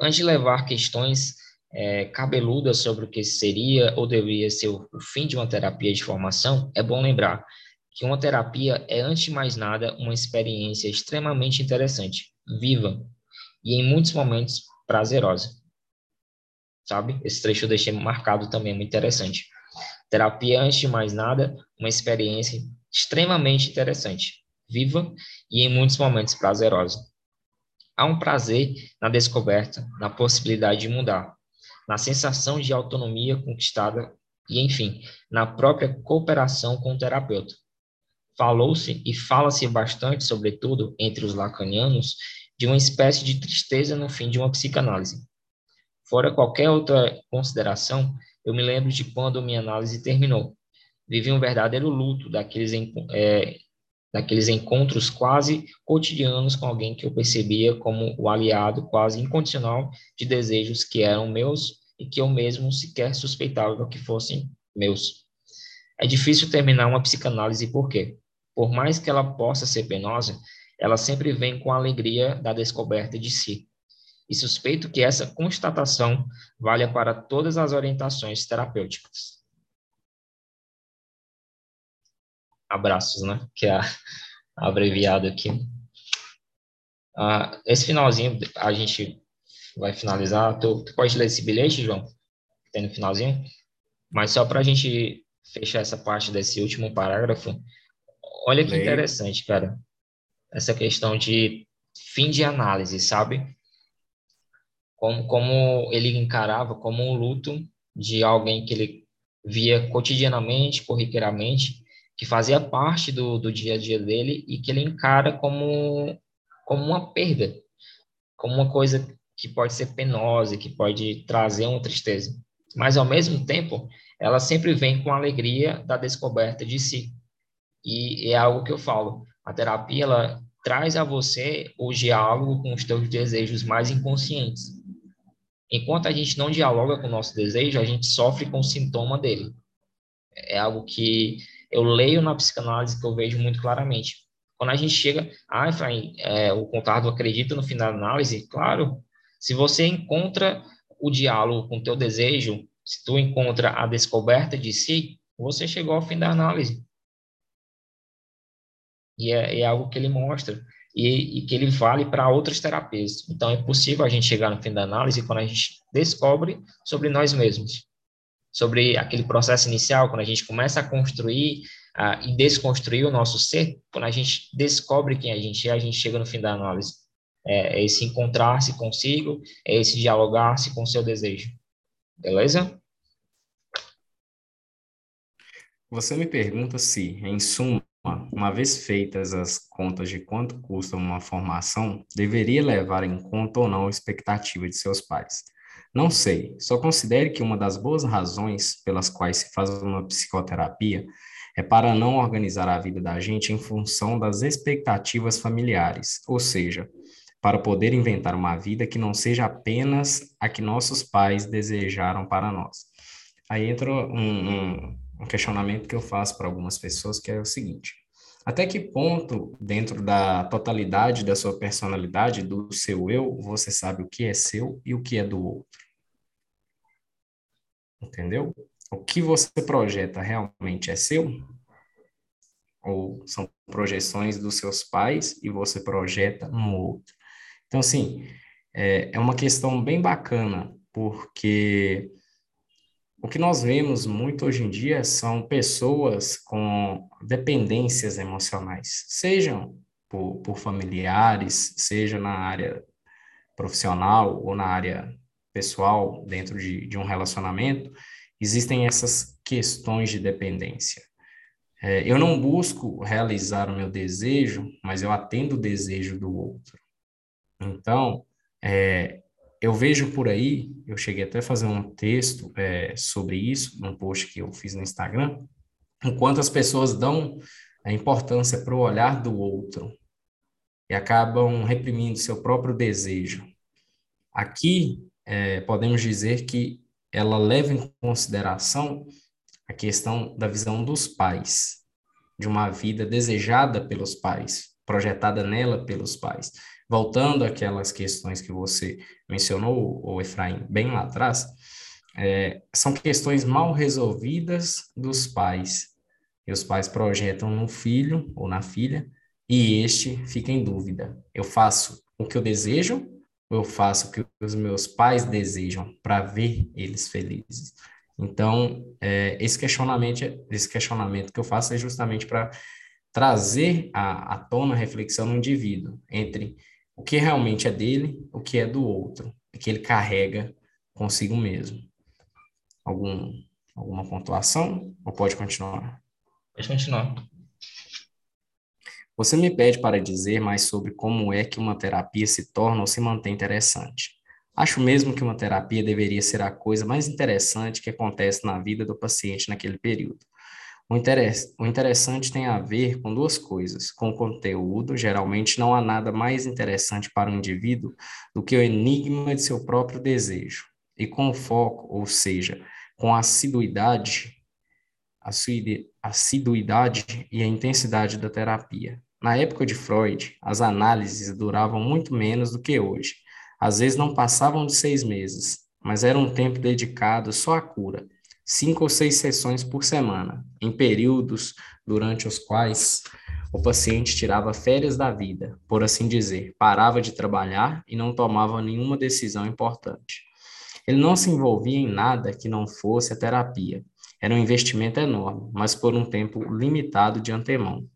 Antes de levar questões é, cabeludas sobre o que seria ou deveria ser o, o fim de uma terapia de formação, é bom lembrar que uma terapia é, antes de mais nada, uma experiência extremamente interessante, viva e, em muitos momentos, prazerosa sabe? Esse trecho eu deixei marcado também, muito interessante. Terapia, antes de mais nada, uma experiência extremamente interessante, viva e em muitos momentos prazerosa. Há um prazer na descoberta, na possibilidade de mudar, na sensação de autonomia conquistada e, enfim, na própria cooperação com o terapeuta. Falou-se e fala-se bastante, sobretudo entre os lacanianos, de uma espécie de tristeza no fim de uma psicanálise. Fora qualquer outra consideração, eu me lembro de quando minha análise terminou. Vivi um verdadeiro luto daqueles, é, daqueles encontros quase cotidianos com alguém que eu percebia como o aliado quase incondicional de desejos que eram meus e que eu mesmo sequer suspeitava que fossem meus. É difícil terminar uma psicanálise por quê? Por mais que ela possa ser penosa, ela sempre vem com a alegria da descoberta de si e suspeito que essa constatação valha para todas as orientações terapêuticas. Abraços, né? Que é abreviado aqui. Ah, esse finalzinho a gente vai finalizar. Tu, tu, pode ler esse bilhete, João? Tem no finalzinho? Mas só para a gente fechar essa parte desse último parágrafo, olha que Leio. interessante, cara. Essa questão de fim de análise, sabe? Como, como ele encarava como um luto de alguém que ele via cotidianamente, corriqueiramente, que fazia parte do, do dia a dia dele e que ele encara como, como uma perda, como uma coisa que pode ser penosa, que pode trazer uma tristeza. Mas, ao mesmo tempo, ela sempre vem com a alegria da descoberta de si. E é algo que eu falo. A terapia, ela traz a você o diálogo com os teus desejos mais inconscientes. Enquanto a gente não dialoga com o nosso desejo, a gente sofre com o sintoma dele. É algo que eu leio na psicanálise que eu vejo muito claramente. Quando a gente chega, ah, Efraim, é, o contato acredita no final da análise? Claro, se você encontra o diálogo com o teu desejo, se tu encontra a descoberta de si, você chegou ao fim da análise. E é, é algo que ele mostra e, e que ele vale para outras terapias. Então, é possível a gente chegar no fim da análise quando a gente descobre sobre nós mesmos, sobre aquele processo inicial, quando a gente começa a construir uh, e desconstruir o nosso ser, quando a gente descobre quem a gente é, a gente chega no fim da análise. É, é esse encontrar-se consigo, é esse dialogar-se com o seu desejo. Beleza?
Você me pergunta se, em suma, uma vez feitas as contas de quanto custa uma formação, deveria levar em conta ou não a expectativa de seus pais. Não sei, só considere que uma das boas razões pelas quais se faz uma psicoterapia é para não organizar a vida da gente em função das expectativas familiares, ou seja, para poder inventar uma vida que não seja apenas a que nossos pais desejaram para nós. Aí entra um, um um questionamento que eu faço para algumas pessoas, que é o seguinte: até que ponto, dentro da totalidade da sua personalidade, do seu eu, você sabe o que é seu e o que é do outro? Entendeu? O que você projeta realmente é seu? Ou são projeções dos seus pais e você projeta no outro? Então, assim, é, é uma questão bem bacana, porque o que nós vemos muito hoje em dia são pessoas com dependências emocionais, sejam por, por familiares, seja na área profissional ou na área pessoal, dentro de, de um relacionamento, existem essas questões de dependência. É, eu não busco realizar o meu desejo, mas eu atendo o desejo do outro. Então, é, eu vejo por aí, eu cheguei até a fazer um texto é, sobre isso, num post que eu fiz no Instagram, enquanto as pessoas dão a importância para o olhar do outro, e acabam reprimindo seu próprio desejo. Aqui, é, podemos dizer que ela leva em consideração a questão da visão dos pais, de uma vida desejada pelos pais, projetada nela pelos pais. Voltando àquelas questões que você mencionou, o Efraim, bem lá atrás, é, são questões mal resolvidas dos pais. E os pais projetam no filho ou na filha, e este fica em dúvida. Eu faço o que eu desejo ou eu faço o que os meus pais desejam para ver eles felizes? Então, é, esse, questionamento, esse questionamento que eu faço é justamente para trazer à, tona a reflexão no indivíduo entre o que realmente é dele, o que é do outro, e que ele carrega consigo mesmo. Algum, alguma pontuação ou pode continuar?
Pode continuar.
Você me pede para dizer mais sobre como é que uma terapia se torna ou se mantém interessante. Acho mesmo que uma terapia deveria ser a coisa mais interessante que acontece na vida do paciente naquele período. O, o interessante tem a ver com duas coisas. Com o conteúdo, geralmente não há nada mais interessante para o indivíduo do que o enigma de seu próprio desejo. E com o foco, ou seja, com a assiduidade, a assiduidade e a intensidade da terapia. Na época de Freud, as análises duravam muito menos do que hoje às vezes não passavam de seis meses, mas era um tempo dedicado só à cura, cinco ou seis sessões por semana, em períodos durante os quais o paciente tirava férias da vida, por assim dizer, parava de trabalhar e não tomava nenhuma decisão importante. Ele não se envolvia em nada que não fosse a terapia. Era um investimento enorme, mas por um tempo limitado de antemão.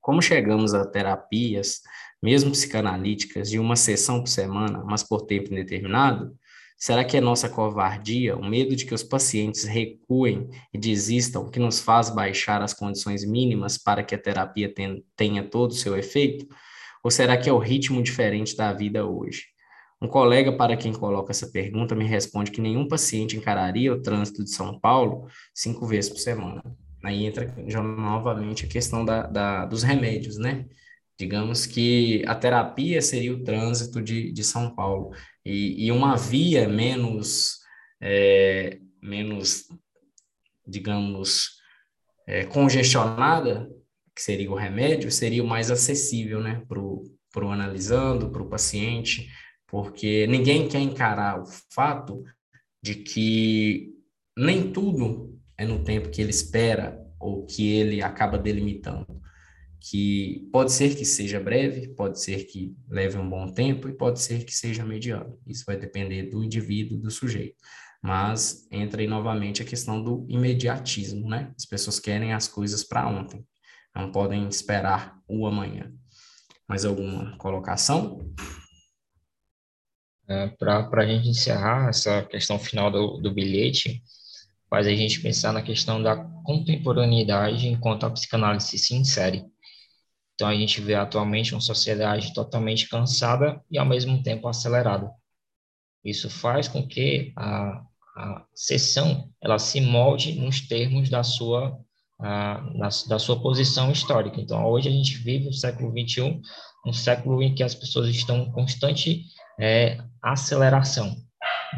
Como chegamos a terapias mesmo psicanalíticas, de uma sessão por semana, mas por tempo indeterminado? Será que é nossa covardia, o medo de que os pacientes recuem e desistam, que nos faz baixar as condições mínimas para que a terapia tenha todo o seu efeito? Ou será que é o ritmo diferente da vida hoje? Um colega para quem coloca essa pergunta me responde que nenhum paciente encararia o trânsito de São Paulo cinco vezes por semana. Aí entra já novamente a questão da, da dos remédios, né? Digamos que a terapia seria o trânsito de, de São Paulo. E, e uma via menos, é, menos digamos, é, congestionada, que seria o remédio, seria o mais acessível né, para o analisando, para o paciente, porque ninguém quer encarar o fato de que nem tudo é no tempo que ele espera ou que ele acaba delimitando que pode ser que seja breve, pode ser que leve um bom tempo e pode ser que seja mediano. Isso vai depender do indivíduo, do sujeito. Mas entra aí novamente a questão do imediatismo, né? As pessoas querem as coisas para ontem, não podem esperar o amanhã. Mais alguma colocação?
É, para a gente encerrar essa questão final do, do bilhete, faz a gente pensar na questão da contemporaneidade enquanto a psicanálise se insere. Então, a gente vê atualmente uma sociedade totalmente cansada e, ao mesmo tempo, acelerada. Isso faz com que a, a sessão ela se molde nos termos da sua, a, da, da sua posição histórica. Então, hoje a gente vive o século XXI, um século em que as pessoas estão em constante é, aceleração.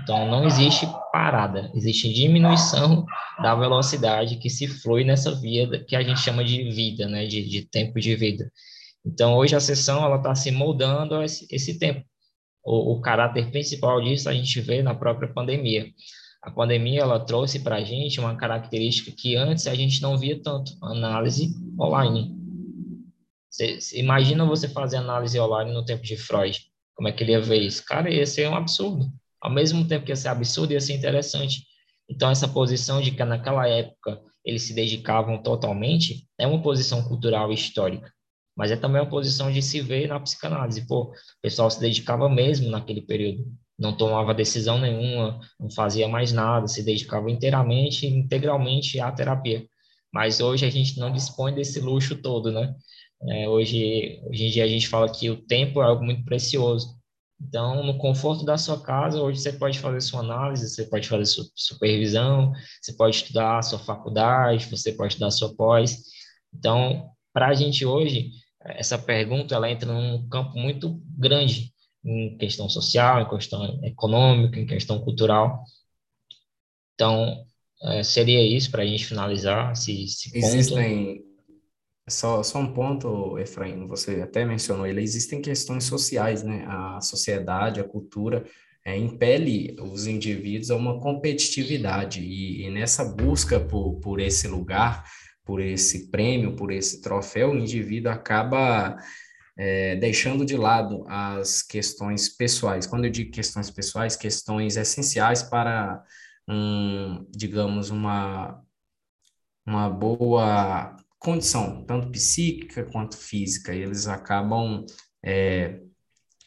Então, não existe parada, existe diminuição da velocidade que se flui nessa via que a gente chama de vida, né, de, de tempo de vida. Então, hoje a sessão ela está se moldando a esse, esse tempo. O, o, caráter principal disso a gente vê na própria pandemia. A pandemia ela trouxe para a gente uma característica que antes a gente não via tanto, análise online. Você, imagina você fazer análise online no tempo de Freud. Como é que ele ia ver isso? Cara, ia ser um absurdo. Ao mesmo tempo que ia ser absurdo, ia ser interessante. Então, essa posição de que naquela época eles se dedicavam totalmente é uma posição cultural e histórica, mas é também uma posição de se ver na psicanálise. Pô, o pessoal se dedicava mesmo naquele período, não tomava decisão nenhuma, não fazia mais nada, se dedicava inteiramente, integralmente à terapia. Mas hoje a gente não dispõe desse luxo todo, né? É, hoje, hoje em dia a gente fala que o tempo é algo muito precioso. Então, no conforto da sua casa, hoje você pode fazer sua análise, você pode fazer sua supervisão, você pode estudar sua faculdade, você pode estudar sua pós. Então, para a gente hoje, essa pergunta ela entra num campo muito grande em questão social, em questão econômica, em questão cultural. Então, é, seria isso para a gente finalizar esse, esse.
Existem, só, só um ponto, Efraim, você até mencionou ele, existem questões sociais, né? A sociedade, a cultura é, impele os indivíduos a uma competitividade e, e nessa busca por, por esse lugar, por esse prêmio, por esse troféu, o indivíduo acaba é, deixando de lado as questões pessoais. Quando eu digo questões pessoais, questões essenciais para, um, digamos, uma, uma boa condição, tanto psíquica quanto física. E eles acabam é,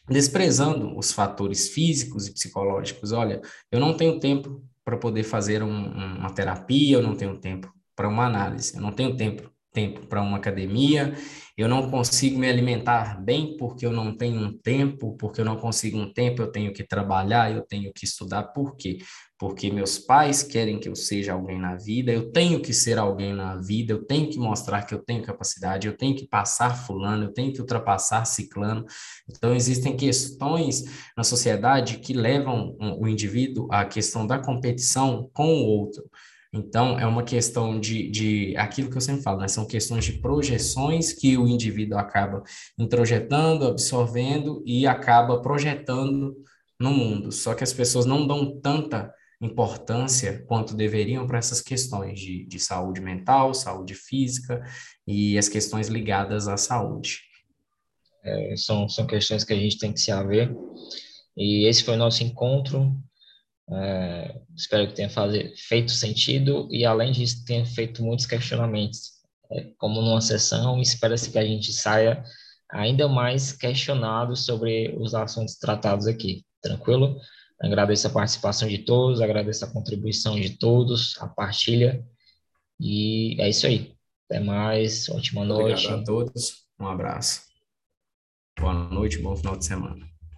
desprezando os fatores físicos e psicológicos. Olha, eu não tenho tempo para poder fazer um, uma terapia, eu não tenho tempo para uma análise, eu não tenho tempo tempo para uma academia, eu não consigo me alimentar bem porque eu não tenho um tempo, porque eu não consigo um tempo, eu tenho que trabalhar, eu tenho que estudar. Por quê? Porque meus pais querem que eu seja alguém na vida, eu tenho que ser alguém na vida, eu tenho que mostrar que eu tenho capacidade, eu tenho que passar fulano, eu tenho que ultrapassar ciclano. Então, existem questões na sociedade que levam o indivíduo à questão da competição com o outro. Então, é uma questão de, de aquilo que eu sempre falo, né? São questões de projeções que o indivíduo acaba introjetando, absorvendo e acaba projetando no mundo. Só que as pessoas não dão tanta importância quanto deveriam para essas questões de, de saúde mental, saúde física e as questões ligadas à saúde.
É, são, são questões que a gente tem que se haver. E esse foi o nosso encontro é, espero que tenha fazer, feito sentido e, além disso, tenha feito muitos questionamentos. É, como numa sessão, espera-se que a gente saia ainda mais questionado sobre os assuntos tratados aqui. Tranquilo? Agradeço a participação de todos, agradeço a contribuição de todos, a partilha. E é isso aí. Até mais. Ótima noite.
Obrigado a todos. Um abraço. Boa noite, bom final de semana.